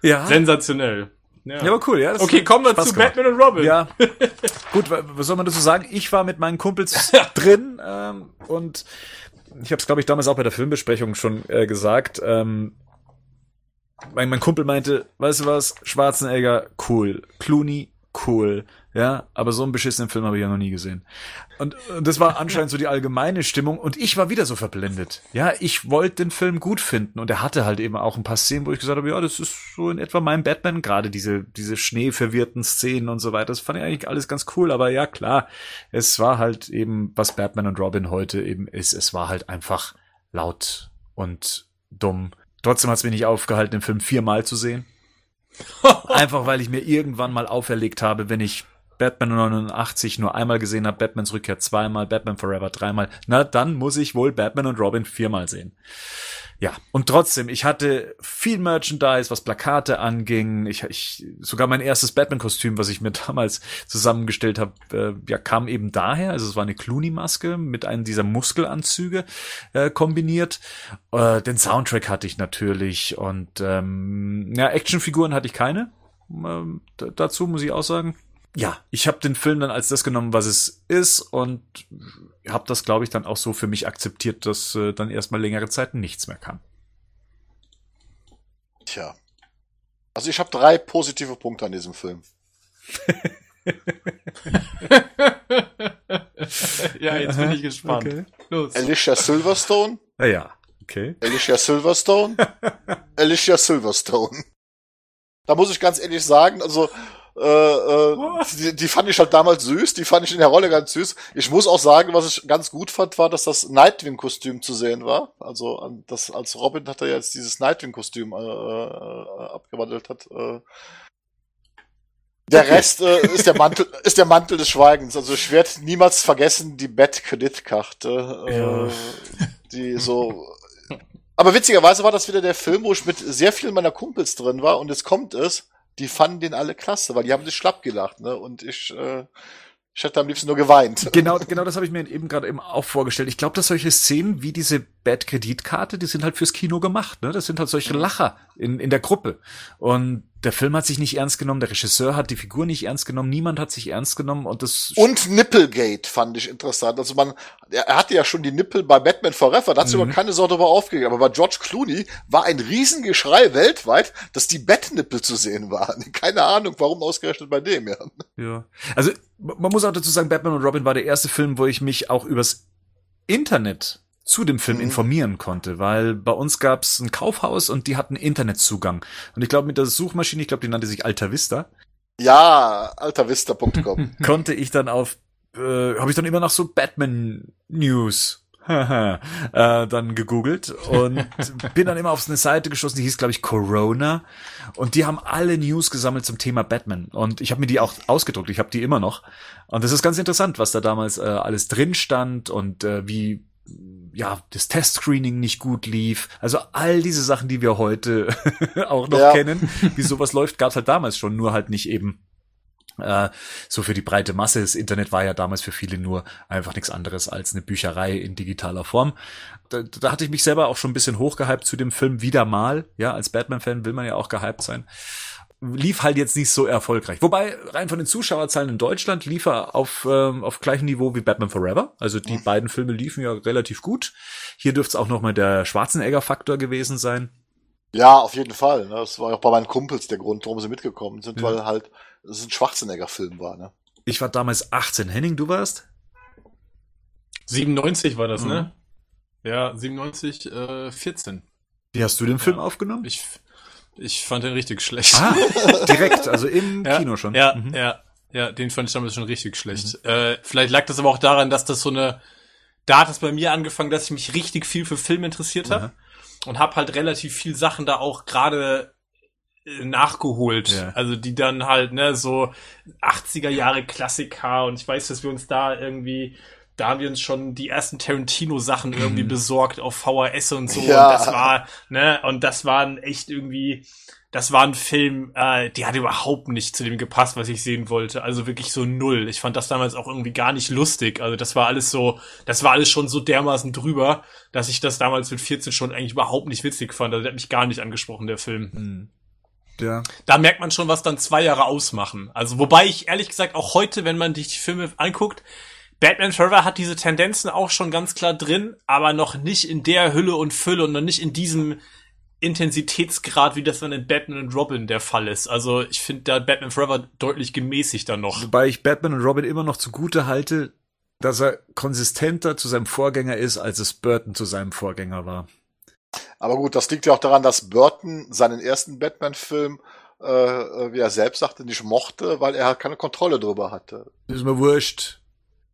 Ja. Sensationell. Ja, aber cool, ja. Okay, kommen wir zu gemacht. Batman und Robin. Ja. Gut, wa- was soll man dazu sagen? Ich war mit meinen Kumpels drin ähm, und ich habe es, glaube ich, damals auch bei der Filmbesprechung schon äh, gesagt. Ähm, mein, mein Kumpel meinte, weißt du was, Schwarzenegger, cool. Clooney, cool. Ja, aber so einen beschissenen Film habe ich ja noch nie gesehen. Und, und das war anscheinend so die allgemeine Stimmung und ich war wieder so verblendet. Ja, ich wollte den Film gut finden und er hatte halt eben auch ein paar Szenen, wo ich gesagt habe, ja, das ist so in etwa mein Batman, gerade diese, diese schneeverwirrten Szenen und so weiter. Das fand ich eigentlich alles ganz cool, aber ja, klar, es war halt eben, was Batman und Robin heute eben ist, es war halt einfach laut und dumm. Trotzdem hat es mich nicht aufgehalten, den Film viermal zu sehen. Einfach weil ich mir irgendwann mal auferlegt habe, wenn ich Batman 89 nur einmal gesehen habe, Batmans Rückkehr zweimal, Batman Forever dreimal, na dann muss ich wohl Batman und Robin viermal sehen. Ja, und trotzdem, ich hatte viel Merchandise, was Plakate anging. Ich, ich sogar mein erstes Batman-Kostüm, was ich mir damals zusammengestellt habe, äh, ja, kam eben daher. Also es war eine Clooney-Maske mit einem dieser Muskelanzüge äh, kombiniert. Äh, den Soundtrack hatte ich natürlich und ähm, ja, Actionfiguren hatte ich keine. Ähm, dazu muss ich auch sagen. Ja, ich habe den Film dann als das genommen, was es ist und habe das, glaube ich, dann auch so für mich akzeptiert, dass äh, dann erstmal längere Zeit nichts mehr kam. Tja. Also ich habe drei positive Punkte an diesem Film. ja, jetzt bin ich gespannt. Okay. Los. Alicia Silverstone, Ja, ja, okay. Alicia Silverstone, Alicia Silverstone. Da muss ich ganz ehrlich sagen, also äh, äh, die, die fand ich halt damals süß, die fand ich in der Rolle ganz süß. Ich muss auch sagen, was ich ganz gut fand, war, dass das Nightwing-Kostüm zu sehen war. Also das als Robin hat er ja jetzt dieses Nightwing-Kostüm äh, äh, abgewandelt hat. Der Rest ist der Mantel ist der Mantel des Schweigens. Also ich werde niemals vergessen die Bett-Kreditkarte, äh, Ja. die so aber witzigerweise war das wieder der Film, wo ich mit sehr vielen meiner Kumpels drin war und jetzt kommt es, die fanden den alle klasse, weil die haben sich schlapp gelacht, ne? Und ich, äh, ich hätte am liebsten nur geweint. Genau, genau das habe ich mir eben gerade eben auch vorgestellt. Ich glaube, dass solche Szenen wie diese Bad-Kreditkarte, die sind halt fürs Kino gemacht. Ne? Das sind halt solche Lacher in, in der Gruppe. Und der Film hat sich nicht ernst genommen, der Regisseur hat die Figur nicht ernst genommen, niemand hat sich ernst genommen und das Und Nipplegate fand ich interessant. Also man, er hatte ja schon die Nippel bei Batman Forever, da hat sich Mhm. aber keine Sorge darüber aufgeregt. Aber bei George Clooney war ein Riesengeschrei weltweit, dass die Bettnippel zu sehen waren. Keine Ahnung, warum ausgerechnet bei dem, ja. Ja. Also man muss auch dazu sagen, Batman und Robin war der erste Film, wo ich mich auch übers Internet zu dem Film Mhm. informieren konnte, weil bei uns gab's ein Kaufhaus und die hatten Internetzugang. Und ich glaube, mit der Suchmaschine, ich glaube, die nannte sich Alta Vista, Ja, altervista.com. konnte ich dann auf, äh, habe ich dann immer nach so Batman News äh, dann gegoogelt und bin dann immer auf eine Seite gestoßen, die hieß, glaube ich, Corona. Und die haben alle News gesammelt zum Thema Batman. Und ich habe mir die auch ausgedruckt, ich habe die immer noch. Und das ist ganz interessant, was da damals äh, alles drin stand und äh, wie ja, das Testscreening nicht gut lief. Also all diese Sachen, die wir heute auch noch Ja. kennen, wie sowas läuft, gab's halt damals schon, nur halt nicht eben Äh, so für die breite Masse. Das Internet war ja damals für viele nur einfach nichts anderes als eine Bücherei in digitaler Form. Da, da hatte ich mich selber auch schon ein bisschen hochgehypt zu dem Film wieder mal. Ja, als Batman-Fan will man ja auch gehypt sein lief halt jetzt nicht so erfolgreich. Wobei, rein von den Zuschauerzahlen in Deutschland lief er auf, ähm, auf gleichem Niveau wie Batman Forever. Also die mhm. beiden Filme liefen ja relativ gut. Hier dürfte es auch noch mal der Schwarzenegger-Faktor gewesen sein. Ja, auf jeden Fall. Ne? Das war auch bei meinen Kumpels der Grund, warum sie mitgekommen sind, ja. weil halt es ein Schwarzenegger-Film war. Ne? Ich war damals 18. Henning, du warst? 97 war das, ne? mhm. ne? Ja, 97, äh, 14. Wie hast du den Film ja. aufgenommen? Ich, ich fand den richtig schlecht. Ah, direkt, also im ja, Kino schon. Ja, mhm. ja, ja, den fand ich damals schon richtig schlecht. Mhm. Äh, vielleicht lag das aber auch daran, dass das so eine, da hat es bei mir angefangen, dass ich mich richtig viel für Film interessiert habe mhm. und habe halt relativ viel Sachen da auch gerade äh, nachgeholt. Ja. Also die dann halt, ne, so 80er Jahre Klassiker und ich weiß, dass wir uns da irgendwie da haben wir uns schon die ersten Tarantino-Sachen irgendwie mhm. besorgt auf VHS und so. Ja. Und das war, ne, und das waren echt irgendwie, das war ein Film, äh, die hat überhaupt nicht zu dem gepasst, was ich sehen wollte. Also wirklich so null. Ich fand das damals auch irgendwie gar nicht lustig. Also das war alles so, das war alles schon so dermaßen drüber, dass ich das damals mit 14 schon eigentlich überhaupt nicht witzig fand. Also der hat mich gar nicht angesprochen, der Film. Mhm. Ja. Da merkt man schon, was dann zwei Jahre ausmachen. Also, wobei ich ehrlich gesagt auch heute, wenn man sich die Filme anguckt, Batman Forever hat diese Tendenzen auch schon ganz klar drin, aber noch nicht in der Hülle und Fülle und noch nicht in diesem Intensitätsgrad, wie das dann in Batman und Robin der Fall ist. Also ich finde da Batman Forever deutlich gemäßigter noch. Wobei ich Batman und Robin immer noch zugute halte, dass er konsistenter zu seinem Vorgänger ist, als es Burton zu seinem Vorgänger war. Aber gut, das liegt ja auch daran, dass Burton seinen ersten Batman-Film, äh, wie er selbst sagte, nicht mochte, weil er halt keine Kontrolle drüber hatte. Ist mir wurscht.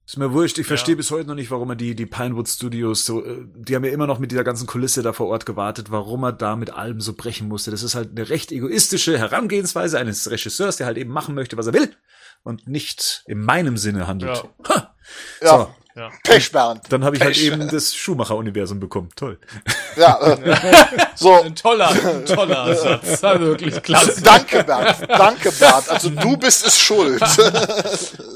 Ist mir wurscht. Ich ja. verstehe bis heute noch nicht, warum er die, die Pinewood Studios so, äh, die haben ja immer noch mit dieser ganzen Kulisse da vor Ort gewartet, warum er da mit allem so brechen musste. Das ist halt eine recht egoistische Herangehensweise eines Regisseurs, der halt eben machen möchte, was er will und nicht in meinem Sinne handelt. Ja. Ha! So. Ja. Pechbernd. Dann habe ich halt Pech. halt eben das Schumacher-Universum bekommen. Toll. Ja, äh, so. Ein toller, ein toller Satz. wirklich klasse. Danke, Bernd. Danke, Bernd. Also du bist es schuld.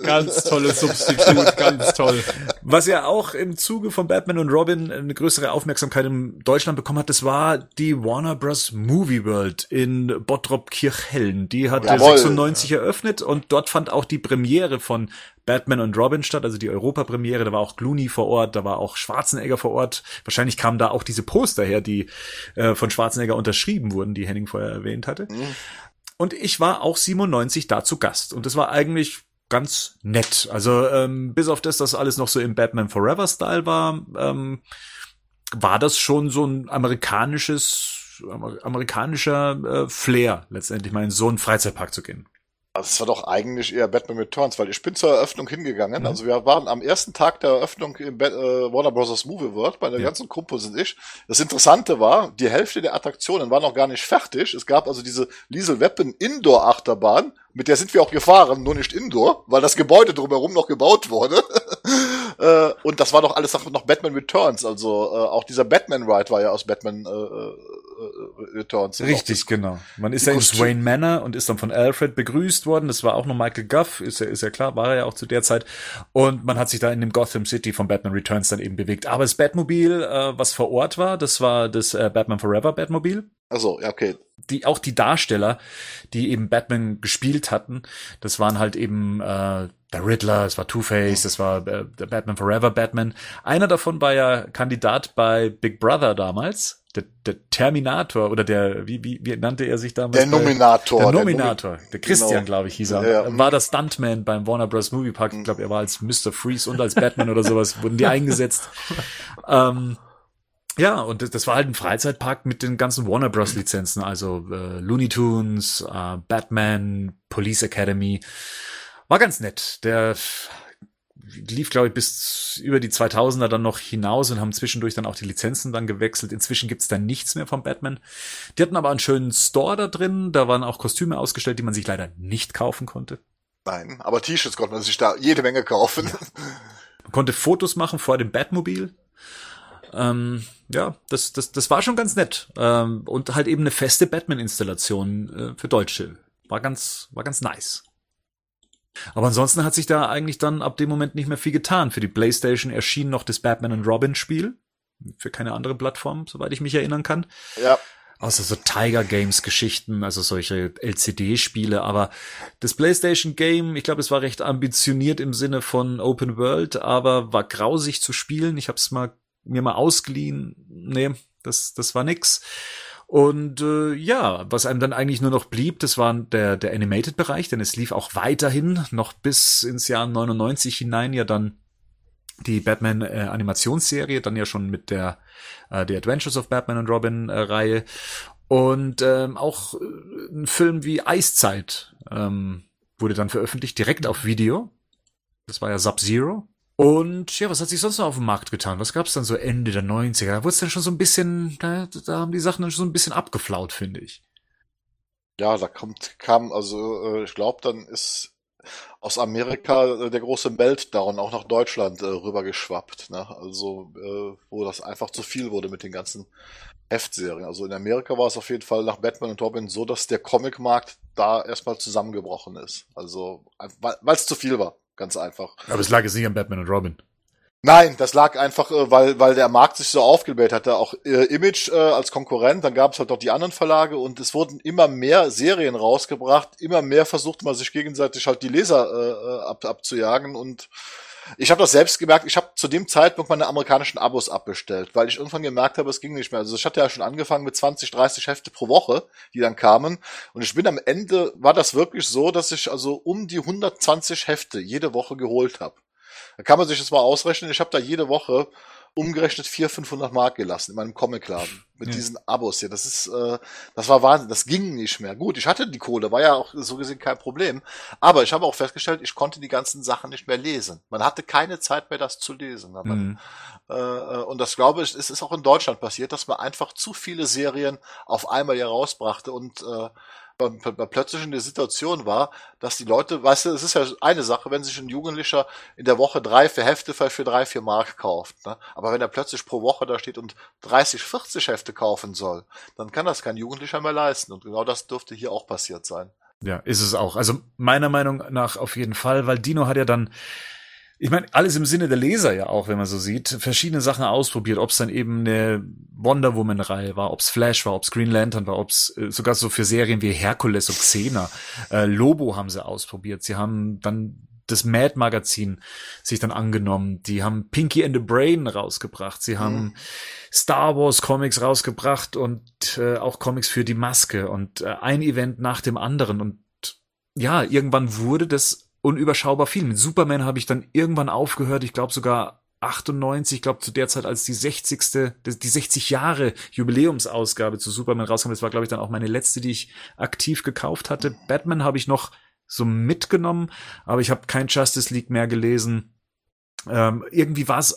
ganz tolles Substitut, ganz toll. Was ja auch im Zuge von Batman und Robin eine größere Aufmerksamkeit in Deutschland bekommen hat, das war die Warner Bros. Movie World in Bottrop Kirchhellen. Die hat Jawohl. 96 eröffnet und dort fand auch die Premiere von Batman und Robin statt, also die Europapremiere. Da war auch Clooney vor Ort, da war auch Schwarzenegger vor Ort. Wahrscheinlich kamen da auch diese Poster her, die äh, von Schwarzenegger unterschrieben wurden, die Henning vorher erwähnt hatte. Mhm. Und ich war auch 97 da zu Gast. Und das war eigentlich ganz nett. Also ähm, bis auf das, dass alles noch so im Batman Forever Style war, ähm, war das schon so ein amerikanisches, amerikanischer äh, Flair letztendlich mal in so einen Freizeitpark zu gehen. Also es war doch eigentlich eher Batman Returns, weil ich bin zur Eröffnung hingegangen. Mhm. Also wir waren am ersten Tag der Eröffnung im äh, Warner Bros. Movie World, bei der ja. ganzen Kumpel sind ich. Das Interessante war, die Hälfte der Attraktionen war noch gar nicht fertig. Es gab also diese Liesel Weapon Indoor Achterbahn, mit der sind wir auch gefahren, nur nicht Indoor, weil das Gebäude drumherum noch gebaut wurde. Äh, und das war doch alles noch Batman Returns, also äh, auch dieser Batman Ride war ja aus Batman äh äh, Returns. Richtig, genau. Man ist ja in Wayne Manor und ist dann von Alfred begrüßt worden. Das war auch noch Michael Guff, ist ja, ist ja klar, war er ja auch zu der Zeit. Und man hat sich da in dem Gotham City von Batman Returns dann eben bewegt. Aber das Batmobil, äh, was vor Ort war, das war das äh, Batman Forever Batmobil. Also, ja, okay. Die, auch die Darsteller, die eben Batman gespielt hatten, das waren halt eben äh, der Riddler, es war Two-Face, es war äh, der Batman Forever Batman. Einer davon war ja Kandidat bei Big Brother damals der, der Terminator oder der, wie, wie, wie nannte er sich damals? Der Nominator. Der Nominator. Der, der Christian, genau. glaube ich, hieß er. Ja. War der Stuntman beim Warner Bros. Movie Park. Ich glaube, er war als Mr. Freeze und als Batman oder sowas, wurden die eingesetzt. ähm, ja, und das, das war halt ein Freizeitpark mit den ganzen Warner Bros. Lizenzen, also äh, Looney Tunes, äh, Batman, Police Academy. War ganz nett. Der lief, glaube ich, bis über die 2000er dann noch hinaus und haben zwischendurch dann auch die Lizenzen dann gewechselt. Inzwischen gibt's da nichts mehr von Batman. Die hatten aber einen schönen Store da drin. Da waren auch Kostüme ausgestellt, die man sich leider nicht kaufen konnte. Nein, aber T-Shirts konnte man sich da jede Menge kaufen. Ja. Man konnte Fotos machen vor dem Batmobil. Ähm, ja, das, das, das war schon ganz nett. Ähm, und halt eben eine feste Batman-Installation äh, für Deutsche. War ganz, war ganz nice. Aber ansonsten hat sich da eigentlich dann ab dem Moment nicht mehr viel getan. Für die PlayStation erschien noch das Batman und Robin Spiel. Für keine andere Plattform, soweit ich mich erinnern kann. Ja. Außer so Tiger Games Geschichten, also solche LCD-Spiele. Aber das PlayStation Game, ich glaube, es war recht ambitioniert im Sinne von Open World, aber war grausig zu spielen. Ich habe es mal mir mal ausgeliehen. Nee, das, das war nix. Und äh, ja, was einem dann eigentlich nur noch blieb, das war der, der Animated-Bereich, denn es lief auch weiterhin noch bis ins Jahr 99 hinein ja dann die Batman äh, Animationsserie, dann ja schon mit der äh, The Adventures of Batman and Robin äh, Reihe und ähm, auch äh, ein Film wie Eiszeit ähm, wurde dann veröffentlicht direkt auf Video. Das war ja Sub-Zero und ja, was hat sich sonst noch auf dem Markt getan? Was gab's dann so Ende der 90er? Da wurde es dann schon so ein bisschen, da, da haben die Sachen dann schon so ein bisschen abgeflaut, finde ich. Ja, da kommt, kam, also äh, ich glaube, dann ist aus Amerika äh, der große Meltdown auch nach Deutschland äh, rübergeschwappt. Ne? Also, äh, wo das einfach zu viel wurde mit den ganzen Heftserien. Also in Amerika war es auf jeden Fall nach Batman und Robin so, dass der Comicmarkt da erstmal zusammengebrochen ist. Also, weil es zu viel war. Ganz einfach. Aber es lag jetzt nicht an Batman und Robin. Nein, das lag einfach, äh, weil, weil der Markt sich so aufgebläht hatte. Auch äh, Image äh, als Konkurrent, dann gab es halt auch die anderen Verlage und es wurden immer mehr Serien rausgebracht, immer mehr versuchte man sich gegenseitig halt die Leser äh ab, abzujagen und ich habe das selbst gemerkt, ich habe zu dem Zeitpunkt meine amerikanischen Abos abbestellt, weil ich irgendwann gemerkt habe, es ging nicht mehr. Also ich hatte ja schon angefangen mit 20, 30 Hefte pro Woche, die dann kamen. Und ich bin am Ende, war das wirklich so, dass ich also um die 120 Hefte jede Woche geholt habe. Da kann man sich das mal ausrechnen. Ich habe da jede Woche umgerechnet 400, 500 Mark gelassen in meinem Comicladen mit ja. diesen Abos hier. Das ist, äh, das war Wahnsinn. Das ging nicht mehr. Gut, ich hatte die Kohle, war ja auch so gesehen kein Problem. Aber ich habe auch festgestellt, ich konnte die ganzen Sachen nicht mehr lesen. Man hatte keine Zeit mehr, das zu lesen. Mhm. Äh, äh, und das glaube ich, es ist auch in Deutschland passiert, dass man einfach zu viele Serien auf einmal hier rausbrachte und äh, plötzlich in der Situation war, dass die Leute, weißt du, es ist ja eine Sache, wenn sich ein Jugendlicher in der Woche drei, vier Hefte für, für drei, vier Mark kauft. Ne? Aber wenn er plötzlich pro Woche da steht und 30, 40 Hefte kaufen soll, dann kann das kein Jugendlicher mehr leisten. Und genau das dürfte hier auch passiert sein. Ja, ist es auch. Also meiner Meinung nach auf jeden Fall, weil Dino hat ja dann ich meine, alles im Sinne der Leser ja auch, wenn man so sieht, verschiedene Sachen ausprobiert, ob es dann eben eine Wonder Woman-Reihe war, ob es Flash war, ob es Green Lantern war, ob es äh, sogar so für Serien wie Hercules und Xena, äh, Lobo haben sie ausprobiert. Sie haben dann das Mad-Magazin sich dann angenommen. Die haben Pinky and the Brain rausgebracht. Sie haben mhm. Star Wars Comics rausgebracht und äh, auch Comics für die Maske und äh, ein Event nach dem anderen. Und ja, irgendwann wurde das unüberschaubar viel. Mit Superman habe ich dann irgendwann aufgehört, ich glaube sogar 98, ich glaube zu der Zeit, als die 60. die 60 Jahre Jubiläumsausgabe zu Superman rauskam, das war glaube ich dann auch meine letzte, die ich aktiv gekauft hatte. Batman habe ich noch so mitgenommen, aber ich habe kein Justice League mehr gelesen. Ähm, irgendwie war es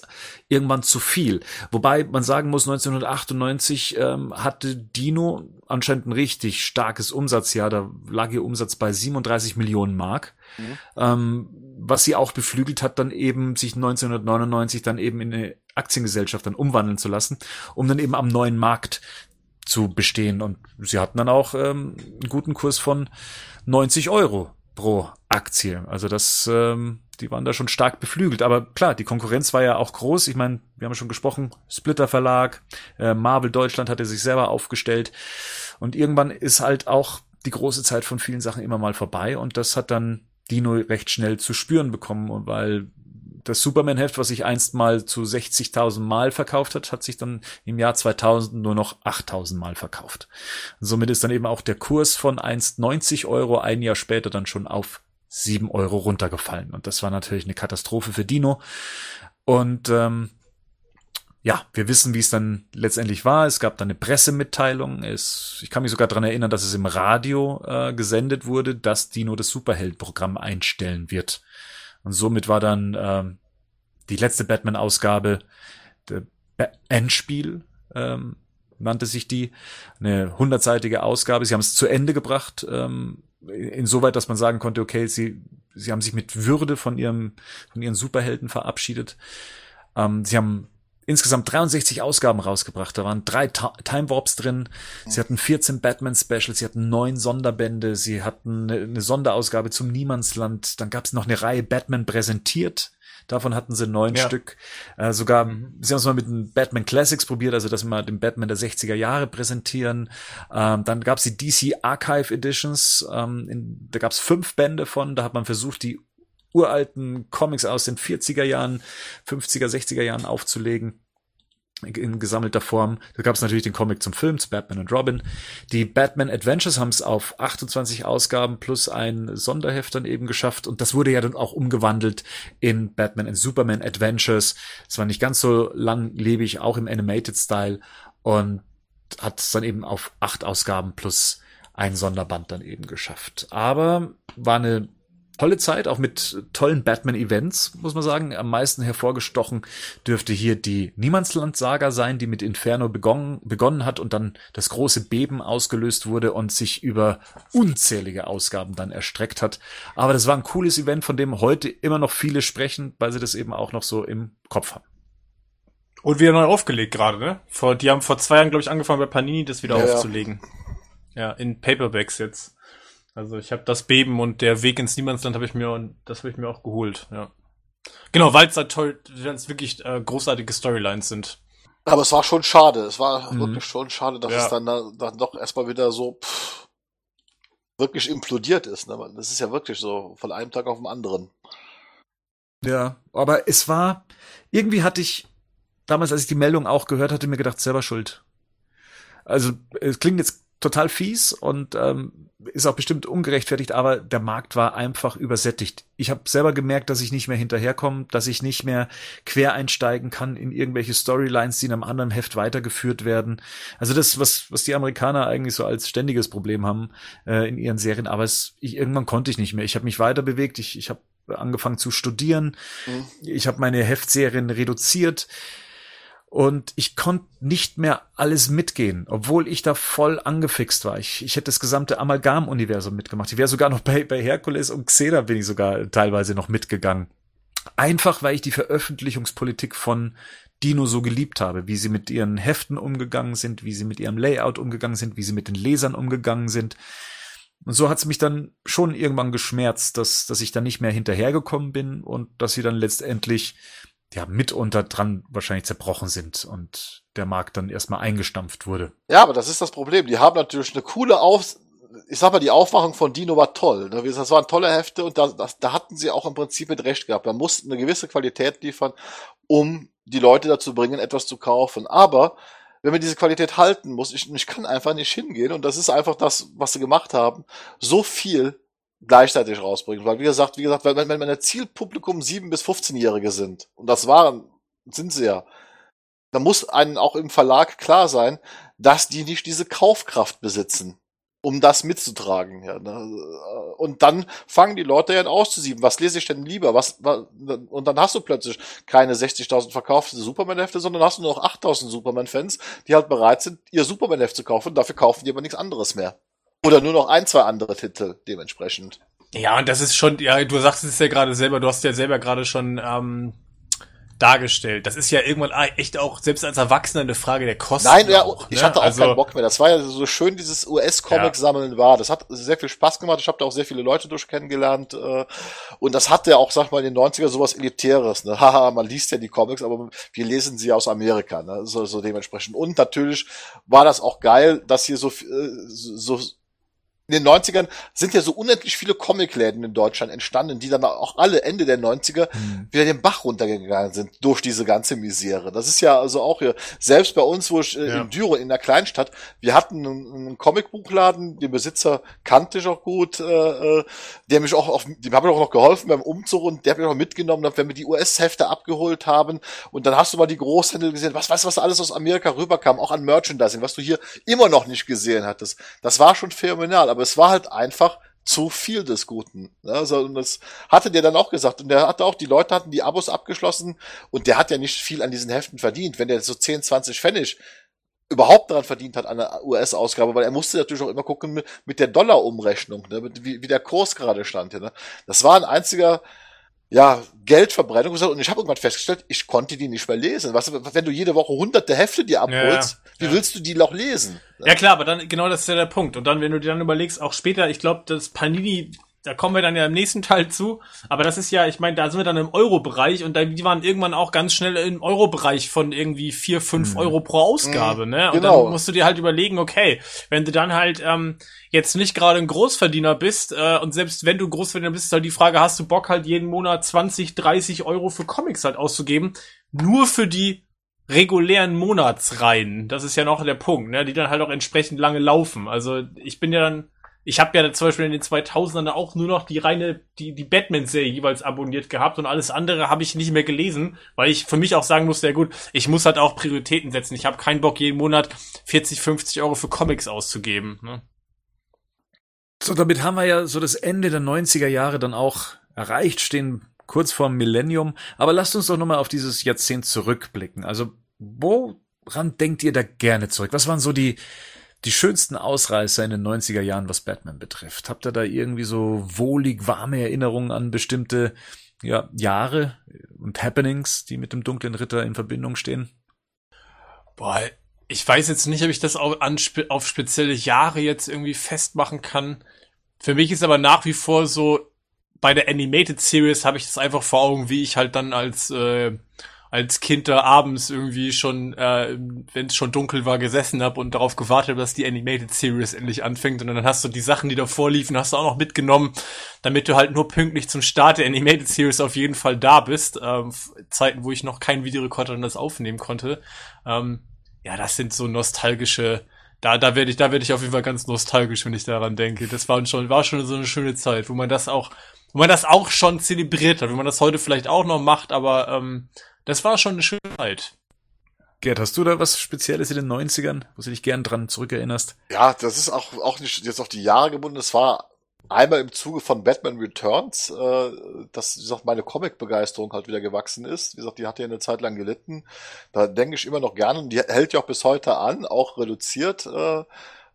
irgendwann zu viel. Wobei man sagen muss, 1998 ähm, hatte Dino anscheinend ein richtig starkes Umsatzjahr. Da lag ihr Umsatz bei 37 Millionen Mark. Mhm. Ähm, was sie auch beflügelt hat, dann eben sich 1999 dann eben in eine Aktiengesellschaft dann umwandeln zu lassen, um dann eben am neuen Markt zu bestehen. Und sie hatten dann auch ähm, einen guten Kurs von 90 Euro pro Aktie. Also das, ähm, die waren da schon stark beflügelt. Aber klar, die Konkurrenz war ja auch groß. Ich meine, wir haben schon gesprochen, Splitter Verlag, äh, Marvel Deutschland hatte sich selber aufgestellt. Und irgendwann ist halt auch die große Zeit von vielen Sachen immer mal vorbei. Und das hat dann Dino recht schnell zu spüren bekommen. Weil das Superman-Heft, was sich einst mal zu 60.000 Mal verkauft hat, hat sich dann im Jahr 2000 nur noch 8.000 Mal verkauft. Somit ist dann eben auch der Kurs von einst 90 Euro ein Jahr später dann schon auf 7 Euro runtergefallen. Und das war natürlich eine Katastrophe für Dino. Und ähm, ja, wir wissen, wie es dann letztendlich war. Es gab dann eine Pressemitteilung. Es, ich kann mich sogar dran erinnern, dass es im Radio äh, gesendet wurde, dass Dino das Superheld-Programm einstellen wird. Und somit war dann ähm, die letzte Batman-Ausgabe ba Endspiel, ähm, nannte sich die, eine hundertseitige Ausgabe. Sie haben es zu Ende gebracht, ähm, insoweit, dass man sagen konnte, okay, sie, sie haben sich mit Würde von ihrem, von ihren Superhelden verabschiedet. Ähm, sie haben insgesamt 63 Ausgaben rausgebracht. Da waren drei Ta Time Warps drin. Sie hatten 14 Batman Specials, sie hatten neun Sonderbände, sie hatten eine, eine Sonderausgabe zum Niemandsland. Dann gab es noch eine Reihe Batman präsentiert. Davon hatten sie neun ja. Stück. Äh, sogar, mhm. sie haben es mal mit den Batman Classics probiert, also dass wir mal den Batman der 60er Jahre präsentieren. Ähm, dann gab es die DC Archive Editions. Ähm, in, da gab es fünf Bände von. Da hat man versucht, die uralten Comics aus den 40er Jahren, 50er, 60er Jahren aufzulegen in gesammelter Form. Da gab es natürlich den Comic zum Film, zu Batman und Robin. Die Batman Adventures haben es auf 28 Ausgaben plus ein Sonderheft dann eben geschafft und das wurde ja dann auch umgewandelt in Batman and Superman Adventures. Es war nicht ganz so langlebig, auch im Animated Style und hat es dann eben auf acht Ausgaben plus ein Sonderband dann eben geschafft. Aber war eine tolle Zeit, auch mit tollen Batman-Events, muss man sagen. Am meisten hervorgestochen dürfte hier die Niemandsland-Saga sein, die mit Inferno begonnen, begonnen hat und dann das große Beben ausgelöst wurde und sich über unzählige Ausgaben dann erstreckt hat. Aber das war ein cooles Event, von dem heute immer noch viele sprechen, weil sie das eben auch noch so im Kopf haben. Und wieder neu aufgelegt gerade, ne? Vor, die haben vor zwei Jahren, glaube ich, angefangen bei Panini das wieder ja, aufzulegen. Ja. ja, in Paperbacks jetzt. Also ich habe das Beben und der Weg ins Niemandsland habe ich mir das habe ich mir auch geholt, ja. Genau, weil es halt toll, weil es wirklich äh, großartige Storylines sind. Aber es war schon schade. Es war mhm. wirklich schon schade, dass ja. es dann, dann doch erstmal wieder so pff, wirklich implodiert ist. Ne? Das ist ja wirklich so von einem Tag auf den anderen. Ja, aber es war, irgendwie hatte ich, damals, als ich die Meldung auch gehört hatte, mir gedacht, selber schuld. Also, es klingt jetzt total fies und ähm, ist auch bestimmt ungerechtfertigt, aber der Markt war einfach übersättigt. Ich habe selber gemerkt, dass ich nicht mehr hinterherkomme, dass ich nicht mehr quer einsteigen kann in irgendwelche Storylines, die in einem anderen Heft weitergeführt werden. Also das, was, was die Amerikaner eigentlich so als ständiges Problem haben äh, in ihren Serien, aber es, ich, irgendwann konnte ich nicht mehr. Ich habe mich weiter bewegt, ich, ich habe angefangen zu studieren, mhm. ich habe meine Heftserien reduziert und ich konnte nicht mehr alles mitgehen, obwohl ich da voll angefixt war. Ich, ich hätte das gesamte Amalgam-Universum mitgemacht. Ich wäre sogar noch bei, bei Herkules und Xena bin ich sogar teilweise noch mitgegangen. Einfach, weil ich die Veröffentlichungspolitik von Dino so geliebt habe, wie sie mit ihren Heften umgegangen sind, wie sie mit ihrem Layout umgegangen sind, wie sie mit den Lesern umgegangen sind. Und so hat es mich dann schon irgendwann geschmerzt, dass, dass ich dann nicht mehr hinterhergekommen bin und dass sie dann letztendlich ja mitunter dran wahrscheinlich zerbrochen sind und der Markt dann erstmal eingestampft wurde. Ja, aber das ist das Problem. Die haben natürlich eine coole Auf ich sag mal, die Aufmachung von Dino war toll. Ne? Das waren tolle Hefte und da, das, da hatten sie auch im Prinzip mit Recht gehabt. Man musste eine gewisse Qualität liefern, um die Leute dazu bringen, etwas zu kaufen. Aber wenn man diese Qualität halten muss, ich, ich kann einfach nicht hingehen und das ist einfach das, was sie gemacht haben, so viel gleichzeitig rausbringen. Weil, wie gesagt, wie gesagt, wenn, wenn meine Zielpublikum 7- bis 15-Jährige sind, und das waren, sind sie ja, dann muss einem auch im Verlag klar sein, dass die nicht diese Kaufkraft besitzen, um das mitzutragen. Ja, ne? Und dann fangen die Leute ja an auszusieben. Was lese ich denn lieber? Was, was und dann hast du plötzlich keine 60.000 verkaufte Superman-Hefte, sondern hast du nur noch 8.000 Superman-Fans, die halt bereit sind, ihr Superman-Heft zu kaufen. Dafür kaufen die aber nichts anderes mehr. Oder nur noch ein, zwei andere Titel dementsprechend. Ja, und das ist schon, ja, du sagst es ja gerade selber, du hast ja selber gerade schon ähm, dargestellt. Das ist ja irgendwann echt auch selbst als Erwachsener eine Frage der Kosten. Nein, ja, auch, ich ne? hatte auch also, keinen Bock mehr. Das war ja so schön, dieses US-Comic-Sammeln ja. war. Das hat sehr viel Spaß gemacht. Ich habe da auch sehr viele Leute durch kennengelernt. Äh, und das hatte auch, sag mal, in den 90er sowas Elitäres. Ne? Haha, man liest ja die Comics, aber wir lesen sie aus Amerika. Ne? So, so dementsprechend. Und natürlich war das auch geil, dass hier so, äh, so in den 90ern sind ja so unendlich viele Comicläden in Deutschland entstanden, die dann auch alle Ende der 90er mhm. wieder den Bach runtergegangen sind durch diese ganze Misere. Das ist ja also auch hier, selbst bei uns, wo ich äh, ja. in Düren, in der Kleinstadt, wir hatten einen, Comicbuchladen, den Besitzer kannte ich auch gut, äh, äh der mich auch auf, dem habe ich auch noch geholfen beim Umzug und der hat mich auch mitgenommen, wenn wir die US-Hefte abgeholt haben und dann hast du mal die Großhändler gesehen, was weißt du, was alles aus Amerika rüberkam, auch an Merchandising, was du hier immer noch nicht gesehen hattest. Das war schon phänomenal aber es war halt einfach zu viel des Guten. Also, und das hatte der dann auch gesagt. Und der hatte auch, die Leute hatten die Abos abgeschlossen und der hat ja nicht viel an diesen Heften verdient. Wenn der so 10, 20 Pfennig überhaupt daran verdient hat an der US-Ausgabe, weil er musste natürlich auch immer gucken mit, der Dollar-Umrechnung, ne, wie, wie der Kurs gerade stand. Ne. Das war ein einziger ja, Geldverbrennung gesagt und ich habe irgendwann festgestellt, ich konnte die nicht mehr lesen. Du, wenn du jede Woche hunderte Hefte dir abholst, Ja, wie ja. willst du die noch lesen? Ja klar, aber dann genau das ist ja der Punkt. Und dann, wenn du dir dann überlegst, auch später, ich glaube, das Panini, da kommen wir dann ja im nächsten Teil zu. Aber das ist ja, ich meine, da sind wir dann im Euro-Bereich und da, die waren irgendwann auch ganz schnell im Euro-Bereich von irgendwie vier, fünf Euro pro Ausgabe, Mhm, ne? Und genau. dann musst du dir halt überlegen, okay, wenn du dann halt ähm, jetzt nicht gerade ein Großverdiener bist äh, und selbst wenn du Großverdiener bist, ist halt die Frage, hast du Bock halt jeden Monat 20, 30 Euro für Comics halt auszugeben? Nur für die regulären Monatsreihen. Das ist ja noch der Punkt, ne? Die dann halt auch entsprechend lange laufen. Also ich bin ja dann, ich habe ja zum Beispiel in den 2000ern auch nur noch die reine, die, die Batman-Serie jeweils abonniert gehabt und alles andere habe ich nicht mehr gelesen, weil ich für mich auch sagen musste, ja gut, ich muss halt auch Prioritäten setzen. Ich habe keinen Bock, jeden Monat 40, 50 Euro für Comics auszugeben. Ne? So, damit haben wir ja so das Ende der 90er Jahre dann auch erreicht, stehen kurz vorm Millennium. Aber lasst uns doch nochmal auf dieses Jahrzehnt zurückblicken. Also, woran denkt ihr da gerne zurück? Was waren so die, die schönsten Ausreißer in den 90er Jahren, was Batman betrifft? Habt ihr da irgendwie so wohlig warme Erinnerungen an bestimmte ja, Jahre und Happenings, die mit dem dunklen Ritter in Verbindung stehen? Boah, ich weiß jetzt nicht, ob ich das auf, an, auf spezielle Jahre jetzt irgendwie festmachen kann. Für mich ist aber nach wie vor so, bei der Animated Series habe ich das einfach vor Augen, wie ich halt dann als, äh, als Kind da abends irgendwie schon, äh, wenn es schon dunkel war, gesessen habe und darauf gewartet habe, dass die Animated Series endlich anfängt. Und dann hast du die Sachen, die davor liefen, hast du auch noch mitgenommen, damit du halt nur pünktlich zum Start der Animated Series auf jeden Fall da bist. Ähm, Zeiten, wo ich noch keinen Videorekorder und das aufnehmen konnte. Ähm, ja, das sind so nostalgische, da, da werde ich, da werde ich auf jeden Fall ganz nostalgisch, wenn ich daran denke. Das war schon, war schon so eine schöne Zeit, wo man das auch, wo man das auch schon zelebriert hat, wenn man das heute vielleicht auch noch macht, aber ähm, das war schon eine schöne Zeit. Gerd, hast du da was Spezielles in den 90ern, wo du dich gern dran zurückerinnerst? Ja, das ist auch, auch nicht jetzt auf die Jahre gebunden. Es war einmal im Zuge von Batman Returns, äh, dass, wie gesagt, meine Comic-Begeisterung halt wieder gewachsen ist. Wie gesagt, die hat ja eine Zeit lang gelitten. Da denke ich immer noch gerne und die hält ja auch bis heute an, auch reduziert, äh, äh,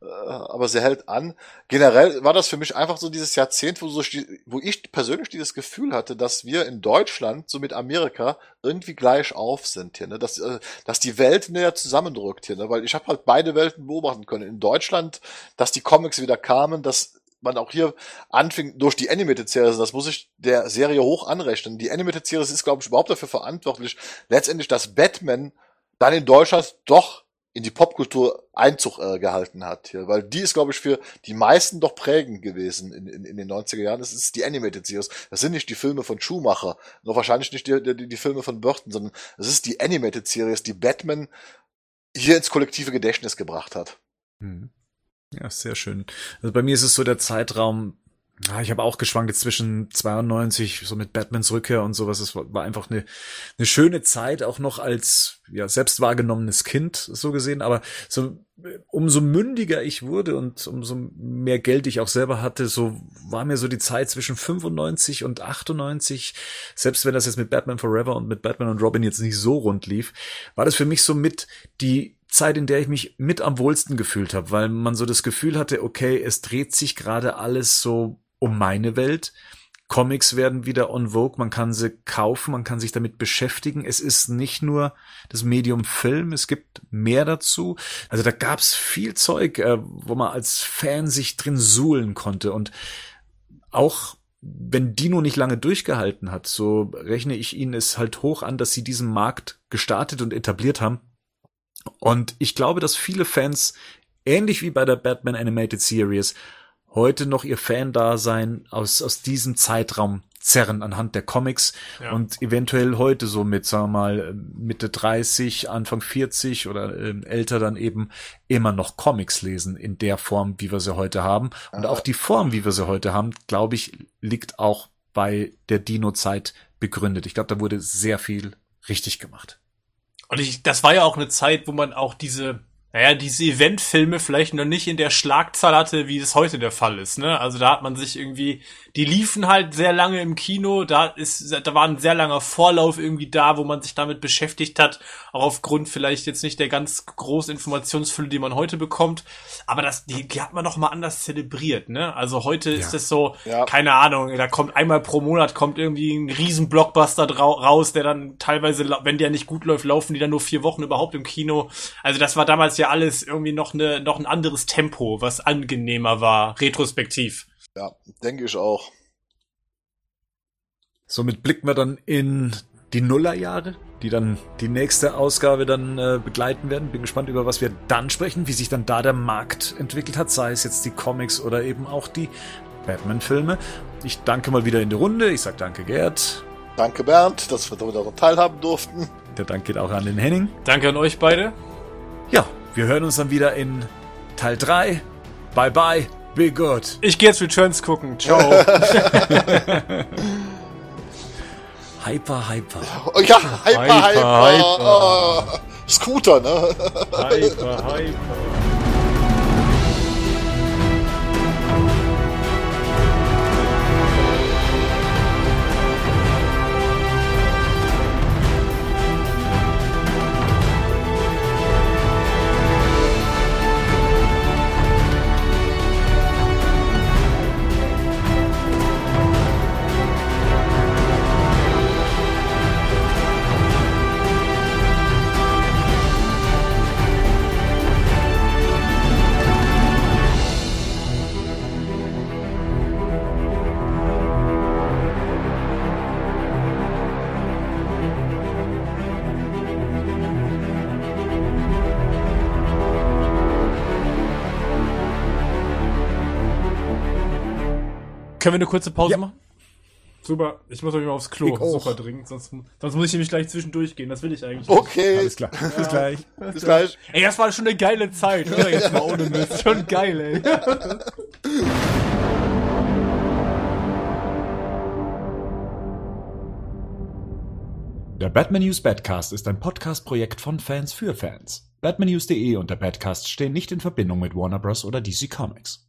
aber sie hält an. Generell war das für mich einfach so dieses Jahrzehnt, wo, so, wo ich persönlich dieses Gefühl hatte, dass wir in Deutschland so mit Amerika irgendwie gleich auf sind hier, ne? dass, äh, dass die Welt näher zusammendrückt hier, ne? weil ich habe halt beide Welten beobachten können. In Deutschland, dass die Comics wieder kamen, dass man auch hier anfing durch die Animated Series, das muss ich der Serie hoch anrechnen. Die Animated Series ist, glaube ich, überhaupt dafür verantwortlich, letztendlich, dass Batman dann in Deutschland doch in die Popkultur Einzug äh, gehalten hat hier, weil die ist, glaube ich, für die meisten doch prägend gewesen in, in, in den 90er Jahren. Das ist die Animated Series. Das sind nicht die Filme von Schumacher, noch wahrscheinlich nicht die, die, die Filme von Burton, sondern es ist die Animated Series, die Batman hier ins kollektive Gedächtnis gebracht hat. Hm. Ja, sehr schön. Also bei mir ist es so der Zeitraum, ja, ich habe auch geschwankt zwischen 92, so mit Batmans Rückkehr und sowas. Es war, war einfach eine, eine schöne Zeit, auch noch als ja, selbst wahrgenommenes Kind, so gesehen. Aber so umso mündiger ich wurde und umso mehr Geld ich auch selber hatte, so war mir so die Zeit zwischen 95 und 98, selbst wenn das jetzt mit Batman Forever und mit Batman und Robin jetzt nicht so rund lief, war das für mich so mit die Zeit, in der ich mich mit am wohlsten gefühlt habe, weil man so das Gefühl hatte, okay, es dreht sich gerade alles so um meine Welt. Comics werden wieder on vogue, man kann sie kaufen, man kann sich damit beschäftigen. Es ist nicht nur das Medium Film, es gibt mehr dazu. Also da gab's viel Zeug, äh, wo man als Fan sich drin suhlen konnte. Und auch wenn Dino nicht lange durchgehalten hat, so rechne ich ihnen es halt hoch an, dass sie diesen Markt gestartet und etabliert haben. Und ich glaube, dass viele Fans, ähnlich wie bei der Batman Animated Series, heute noch ihr Fan-Dasein aus, aus diesem Zeitraum zerren anhand der Comics Ja. und eventuell heute so mit, sagen wir mal, Mitte 30, Anfang 40 oder ähm, älter dann eben immer noch Comics lesen in der Form, wie wir sie heute haben. Und auch die Form, wie wir sie heute haben, glaube ich, liegt auch bei der Dino-Zeit begründet. Ich glaube, da wurde sehr viel richtig gemacht. Und ich, das war ja auch eine Zeit, wo man auch diese, naja, diese Eventfilme vielleicht noch nicht in der Schlagzahl hatte, wie es heute der Fall ist, ne? Also da hat man sich irgendwie, die liefen halt sehr lange im Kino, da ist, da war ein sehr langer Vorlauf irgendwie da, wo man sich damit beschäftigt hat, auch aufgrund vielleicht jetzt nicht der ganz großen Informationsfülle, die man heute bekommt, aber das, die, die hat man noch mal anders zelebriert, ne? Also heute ist es so, Ja. keine Ahnung, da kommt einmal pro Monat kommt irgendwie ein riesen Blockbuster raus, der dann teilweise, wenn der nicht gut läuft, laufen die dann nur vier Wochen überhaupt im Kino. Also das war damals ja alles irgendwie noch eine, noch ein anderes Tempo, was angenehmer war, retrospektiv. Ja, denke ich auch. Somit blicken wir dann in die Nullerjahre, die dann die nächste Ausgabe dann äh, begleiten werden. Bin gespannt, über was wir dann sprechen, wie sich dann da der Markt entwickelt hat, sei es jetzt die Comics oder eben auch die Batman-Filme. Ich danke mal wieder in die Runde. Ich sag danke, Gerd. Danke, Bernd, dass wir daran teilhaben durften. Der Dank geht auch an den Henning. Danke an euch beide. Ja, wir hören uns dann wieder in Teil 3. Bye bye, be good. Ich gehe jetzt Returns gucken. Ciao. Hyper, hyper. Oh, ja, Hyper, Hyper. Hyper, Hyper. Oh, Scooter, ne? Hyper, hyper. Können wir eine kurze Pause Ja. machen? Super, ich muss euch mal aufs Klo. Ich auch. Super dringend, sonst, sonst muss ich nämlich gleich zwischendurch gehen. Das will ich eigentlich nicht. Okay, Alles klar. Bis gleich. bis gleich. Ey, das war schon eine geile Zeit, oder? Jetzt mal ohne Mist. Schon geil, ey. Der Batman News Badcast ist ein Podcast-Projekt von Fans für Fans. Batmannews.de und der Badcast stehen nicht in Verbindung mit Warner Bros. oder DC Comics.